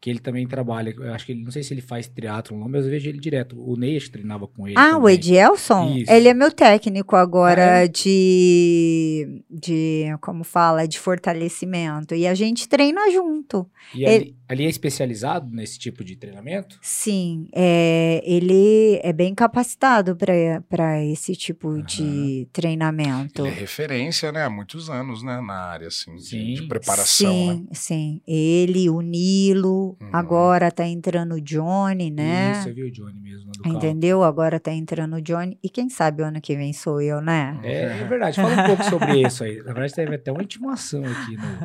Speaker 1: Que ele também trabalha. Eu acho que ele, não sei se ele faz teatro ou não, mas eu vejo ele direto. O que treinava com ele.
Speaker 3: Ah, o
Speaker 1: também.
Speaker 3: Edielson?
Speaker 1: Isso.
Speaker 3: Ele é meu técnico agora
Speaker 1: é?
Speaker 3: de, de, como fala, de fortalecimento. E a gente treina junto.
Speaker 1: E ali, ali é especializado nesse tipo de treinamento?
Speaker 3: Sim, é, ele é bem capacitado para esse tipo
Speaker 1: Aham.
Speaker 3: de treinamento.
Speaker 2: Ele é referência, né? Há muitos anos, né? Na área, assim, de,
Speaker 1: Sim.
Speaker 2: de preparação, né?
Speaker 3: sim, sim. Ele, o Nilo,
Speaker 2: Uhum.
Speaker 3: agora tá entrando o Johnny, né?
Speaker 1: Isso, eu vi o Johnny mesmo do carro.
Speaker 3: Entendeu? Agora tá entrando o Johnny. E quem sabe o ano que vem sou eu, né?
Speaker 1: É, é verdade. Fala um pouco sobre isso aí. Na verdade, teve até uma intimação aqui no-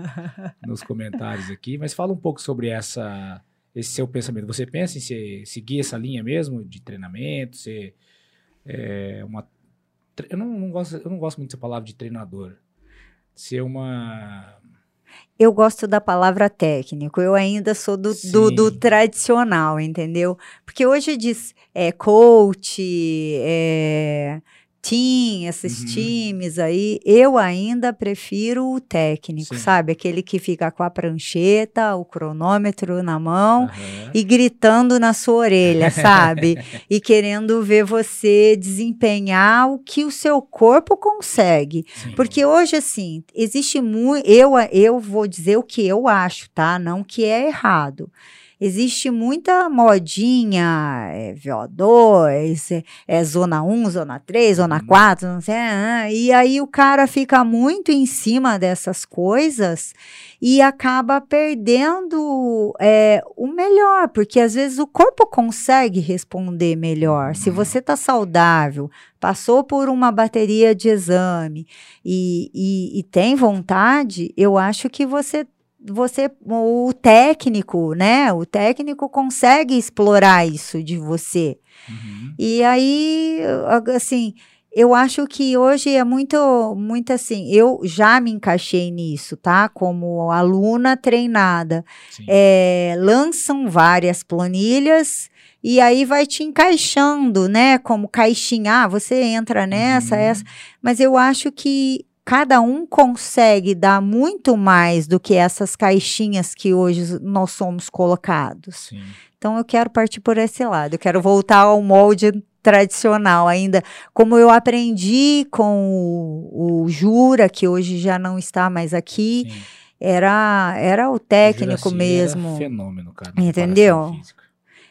Speaker 1: nos comentários aqui, mas fala um pouco sobre essa, esse seu pensamento. Você pensa em se- seguir essa linha mesmo de treinamento? Ser é, uma. Eu não, não gosto, eu não gosto muito dessa palavra de treinador. Ser uma.
Speaker 3: Eu gosto da palavra técnico, eu ainda sou do, do, do tradicional, entendeu? Porque hoje diz é, coach, é, team, esses
Speaker 1: Uhum.
Speaker 3: times aí, eu ainda prefiro o técnico,
Speaker 1: Sim.
Speaker 3: sabe? Aquele que fica com a prancheta, o cronômetro na mão
Speaker 1: Aham.
Speaker 3: e gritando na sua orelha, sabe? e querendo ver você desempenhar o que o seu corpo consegue.
Speaker 1: Sim.
Speaker 3: Porque hoje, assim, existe muito. Eu, eu vou dizer o que eu acho, tá? Não que é errado. Existe muita modinha, é, VO2, é, é zona 1, zona 3, zona
Speaker 1: Uhum.
Speaker 3: 4, não sei. ah, e aí o cara fica muito em cima dessas coisas e acaba perdendo é, o melhor, porque às vezes o corpo consegue responder melhor. Se
Speaker 2: Uhum.
Speaker 3: você tá saudável, passou por uma bateria de exame e, e, e tem vontade, eu acho que você você o técnico, né? O técnico consegue explorar isso de você.
Speaker 1: Uhum.
Speaker 3: E aí, assim, eu acho que hoje é muito, muito assim. Eu já me encaixei nisso, tá? Como aluna treinada. É, lançam várias planilhas e aí vai te encaixando, né? Como caixinha, ah, você entra nessa,
Speaker 1: Uhum.
Speaker 3: essa. Mas eu acho que cada um consegue dar muito mais do que essas caixinhas que hoje nós somos colocados.
Speaker 1: Sim.
Speaker 3: Então eu quero partir por esse lado, eu quero voltar ao molde tradicional ainda, como eu aprendi com o, o Jura, que hoje já não está mais aqui,
Speaker 1: Sim.
Speaker 3: era, era o técnico
Speaker 1: Juraci
Speaker 3: mesmo.
Speaker 1: Era fenômeno, cara.
Speaker 3: Entendeu?
Speaker 1: física.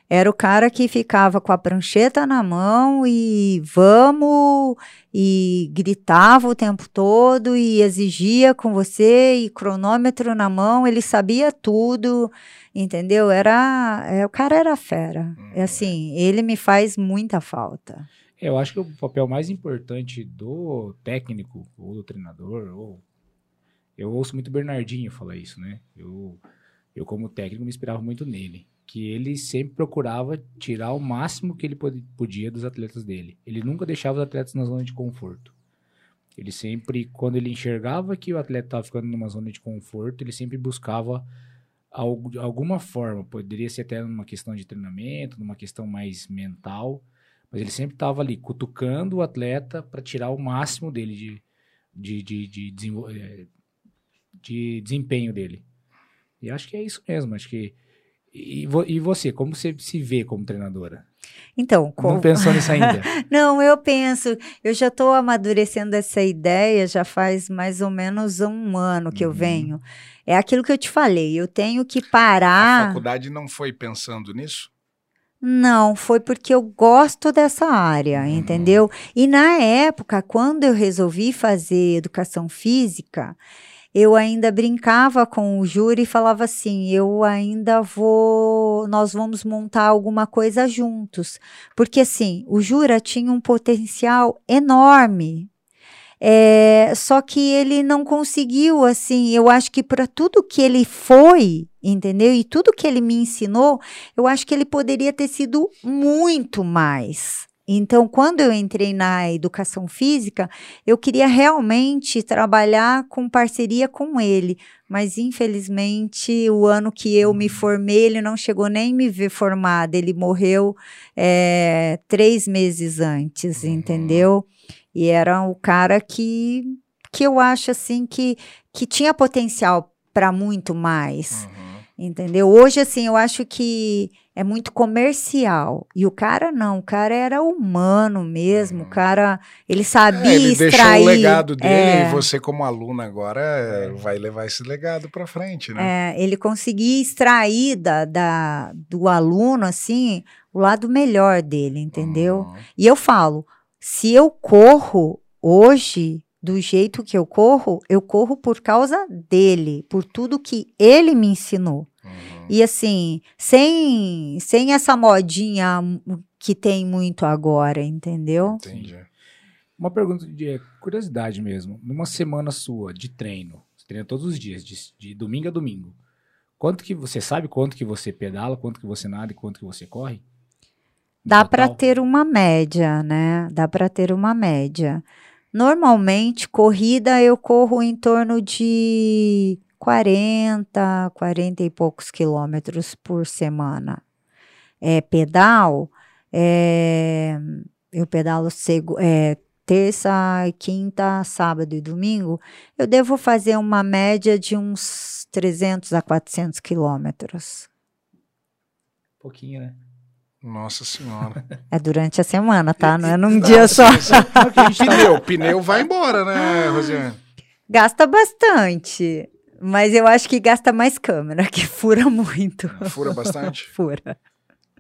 Speaker 3: Era o cara que ficava com a prancheta na mão e vamos e gritava o tempo todo e exigia com você e cronômetro na mão, ele sabia tudo, entendeu? Era, é, o cara era fera. É assim, ele me faz muita falta.
Speaker 1: Eu acho que o papel mais importante do técnico ou do treinador, ou eu ouço muito Bernardinho falar isso, né? Eu, eu como técnico me inspirava muito nele, que ele sempre procurava tirar o máximo que ele pod- podia dos atletas dele. Ele nunca deixava os atletas na zona de conforto. Ele sempre, quando ele enxergava que o atleta estava ficando numa zona de conforto, ele sempre buscava algo, alguma forma, poderia ser até numa questão de treinamento, numa questão mais mental, mas ele sempre estava ali cutucando o atleta para tirar o máximo dele de, de, de, de, eh, de desempenho dele. E acho que é isso mesmo. Acho que. E, vo- e você, como você se vê como treinadora?
Speaker 3: Então,
Speaker 1: Não
Speaker 3: como,
Speaker 1: pensou nisso ainda?
Speaker 3: Não, eu penso, eu já estou amadurecendo essa ideia já faz mais ou menos um ano que eu
Speaker 1: Uhum.
Speaker 3: venho. É aquilo que eu te falei, eu tenho que
Speaker 2: A
Speaker 3: parar.
Speaker 2: faculdade não foi pensando nisso?
Speaker 3: Não, foi porque eu gosto dessa área,
Speaker 2: Uhum.
Speaker 3: entendeu? E na época, quando eu resolvi fazer educação física, eu ainda brincava com o júri e falava assim: eu ainda vou, nós vamos montar alguma coisa juntos. Porque assim, o Jura tinha um potencial enorme. É, só que ele não conseguiu, assim, eu acho que para tudo que ele foi, entendeu? E tudo que ele me ensinou, eu acho que ele poderia ter sido muito mais. Então, quando eu entrei na educação física, eu queria realmente trabalhar com parceria com ele, mas infelizmente o ano que eu me formei, ele não chegou nem me ver formada, ele morreu é, três meses antes,
Speaker 2: Uhum.
Speaker 3: entendeu? E era o cara que, que eu acho assim que, que tinha potencial para muito mais.
Speaker 2: Uhum.
Speaker 3: Entendeu? Hoje, assim, eu acho que é muito comercial. E o cara não, o cara era humano mesmo, o cara, ele sabia
Speaker 2: É, ele
Speaker 3: extrair.
Speaker 2: deixou o legado dele
Speaker 3: é,
Speaker 2: e você, como aluna, agora é, vai levar esse legado pra frente, né?
Speaker 3: é, ele conseguia extrair da, da- do aluno, assim, o lado melhor dele, entendeu?
Speaker 2: Uhum.
Speaker 3: E eu falo, se eu corro hoje do jeito que eu corro, eu corro por causa dele, por tudo que ele me ensinou.
Speaker 2: Uhum.
Speaker 3: E assim, sem, sem essa modinha que tem muito agora, entendeu?
Speaker 2: Entendi.
Speaker 1: Uma pergunta de é, curiosidade mesmo. Numa semana sua de treino, você treina todos os dias, de, de domingo a domingo. Quanto que você sabe quanto que você pedala, quanto que você nada e quanto que você corre? No
Speaker 3: Dá para ter uma média, né? Dá para ter uma média. Normalmente, corrida eu corro em torno de 40, 40 e poucos quilômetros por semana. É, pedal, é, eu pedalo é, terça, quinta, sábado e domingo. Eu devo fazer uma média de uns 300 a 400 quilômetros.
Speaker 1: Pouquinho, né?
Speaker 2: Nossa senhora.
Speaker 3: É durante a semana, tá? Não é num
Speaker 2: Ah,
Speaker 3: dia só.
Speaker 2: pneu, pneu vai embora, né, Rosiane?
Speaker 3: Gasta bastante. Mas eu acho que gasta mais câmera, que fura muito.
Speaker 2: Fura bastante?
Speaker 3: Fura.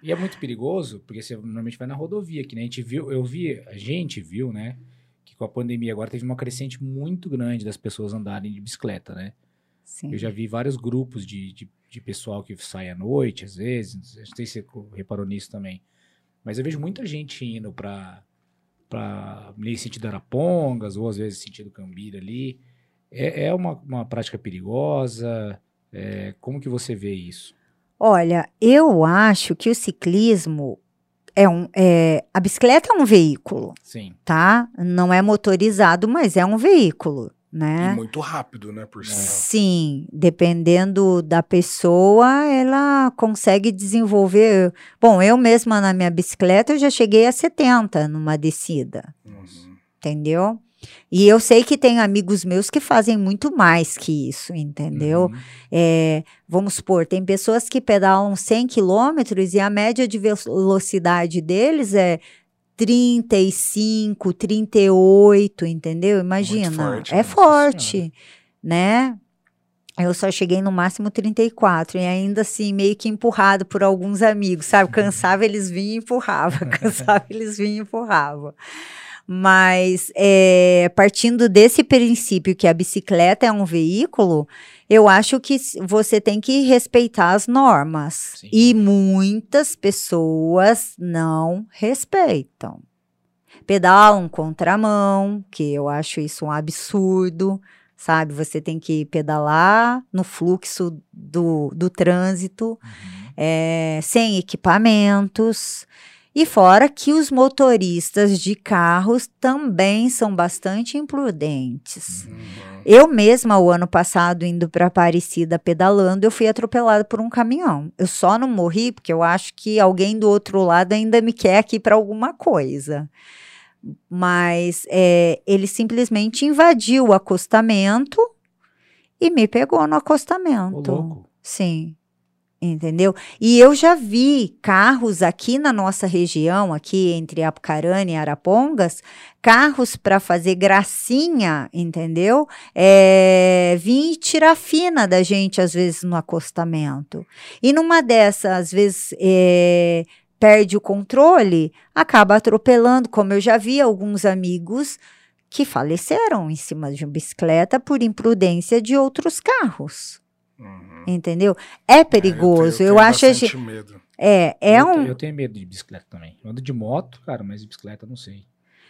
Speaker 1: E é muito perigoso, porque você normalmente vai na rodovia, que né, a gente viu, eu vi, a gente viu, né, que com a pandemia agora teve uma crescente muito grande das pessoas andarem de bicicleta, né?
Speaker 3: Sim.
Speaker 1: Eu já vi vários grupos de, de, de pessoal que sai à noite, às vezes, não sei se você reparou nisso também, mas eu vejo muita gente indo pra meio sentido Arapongas, ou às vezes sentido Cambira ali. É, é uma, uma prática perigosa? É, como que você vê isso?
Speaker 3: Olha, eu acho que o ciclismo é um. É, a bicicleta é um veículo,
Speaker 1: Sim.
Speaker 3: tá? Não é motorizado, mas é um veículo, né?
Speaker 2: E muito rápido, né, por sinal.
Speaker 3: Sim, dependendo da pessoa, ela consegue desenvolver. Bom, eu mesma na minha bicicleta eu já cheguei a 70 numa descida.
Speaker 2: Uhum.
Speaker 3: entendeu? E eu sei que tem amigos meus que fazem muito mais que isso, entendeu?
Speaker 1: Uhum.
Speaker 3: É, vamos supor, tem pessoas que pedalam 100 quilômetros e a média de velocidade deles é 35, 38, entendeu? Imagina.
Speaker 2: forte,
Speaker 3: é
Speaker 2: nossa
Speaker 3: forte, né? Eu só cheguei no máximo 34 e ainda assim meio que empurrado por alguns amigos, sabe? Cansava, eles vinham e empurrava. Cansava, eles vinham e empurrava. Mas é, partindo desse princípio que a bicicleta é um veículo, eu acho que você tem que respeitar as normas.
Speaker 1: Sim.
Speaker 3: E muitas pessoas não respeitam. Pedalam contramão, que eu acho isso um absurdo, sabe? Você tem que pedalar no fluxo do, do trânsito
Speaker 1: Uhum.
Speaker 3: é, sem equipamentos. E fora que os motoristas de carros também são bastante imprudentes.
Speaker 2: Uhum.
Speaker 3: Eu mesma, o ano passado, indo para Aparecida pedalando, eu fui atropelada por um caminhão. Eu só não morri porque eu acho que alguém do outro lado ainda me quer aqui para alguma coisa. Mas é, ele simplesmente invadiu o acostamento e me pegou no
Speaker 1: Ô,
Speaker 3: acostamento.
Speaker 1: louco.
Speaker 3: Sim. Entendeu? E eu já vi carros aqui na nossa região, aqui entre Apucarana e Arapongas, carros para fazer gracinha, entendeu? É, vir tirar fina da gente, às vezes, no acostamento. E numa dessas, às vezes, é, perde o controle, acaba atropelando, como eu já vi alguns amigos que faleceram em cima de uma bicicleta por imprudência de outros carros.
Speaker 2: Uhum.
Speaker 3: Entendeu? É perigoso.
Speaker 2: tenho-
Speaker 3: eu
Speaker 2: tenho
Speaker 3: acho. a
Speaker 2: bastante
Speaker 3: gente-
Speaker 2: medo.
Speaker 3: É, é
Speaker 1: eu,
Speaker 3: um.
Speaker 1: eu tenho medo de bicicleta também. Eu ando de moto, cara, mas de bicicleta eu não sei.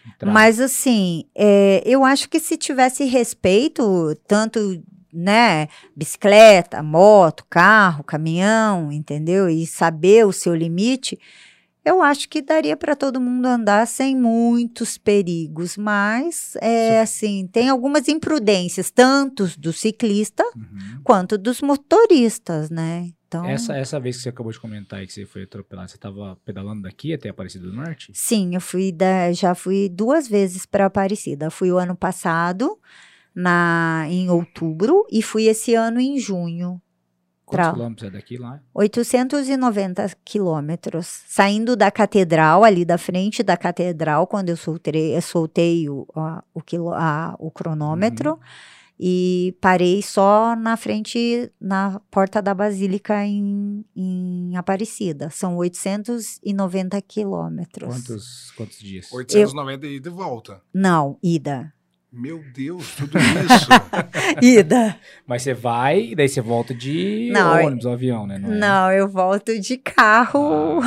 Speaker 1: Entrar.
Speaker 3: Mas assim, é, eu acho que se tivesse respeito, tanto, né, bicicleta, moto, carro, caminhão, entendeu? E saber o seu limite, eu acho que daria para todo mundo andar sem muitos perigos. Mas, é assim, tem algumas imprudências, tanto do ciclista
Speaker 1: Uhum.
Speaker 3: quanto dos motoristas, né? Então,
Speaker 1: Essa, essa vez que você acabou de comentar aí que você foi atropelado, você tava pedalando daqui até Aparecida do Norte?
Speaker 3: Sim, eu fui da, já fui duas vezes para Aparecida. Fui o ano passado, na, em outubro, e fui esse ano em junho.
Speaker 1: Quantos quilômetros é daqui lá?
Speaker 3: 890 quilômetros. Saindo da catedral, ali da frente da catedral, quando eu soltei, eu soltei o, a- o, quilo, a- o cronômetro. E parei só na frente, na porta da Basílica em, em Aparecida. São 890 quilômetros.
Speaker 1: Quantos, quantos dias?
Speaker 2: 890 e de volta.
Speaker 3: Não, ida.
Speaker 2: Meu Deus, tudo isso.
Speaker 3: Ida.
Speaker 1: Mas você vai e daí você volta de
Speaker 3: Não, é-
Speaker 1: ônibus ou avião, né? é?
Speaker 3: Não, eu volto de carro.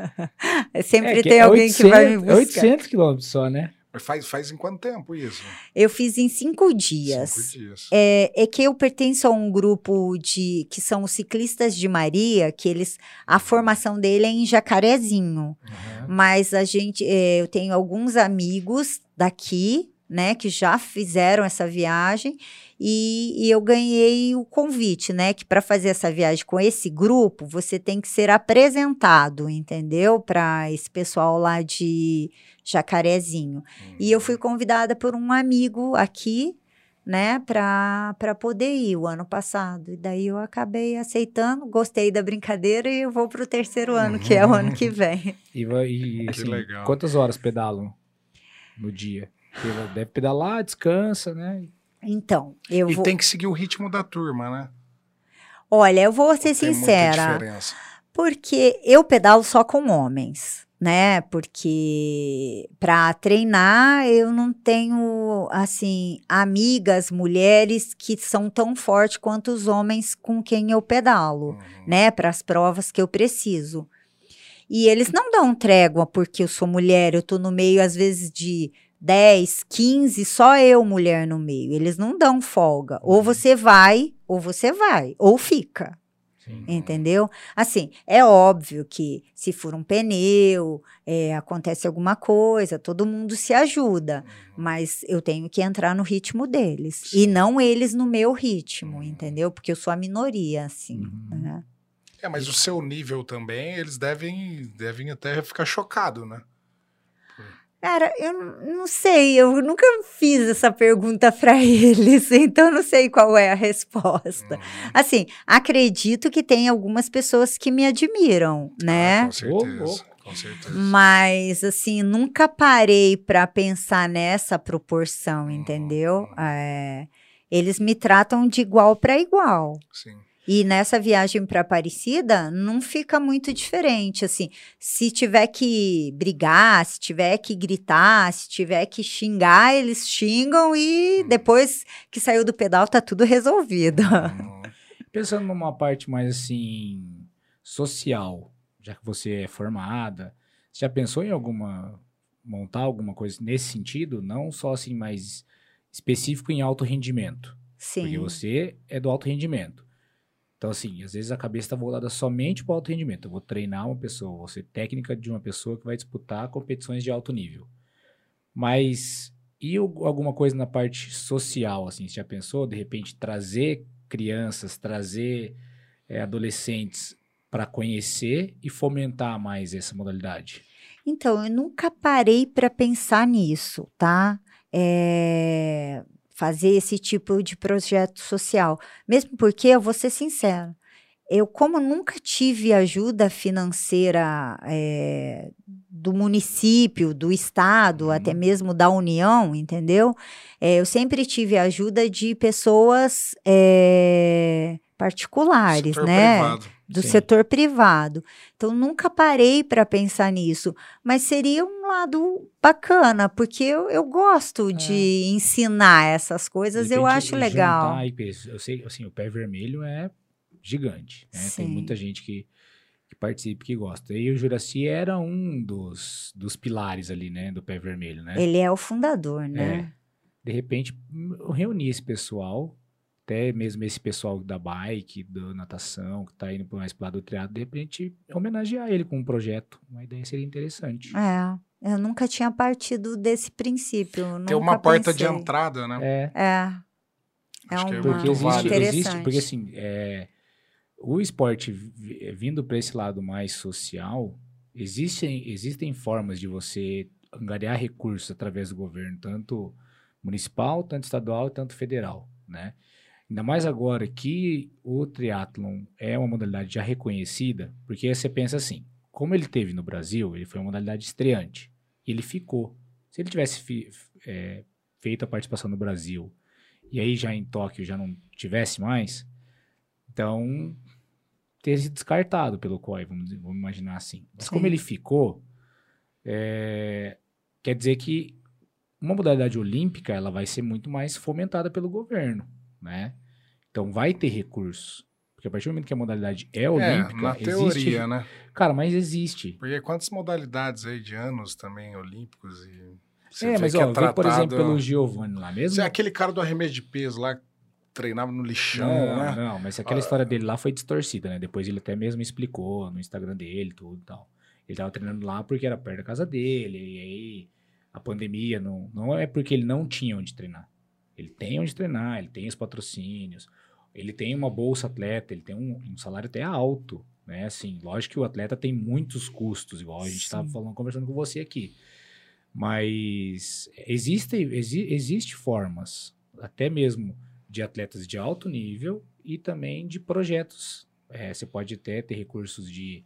Speaker 3: Sempre
Speaker 1: É que
Speaker 3: tem
Speaker 1: é
Speaker 3: alguém que vai me
Speaker 1: 800
Speaker 3: buscar.
Speaker 1: 800 quilômetros só, né?
Speaker 2: Mas faz, faz em quanto tempo isso?
Speaker 3: Eu fiz em cinco dias.
Speaker 2: Cinco dias.
Speaker 3: É, é que eu pertenço a um grupo de que são os ciclistas de Maria, que eles a formação dele é em Jacarezinho.
Speaker 1: Uhum.
Speaker 3: Mas a gente, é, eu tenho alguns amigos daqui, né, que já fizeram essa viagem e, e eu ganhei o convite, né, que para fazer essa viagem com esse grupo você tem que ser apresentado, entendeu? Para esse pessoal lá de Jacarezinho. E eu fui convidada por um amigo aqui, né, para poder ir o ano passado. E daí eu acabei aceitando, gostei da brincadeira e eu vou para o terceiro ano, que é o ano que vem.
Speaker 1: E, e,
Speaker 2: Que
Speaker 1: assim,
Speaker 2: legal.
Speaker 1: quantas horas pedalam no dia? Porque deve pedalar, descansa, né?
Speaker 3: Então, eu
Speaker 2: E
Speaker 3: vou.
Speaker 2: tem que seguir o ritmo da turma, né?
Speaker 3: Olha, eu vou ser
Speaker 2: Tem muita
Speaker 3: sincera,
Speaker 2: diferença.
Speaker 3: porque eu pedalo só com homens, né? Porque para treinar eu não tenho assim amigas mulheres que são tão fortes quanto os homens com quem eu pedalo.
Speaker 2: Uhum.
Speaker 3: né, para as provas que eu preciso. E eles não dão trégua porque eu sou mulher, eu tô no meio às vezes de 10, 15, só eu mulher no meio. Eles não dão folga. Ou você vai, ou você vai, ou fica.
Speaker 1: Sim.
Speaker 3: Entendeu? Assim, é óbvio que se for um pneu, é, acontece alguma coisa, todo mundo se ajuda, mas eu tenho que entrar no ritmo deles e
Speaker 2: Sim.
Speaker 3: não eles no meu ritmo, entendeu? Porque eu sou a minoria, assim.
Speaker 1: Uhum.
Speaker 3: né?
Speaker 2: É, mas o seu nível também, eles devem, devem até ficar chocados, né?
Speaker 3: Cara, eu não sei, eu nunca fiz essa pergunta para eles, então não sei qual é a resposta.
Speaker 2: Uhum.
Speaker 3: Assim, acredito que tem algumas pessoas que me admiram,
Speaker 2: Ah,
Speaker 3: né?
Speaker 2: com certeza,
Speaker 1: louco.
Speaker 2: com certeza.
Speaker 3: Mas, assim, nunca parei para pensar nessa proporção, entendeu?
Speaker 2: Uhum.
Speaker 3: É, eles me tratam de igual para igual.
Speaker 2: Sim.
Speaker 3: E nessa viagem para Aparecida, não fica muito diferente, assim. Se tiver que brigar, se tiver que gritar, se tiver que xingar, eles xingam e
Speaker 2: Hum.
Speaker 3: depois que saiu do pedal tá tudo resolvido.
Speaker 2: Uhum.
Speaker 1: Pensando numa parte mais assim social, já que você é formada, você já pensou em alguma montar alguma coisa nesse sentido, não só assim mais específico em alto rendimento, porque
Speaker 3: Sim.
Speaker 1: você é do alto rendimento. Então assim, às vezes a cabeça está voltada somente para o alto rendimento. Eu vou treinar uma pessoa, vou ser técnica de uma pessoa que vai disputar competições de alto nível. Mas e alguma coisa na parte social, assim, você já pensou de repente trazer crianças, trazer é, adolescentes para conhecer e fomentar mais essa modalidade?
Speaker 3: Então, eu nunca parei para pensar nisso, tá? É, fazer esse tipo de projeto social. Mesmo porque, eu vou ser sincera, eu, como nunca tive ajuda financeira é, do município, do estado,
Speaker 2: Uhum.
Speaker 3: até mesmo da União, entendeu? É, eu sempre tive ajuda de pessoas é, particulares,
Speaker 2: Setor
Speaker 3: né?
Speaker 2: privado.
Speaker 3: do
Speaker 1: Sim.
Speaker 3: setor privado. Então, nunca parei para pensar nisso, mas seria um lado bacana, porque eu, eu gosto de ensinar essas coisas, eu acho legal.
Speaker 1: Eu sei, assim, o pé vermelho é gigante, né? Tem muita gente que, que participa, que gosta. E o Juraci era um dos, dos pilares ali, né, do pé vermelho, né?
Speaker 3: Ele é o fundador, né?
Speaker 1: De repente, eu reuni esse pessoal, até mesmo esse pessoal da bike, da natação, que tá indo mais pro lado do triatlo, de repente homenagear ele com um projeto. Uma ideia seria interessante.
Speaker 3: É. Eu nunca tinha partido desse princípio.
Speaker 2: Tem
Speaker 3: nunca
Speaker 2: uma porta de
Speaker 3: pensei.
Speaker 2: entrada, né?
Speaker 1: É,
Speaker 3: É. É
Speaker 2: Acho que é
Speaker 3: uma
Speaker 1: porque existe, existe
Speaker 3: interessante.
Speaker 1: porque assim, é, o esporte vi- vindo para esse lado mais social, existem, existem formas de você angariar recursos através do governo, tanto municipal, tanto estadual e tanto federal, né? Ainda mais agora que o triatlon é uma modalidade já reconhecida, porque você pensa assim, como ele teve no Brasil, ele foi uma modalidade estreante, ele ficou. Se ele tivesse fi, é, feito a participação no Brasil, e aí já em Tóquio já não tivesse mais, então teria sido descartado pelo COI, vamos, vamos imaginar assim. Mas como
Speaker 3: Sim.
Speaker 1: ele ficou, é, quer dizer que uma modalidade olímpica ela vai ser muito mais fomentada pelo governo, né? Então vai ter recursos. Porque a partir do momento que a modalidade é olímpica,
Speaker 2: é, na
Speaker 1: existe...
Speaker 2: teoria, né?
Speaker 1: Cara, mas existe.
Speaker 2: Porque quantas modalidades aí de anos também olímpicos e você
Speaker 1: é, mas ó,
Speaker 2: é tratado...
Speaker 1: por exemplo, pelo Giovanni lá mesmo.
Speaker 2: Você é aquele cara do arremesso de peso lá treinava no lixão,
Speaker 1: Não,
Speaker 2: né?
Speaker 1: não, mas aquela história dele lá foi distorcida, né? Depois ele até mesmo explicou no Instagram dele, tudo e tal. Ele tava treinando lá porque era perto da casa dele, e aí a pandemia não, não é porque ele não tinha onde treinar. Ele tem onde treinar, ele tem os patrocínios, ele tem uma bolsa atleta, ele tem um, um salário até alto, né? Assim, lógico que o atleta tem muitos custos, igual a gente estava
Speaker 3: Sim.
Speaker 1: falando, conversando com você aqui. Mas existe, exi, existe formas, até mesmo de atletas de alto nível e também de projetos. É, você pode até ter recursos de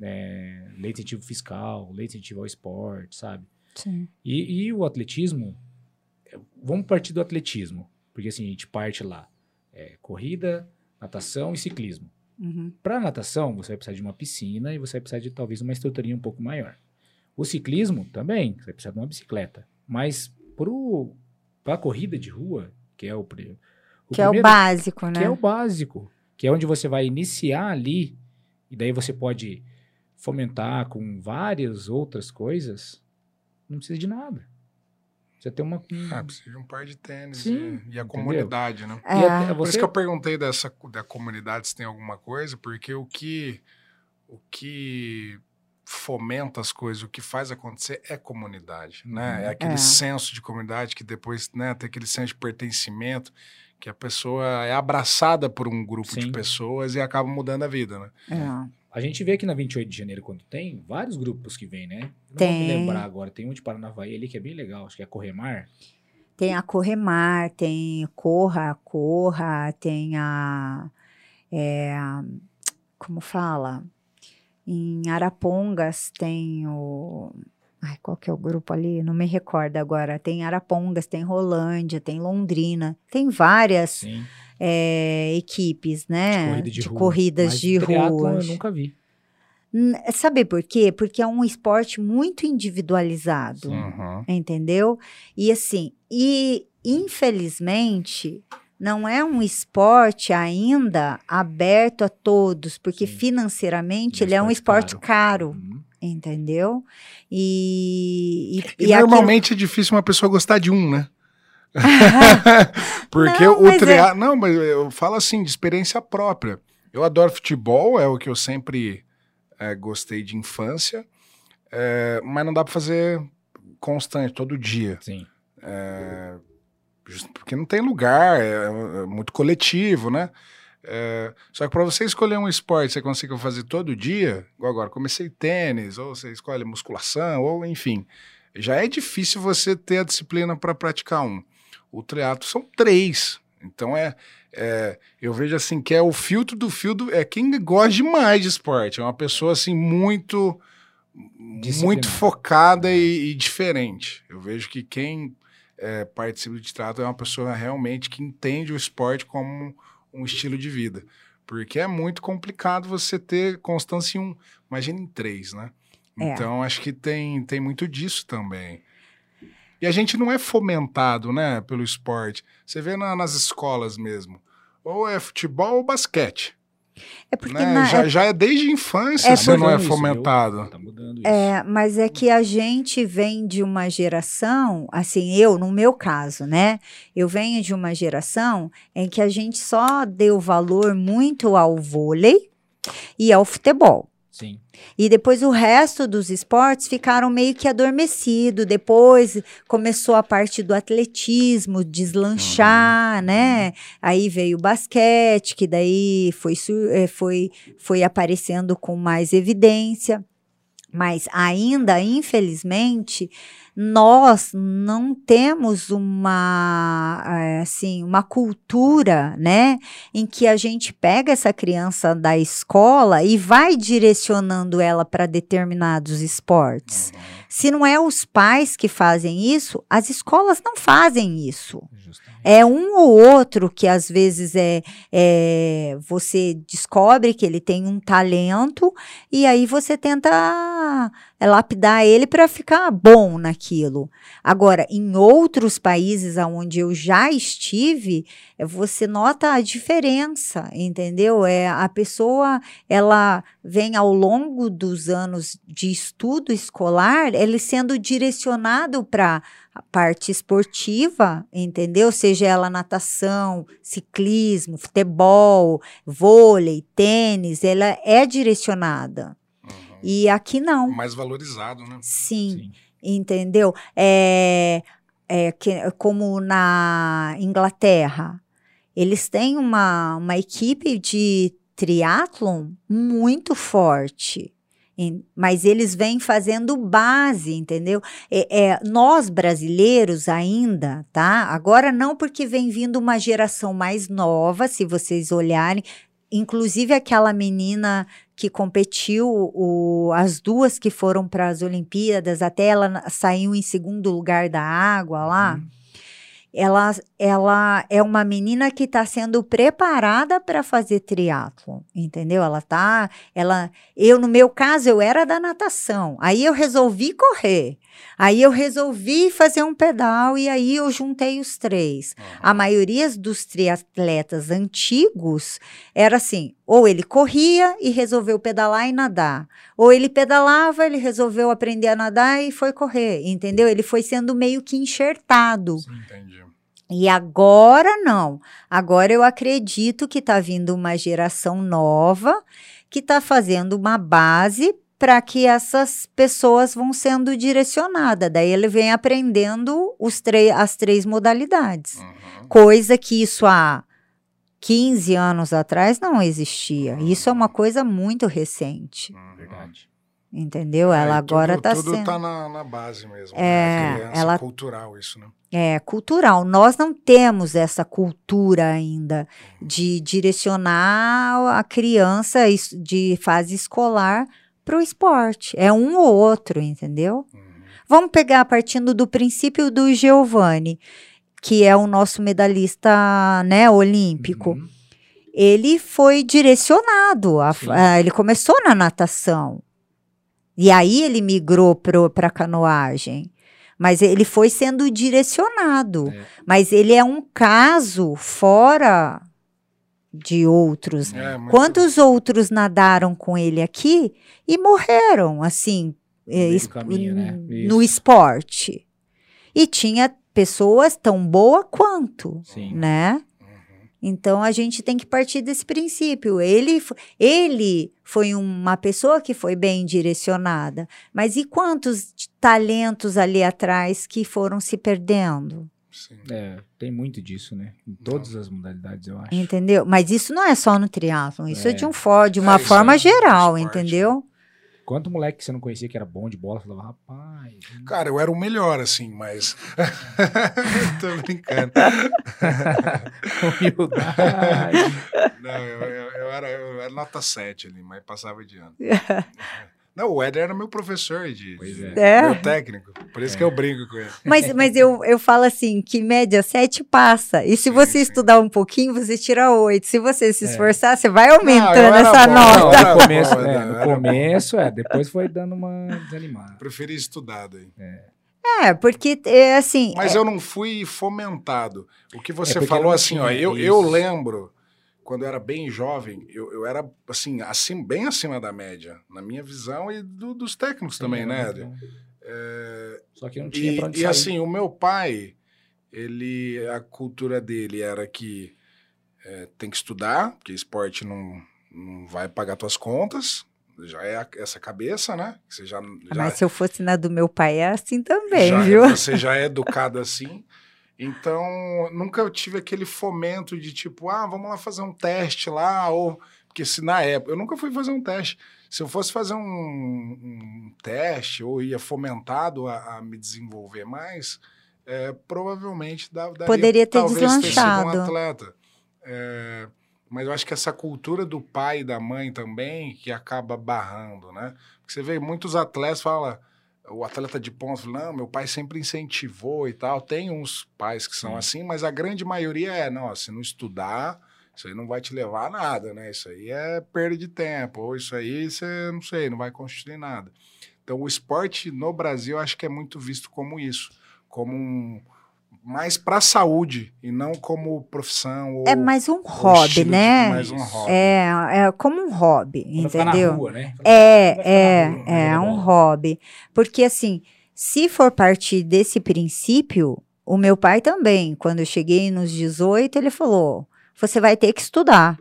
Speaker 1: é, lei de incentivo fiscal, lei de incentivo ao esporte, sabe?
Speaker 3: Sim.
Speaker 1: E, e o atletismo, vamos partir do atletismo, porque assim, a gente parte lá, é, corrida, natação e ciclismo.
Speaker 3: Uhum.
Speaker 1: Para natação, você vai precisar de uma piscina e você vai precisar de talvez uma estruturinha um pouco maior. O ciclismo também, você vai precisar de uma bicicleta. Mas para a corrida de rua, que é o, o
Speaker 3: Que é o
Speaker 1: primeiro-
Speaker 3: básico, né?
Speaker 1: que é o básico, que é onde você vai iniciar ali, e daí você pode fomentar com várias outras coisas, não precisa de nada. Você tem uma. um-
Speaker 2: Ah, precisa de um par de tênis
Speaker 1: Sim,
Speaker 2: e, e a
Speaker 1: entendeu?
Speaker 2: comunidade, né?
Speaker 3: É.
Speaker 1: até
Speaker 2: Por isso
Speaker 1: você,
Speaker 2: que eu perguntei dessa da comunidade se tem alguma coisa, porque o que o que fomenta as coisas, o que faz acontecer é comunidade, né?
Speaker 1: Uhum.
Speaker 2: É aquele
Speaker 3: É.
Speaker 2: senso de comunidade que depois, né, tem aquele senso de pertencimento, que a pessoa é abraçada por um grupo de
Speaker 1: Sim.
Speaker 2: pessoas e acaba mudando a vida, né?
Speaker 3: É.
Speaker 1: a gente vê aqui na 28 de janeiro, quando tem, vários grupos que vêm, né? Não vou
Speaker 3: Tem.
Speaker 1: me lembrar agora, tem um de Paranavaí ali que é bem legal, acho que é Corremar.
Speaker 3: Tem a Corremar, tem Corra, Corra, tem a. é, como fala? Em Arapongas tem o. Ai, qual que é o grupo ali? Não me recordo agora. Tem Arapongas, tem Rolândia, tem Londrina, tem várias
Speaker 1: Sim,
Speaker 3: é, equipes, né?
Speaker 1: corrida de, rua.
Speaker 3: corridas
Speaker 1: Mas
Speaker 3: de rua.
Speaker 1: eu nunca vi.
Speaker 3: Sabe por quê? Porque é um esporte muito individualizado.
Speaker 2: Uhum.
Speaker 3: entendeu? E assim, e infelizmente não é um esporte ainda aberto a todos, porque
Speaker 1: Sim.
Speaker 3: financeiramente
Speaker 1: É um
Speaker 3: ele é um
Speaker 1: esporte
Speaker 3: esporte caro,
Speaker 1: Uhum.
Speaker 3: entendeu? E,
Speaker 2: E,
Speaker 3: e aquilo-
Speaker 2: normalmente é difícil uma pessoa gostar de um, né? Porque
Speaker 3: Não,
Speaker 2: o
Speaker 3: mas é-.
Speaker 2: Não, mas eu falo assim, de experiência própria. Eu adoro futebol, é o que eu sempre eh, gostei de infância, eh, mas não dá pra fazer constante, todo dia.
Speaker 1: Sim.
Speaker 2: Just- Porque não tem lugar, é, é muito coletivo, né? É, só que para você escolher um esporte, você consiga fazer todo dia, igual agora, comecei tênis, ou você escolhe musculação, ou enfim, já é difícil você ter a disciplina para praticar um. O triatlo são três, então é, é, eu vejo assim que é o filtro do filtro, é quem gosta demais de esporte, é uma pessoa assim muito muito focada e, e diferente. Eu vejo que quem é, participa de triatlo é uma pessoa realmente que entende o esporte como um estilo de vida. Porque é muito complicado você ter constância em um, imagina em três, né?
Speaker 3: É.
Speaker 2: Então, acho que tem, tem muito disso também. E a gente não é fomentado, né, pelo esporte. Você vê na- nas escolas mesmo. Ou é futebol ou basquete.
Speaker 3: é porque
Speaker 2: né?
Speaker 3: na-
Speaker 2: já,
Speaker 3: é-
Speaker 2: já é desde a infância
Speaker 3: É
Speaker 2: você não é
Speaker 1: isso,
Speaker 2: fomentado.
Speaker 1: Tá isso.
Speaker 3: É, mas é que a gente vem de uma geração, assim, eu, no meu caso, né? Eu venho de uma geração em que a gente só deu valor muito ao vôlei e ao futebol.
Speaker 1: Sim.
Speaker 3: E depois o resto dos esportes ficaram meio que adormecido. Depois começou a parte do atletismo deslanchar, né? Aí veio o basquete, que daí foi, eh, foi, foi aparecendo com mais evidência. Mas ainda, infelizmente, nós não temos uma é, assim uma cultura né em que a gente pega essa criança da escola e vai direcionando ela para determinados esportes. Se não é os pais que fazem isso as escolas não fazem isso.
Speaker 1: Justamente.
Speaker 3: É um ou outro que às vezes é, é você descobre que ele tem um talento e aí você tenta é, lapidar ele para ficar bom naquilo. Agora, em outros países onde eu já estive, é, você nota a diferença, entendeu? É a pessoa, ela vem ao longo dos anos de estudo escolar, ele sendo direcionado para a parte esportiva, entendeu? Seja ela natação, ciclismo, futebol, vôlei, tênis, ela é direcionada. E aqui não.
Speaker 2: Mais valorizado, né?
Speaker 3: Sim,
Speaker 1: Sim.
Speaker 3: entendeu? É, é que, como na Inglaterra, eles têm uma, uma equipe de triatlon muito forte. em- Mas eles vêm fazendo base, entendeu? É, é, nós brasileiros ainda, tá? Agora não porque vem vindo uma geração mais nova, se vocês olharem, inclusive aquela menina que competiu, o, as duas que foram para as Olimpíadas, até ela saiu em segundo lugar da água lá.
Speaker 1: Uhum.
Speaker 3: Ela, ela é uma menina que está sendo preparada para fazer triatlo, entendeu? Ela tá, ela, eu no meu caso eu era da natação, aí eu resolvi correr, aí eu resolvi fazer um pedal e aí eu juntei os três. A maioria dos triatletas antigos era assim: ou ele corria e resolveu pedalar e nadar, ou ele pedalava, ele resolveu aprender a nadar e foi correr, entendeu? Ele foi sendo meio que enxertado.
Speaker 2: Entendi.
Speaker 3: E agora não. Agora eu acredito que está vindo uma geração nova que está fazendo uma base para que essas pessoas vão sendo direcionadas. Daí ele vem aprendendo os as três modalidades.
Speaker 2: Uhum.
Speaker 3: Coisa que isso há 15 anos atrás não existia. Isso é uma coisa muito recente,
Speaker 2: Uhum.
Speaker 1: Verdade.
Speaker 3: entendeu?
Speaker 2: É,
Speaker 3: Ela agora
Speaker 2: tudo,
Speaker 3: está
Speaker 2: Tudo
Speaker 3: sendo.
Speaker 2: tá na, na base mesmo.
Speaker 3: É,
Speaker 2: né?
Speaker 3: Ela-
Speaker 2: cultural isso, né?
Speaker 3: É cultural. Nós não temos essa cultura ainda de direcionar a criança de fase escolar para o esporte. É um ou outro, entendeu?
Speaker 2: Uhum.
Speaker 3: Vamos pegar partindo do princípio do Giovanni, que é o nosso medalhista né, olímpico.
Speaker 1: Uhum.
Speaker 3: Ele foi direcionado, a- a- ele começou na natação. E aí ele migrou para a canoagem. Mas ele foi sendo direcionado.
Speaker 1: É.
Speaker 3: Mas ele é um caso fora de outros.
Speaker 2: É,
Speaker 3: Quantos outros nadaram com ele aqui e morreram, assim, es-
Speaker 1: caminho, né?
Speaker 3: no esporte? E tinha pessoas tão boas quanto,
Speaker 1: Sim.
Speaker 3: né?
Speaker 2: Uhum.
Speaker 3: Então a gente tem que partir desse princípio. Ele, ele foi uma pessoa que foi bem direcionada, mas e quantos talentos ali atrás que foram se perdendo?
Speaker 2: Sim.
Speaker 1: É, tem muito disso, né? Em todas as modalidades, eu acho.
Speaker 3: Entendeu? Mas isso não é só no triatlon, isso é,
Speaker 1: É.
Speaker 3: de um for, de
Speaker 2: É,
Speaker 3: uma
Speaker 2: isso
Speaker 3: forma
Speaker 2: é
Speaker 3: geral,
Speaker 2: esporte,
Speaker 3: entendeu?
Speaker 1: Quanto moleque que você não conhecia que era bom de bola, falava, rapaz.
Speaker 2: Cara, eu era o melhor, assim, mas. Tô brincando.
Speaker 1: Humildade.
Speaker 2: Não, eu, eu- eu era, eu era nota 7 ali, mas passava de ano. Não, o Éder era meu professor de,
Speaker 1: Pois
Speaker 2: de-
Speaker 1: é.
Speaker 3: É.
Speaker 2: meu técnico. Por isso que eu brinco com ele.
Speaker 3: Mas, mas eu, eu falo assim, que média 7 passa. E se
Speaker 2: Sim,
Speaker 3: você
Speaker 2: sim.
Speaker 3: estudar um pouquinho, você tira 8. Se você se
Speaker 1: É.
Speaker 3: esforçar, você vai aumentando essa
Speaker 2: bom,
Speaker 3: nota.
Speaker 1: Não, no começo,
Speaker 2: bom,
Speaker 1: é,
Speaker 2: eu
Speaker 1: no começo, é, depois foi dando uma desanimada.
Speaker 2: Preferi estudado aí.
Speaker 3: É, porque é assim.
Speaker 2: Mas
Speaker 3: é-
Speaker 2: eu não fui fomentado. O que você falou assim, ó, eu, eu
Speaker 1: isso.
Speaker 2: lembro, quando eu era bem jovem, eu, eu era, assim, assim, bem acima da média, na minha visão e do- dos técnicos também, né, Éder? É,
Speaker 1: Só que não tinha
Speaker 2: E,
Speaker 1: pra onde
Speaker 2: e
Speaker 1: sair.
Speaker 2: assim, o meu pai, ele, a cultura dele era que é, tem que estudar, porque esporte não, não vai pagar tuas contas, já é a- essa cabeça, né? Você já, já,
Speaker 3: Mas se eu fosse na do meu pai, é assim também,
Speaker 2: já-
Speaker 3: viu?
Speaker 2: Você já é educado assim. Então, nunca tive aquele fomento de tipo, ah, vamos lá fazer um teste lá, ou. Porque se na época. Eu nunca fui fazer um teste. Se eu fosse fazer um, um teste ou ia fomentado a, a me desenvolver mais, é, provavelmente dá, daria,
Speaker 3: Poderia ter
Speaker 2: talvez ter sido
Speaker 3: deslanchado.
Speaker 2: um atleta. É, mas eu acho que essa cultura do pai e da mãe também que acaba barrando, né? Porque você vê muitos atletas falam, o atleta de fala, não, meu pai sempre incentivou e tal. Tem uns pais que são
Speaker 1: Sim.
Speaker 2: assim, mas a grande maioria é, não, se não estudar, isso aí não vai te levar a nada, né? Isso aí é perda de tempo, ou isso aí você, não sei, não vai construir nada. Então, o esporte no Brasil, eu acho que é muito visto como isso, como um mais para saúde e não como profissão ou
Speaker 3: É mais um hobby, né?
Speaker 2: mais um hobby.
Speaker 3: É, é como um hobby,
Speaker 1: Quando ficar na
Speaker 3: entendeu?
Speaker 1: rua, né?
Speaker 3: É, é,
Speaker 1: na rua,
Speaker 3: é
Speaker 1: jogar
Speaker 3: um hobby. Porque assim, se for partir desse princípio, o meu pai também, quando eu cheguei nos 18, ele falou: você vai ter que estudar.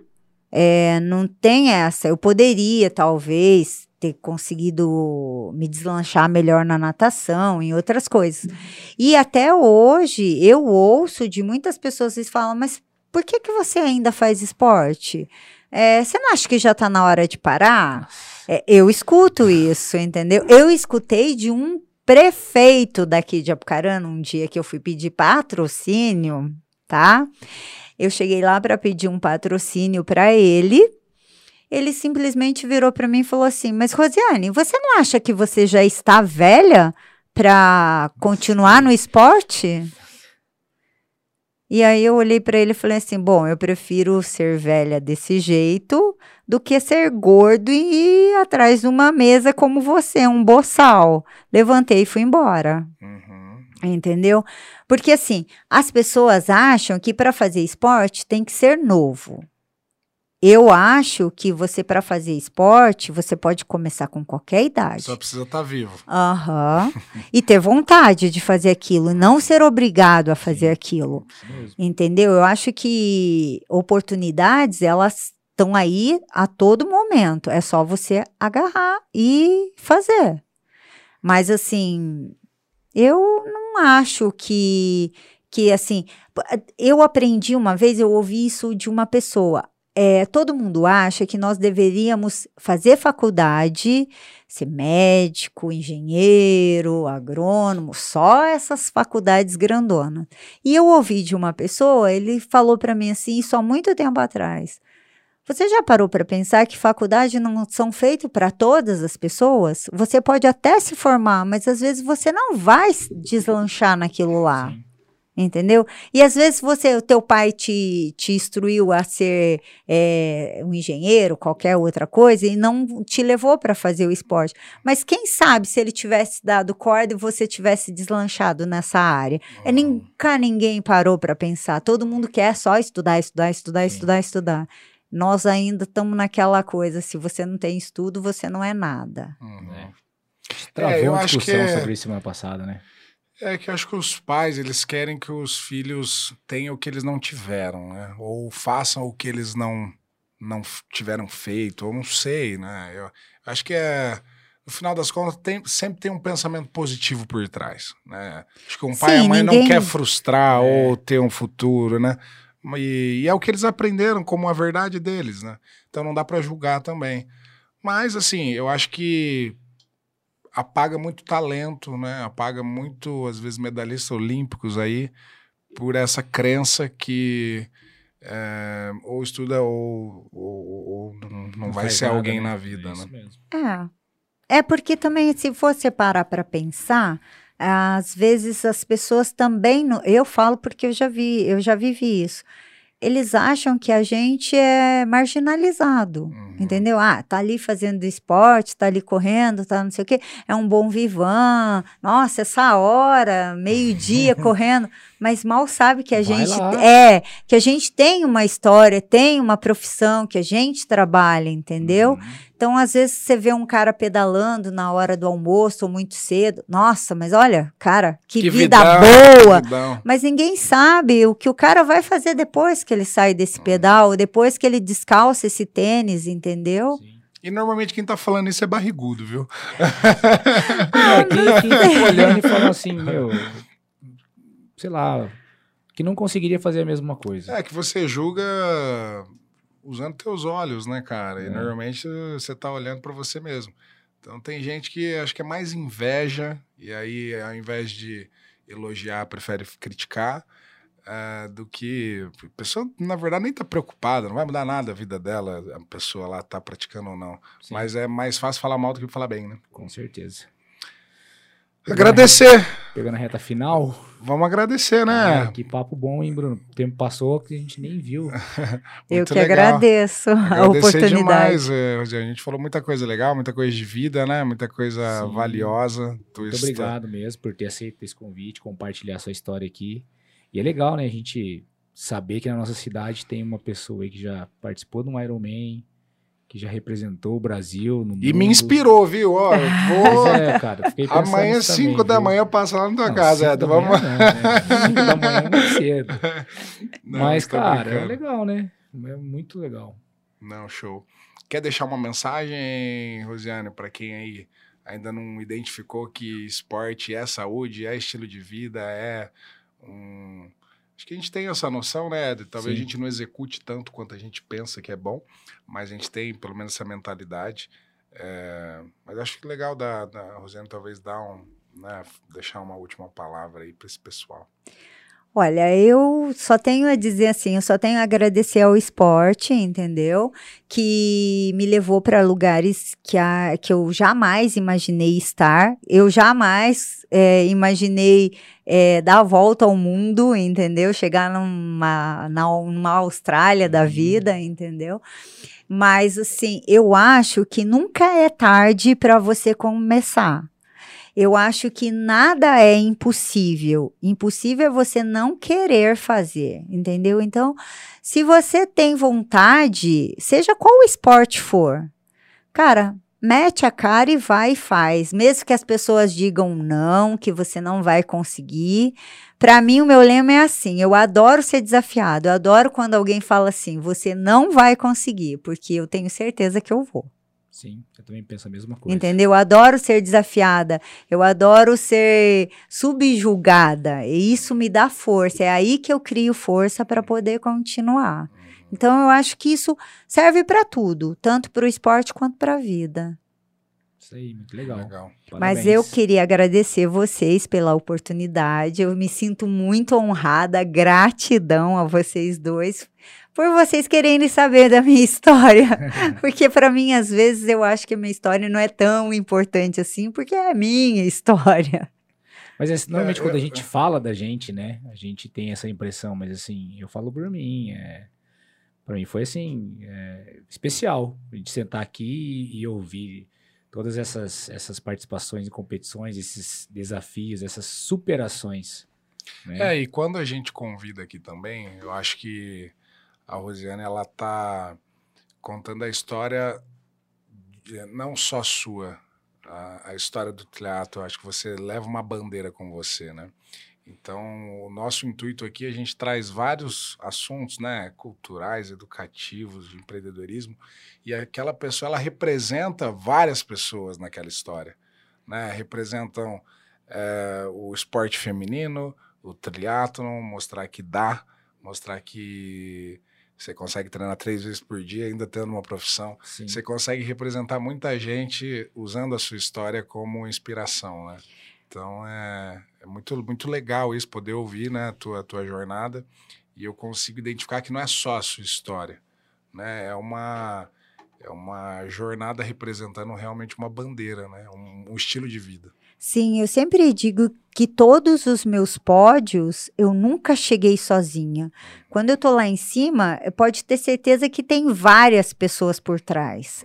Speaker 3: É, não tem essa. Eu poderia, talvez, ter conseguido me deslanchar melhor na natação, em outras coisas. E até hoje, eu ouço de muitas pessoas que falam, mas por que, que você ainda faz esporte? É, você não acha que já está na hora de parar? É, eu escuto isso, entendeu? Eu escutei de um prefeito daqui de Apucarana, um dia que eu fui pedir patrocínio, tá? Eu cheguei lá para pedir um patrocínio para ele. Ele simplesmente virou para mim e falou assim: Mas Rosiane, você não acha que você já está velha para continuar no esporte? E aí eu olhei para ele e falei assim: Bom, eu prefiro ser velha desse jeito do que ser gordo e ir atrás de uma mesa como você, um boçal. Levantei e fui embora.
Speaker 2: Uhum.
Speaker 3: Entendeu? Porque assim, as pessoas acham que para fazer esporte tem que ser novo. Eu acho que você, para fazer esporte, você pode começar com qualquer idade.
Speaker 2: Só precisa estar vivo.
Speaker 3: Aham. e ter vontade de fazer aquilo, não ser obrigado a fazer aquilo.
Speaker 1: Isso mesmo.
Speaker 3: Entendeu? Eu acho que oportunidades, elas estão aí a todo momento. É só você agarrar e fazer. Mas assim, eu não acho que que assim, eu aprendi uma vez, eu ouvi isso de uma pessoa. É, todo mundo acha que nós deveríamos fazer faculdade, ser médico, engenheiro, agrônomo, só essas faculdades grandonas. E eu ouvi de uma pessoa, ele falou para mim assim, isso há muito tempo atrás. Você já parou para pensar que faculdade não são feitas para todas as pessoas? Você pode até se formar, mas às vezes você não vai deslanchar naquilo lá.
Speaker 1: Sim.
Speaker 3: Entendeu? E às vezes você, o teu pai te, te instruiu a ser é, um engenheiro, qualquer outra coisa, e não te levou para fazer o esporte. Mas quem sabe se ele tivesse dado corda e você tivesse deslanchado nessa área? É, nunca ninguém parou para pensar. Todo mundo quer só estudar, estudar, estudar,
Speaker 1: Sim.
Speaker 3: estudar, estudar. Nós ainda estamos naquela coisa: se você não tem estudo, você não é nada.
Speaker 2: Uhum.
Speaker 1: É. Travou
Speaker 2: eu
Speaker 1: uma discussão
Speaker 2: que é-
Speaker 1: sobre isso semana passada, né?
Speaker 2: É que eu acho que os pais, eles querem que os filhos tenham o que eles não tiveram, né? Ou façam o que eles não, não tiveram feito, ou não sei, né? Eu acho que é... No final das contas, tem- sempre tem um pensamento positivo por trás, né? Acho que um pai e
Speaker 3: Sim,
Speaker 2: a mãe
Speaker 3: ninguém-
Speaker 2: não quer frustrar
Speaker 1: É.
Speaker 2: ou ter um futuro, né? E, e é o que eles aprenderam como a verdade deles, né? Então não dá pra julgar também. Mas, assim, eu acho que apaga muito talento, né? Apaga muito, às vezes, medalhistas olímpicos aí por essa crença que é, ou estuda ou, ou- ou não, não vai ser
Speaker 1: nada,
Speaker 2: alguém
Speaker 1: né?
Speaker 2: na vida,
Speaker 1: É isso
Speaker 2: né?
Speaker 1: mesmo.
Speaker 3: É. É porque também, se você parar para pensar, às vezes as pessoas também. não- eu falo porque eu já vi, eu já vivi isso. Eles acham que a gente é marginalizado.
Speaker 2: Uhum.
Speaker 3: Entendeu? Ah, tá ali fazendo esporte, tá ali correndo, tá não sei o quê. É um bom vivan. Nossa, essa hora, meio-dia correndo. Mas mal sabe que a
Speaker 1: Vai
Speaker 3: gente
Speaker 1: lá.
Speaker 3: é, que a gente tem uma história, tem uma profissão, que a gente trabalha, entendeu?
Speaker 2: Uhum.
Speaker 3: Então, às vezes, você vê um cara pedalando na hora do almoço ou muito cedo. Nossa, mas olha, cara, que, vida
Speaker 2: vidão,
Speaker 3: boa!
Speaker 2: que vidão.
Speaker 3: Mas ninguém sabe o que o cara vai fazer depois que ele sai desse pedal, depois que ele descalça esse tênis, entendeu?
Speaker 1: Sim.
Speaker 2: E normalmente quem tá falando isso é barrigudo, viu?
Speaker 1: Quem, quem fica olhando e falando assim, meu, sei lá, que não conseguiria fazer a mesma coisa.
Speaker 2: É que você julga usando teus olhos, né, cara? E
Speaker 1: É.
Speaker 2: normalmente você tá olhando para você mesmo. Então tem gente que acho que é mais inveja, e aí ao invés de elogiar, prefere criticar, eh, do que. A pessoa, na verdade, nem tá preocupada, não vai mudar nada a vida dela, a pessoa lá tá praticando ou não.
Speaker 1: Sim,
Speaker 2: Mas é mais fácil falar mal do que falar bem, né?
Speaker 1: com certeza.
Speaker 2: Agradecer.
Speaker 1: Pegando a reta final.
Speaker 2: Vamos agradecer, né?
Speaker 1: Ah, que papo bom, hein, Bruno? O tempo passou que a gente nem viu.
Speaker 3: Eu
Speaker 2: Muito
Speaker 3: que
Speaker 2: legal.
Speaker 3: agradeço a oportunidade.
Speaker 2: demais, eh, Rosiane. A gente falou muita coisa legal, muita coisa de vida, né? Muita coisa
Speaker 1: Sim.
Speaker 2: valiosa.
Speaker 1: Muito
Speaker 2: está-
Speaker 1: obrigado mesmo por ter aceito esse convite, compartilhar sua história aqui. E é legal, né, a gente saber que na nossa cidade tem uma pessoa aí que já participou de um Ironman, que já representou o Brasil no
Speaker 2: E me
Speaker 1: mundo.
Speaker 2: inspirou, viu? Ó, eu vou.
Speaker 1: é, cara,
Speaker 2: Amanhã,
Speaker 1: nisso também,
Speaker 2: 5 da
Speaker 1: viu?
Speaker 2: manhã, passa lá na tua
Speaker 1: Não,
Speaker 2: casa,
Speaker 1: cinco
Speaker 2: Ed.
Speaker 1: da
Speaker 2: Vamos.
Speaker 1: manhã não, né? Cinco da manhã é muito cedo.
Speaker 2: Não,
Speaker 1: Mas, cara, é
Speaker 2: brincando.
Speaker 1: legal, né? É muito legal.
Speaker 2: Não, show. Quer deixar uma mensagem, Rosiane, para quem aí ainda não identificou que esporte é saúde, é estilo de vida, é um. Acho que a gente tem essa noção, né, Ed? Talvez
Speaker 1: Sim.
Speaker 2: a gente não execute tanto quanto a gente pensa que é bom, mas a gente tem pelo menos essa mentalidade. É, Mas acho que legal da, da Rosiane talvez dar um. Né, deixar uma última palavra aí para esse pessoal.
Speaker 3: Olha, eu só tenho a dizer assim, eu só tenho a agradecer ao esporte, entendeu? Que me levou para lugares que, a, que eu jamais imaginei estar. Eu jamais eh, imaginei eh, dar a volta ao mundo, entendeu? Chegar numa, na, numa Austrália da vida, entendeu? Mas assim, eu acho que nunca é tarde para você começar. Eu acho que nada é impossível. Impossível é você não querer fazer, entendeu? Então, se você tem vontade, seja qual o esporte for, cara, mete a cara e vai e faz. Mesmo que as pessoas digam não, que você não vai conseguir. Para mim, o meu lema é assim: eu adoro ser desafiado. Eu adoro quando alguém fala assim, você não vai conseguir, porque eu tenho certeza que eu vou.
Speaker 1: Sim, eu também penso a mesma coisa.
Speaker 3: Entendeu? Eu adoro ser desafiada, eu adoro ser subjugada, e isso me dá força. É aí que eu crio força para poder continuar. Então eu acho que isso serve para tudo, tanto para o esporte quanto para a vida.
Speaker 1: Isso aí, muito legal.
Speaker 2: Legal.
Speaker 3: Mas eu queria agradecer vocês pela oportunidade. Eu me sinto muito honrada, gratidão a vocês dois por vocês quererem saber da minha história. porque para mim, às vezes, eu acho que a minha história não é tão importante assim, porque é a minha história.
Speaker 1: Mas assim, normalmente
Speaker 2: É,
Speaker 1: quando a gente fala da gente, né? A gente tem essa impressão, mas assim, eu falo por mim. É, para mim foi assim, é, especial a gente sentar aqui e, e ouvir todas essas, essas participações em competições, esses desafios, essas superações. Né?
Speaker 2: É, e quando a gente convida aqui também, eu acho que a Rosiane, ela tá contando a história de- não só sua, a, a história do teatro, acho que você leva uma bandeira com você, né? Então, o nosso intuito aqui, a gente traz vários assuntos, né, culturais, educativos, de empreendedorismo, e aquela pessoa, ela representa várias pessoas naquela história, né? Representam eh, o esporte feminino, o triatlon, mostrar que dá, mostrar que você consegue treinar três vezes por dia, ainda tendo uma profissão.
Speaker 1: Sim.
Speaker 2: Você consegue representar muita gente usando a sua história como inspiração, né? Então é, é muito, muito legal isso, poder ouvir né, a tua, tua jornada e eu consigo identificar que não é só a sua história, né? É uma, é uma jornada representando realmente uma bandeira, né? Um, um estilo de vida.
Speaker 3: Sim, eu sempre digo que todos os meus pódios eu nunca cheguei sozinha. Quando eu tô lá em cima, pode ter certeza que tem várias pessoas por trás.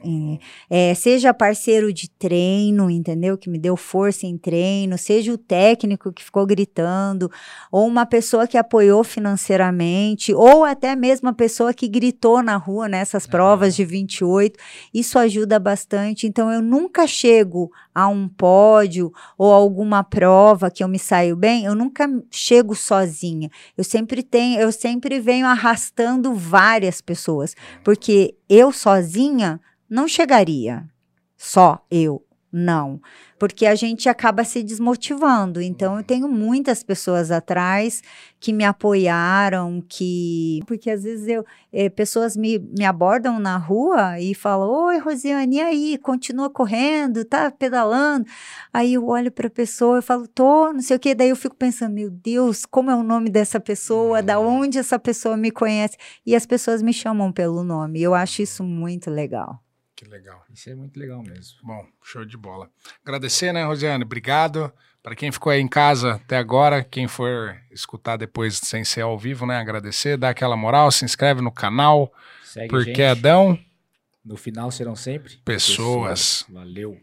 Speaker 3: É, é, seja parceiro de treino, entendeu? Que me deu força em treino, seja o técnico que ficou gritando, ou uma pessoa que apoiou financeiramente, ou até mesmo a pessoa que gritou na rua nessas provas de 28. Isso ajuda bastante. Então eu nunca chego a um pódio ou alguma prova que eu me saio bem, eu nunca chego sozinha. Eu sempre tenho, eu sempre venho arrastando várias pessoas, porque eu sozinha não chegaria. Só eu, não. Porque a gente acaba se desmotivando. Então, eu tenho muitas pessoas atrás que me apoiaram, que. Porque às vezes eu, eh, pessoas me, me abordam na rua e falam: Oi, Rosiane, e aí? Continua correndo, tá pedalando? Aí eu olho para a pessoa e falo: Tô, não sei o quê. Daí eu fico pensando: Meu Deus, como é o nome dessa pessoa? Da onde essa pessoa me conhece? E as pessoas me chamam pelo nome. Eu acho isso muito legal.
Speaker 2: Que legal.
Speaker 1: Isso é muito legal mesmo.
Speaker 2: Bom, show de bola. Agradecer, né, Rosiane? Obrigado. Para quem ficou aí em casa até agora, quem for escutar depois sem ser ao vivo, né? Agradecer, dá aquela moral, se inscreve no canal,
Speaker 1: Segue
Speaker 2: porque
Speaker 1: gente.
Speaker 2: Adão,
Speaker 1: No final serão sempre
Speaker 2: Pessoas.
Speaker 1: Valeu.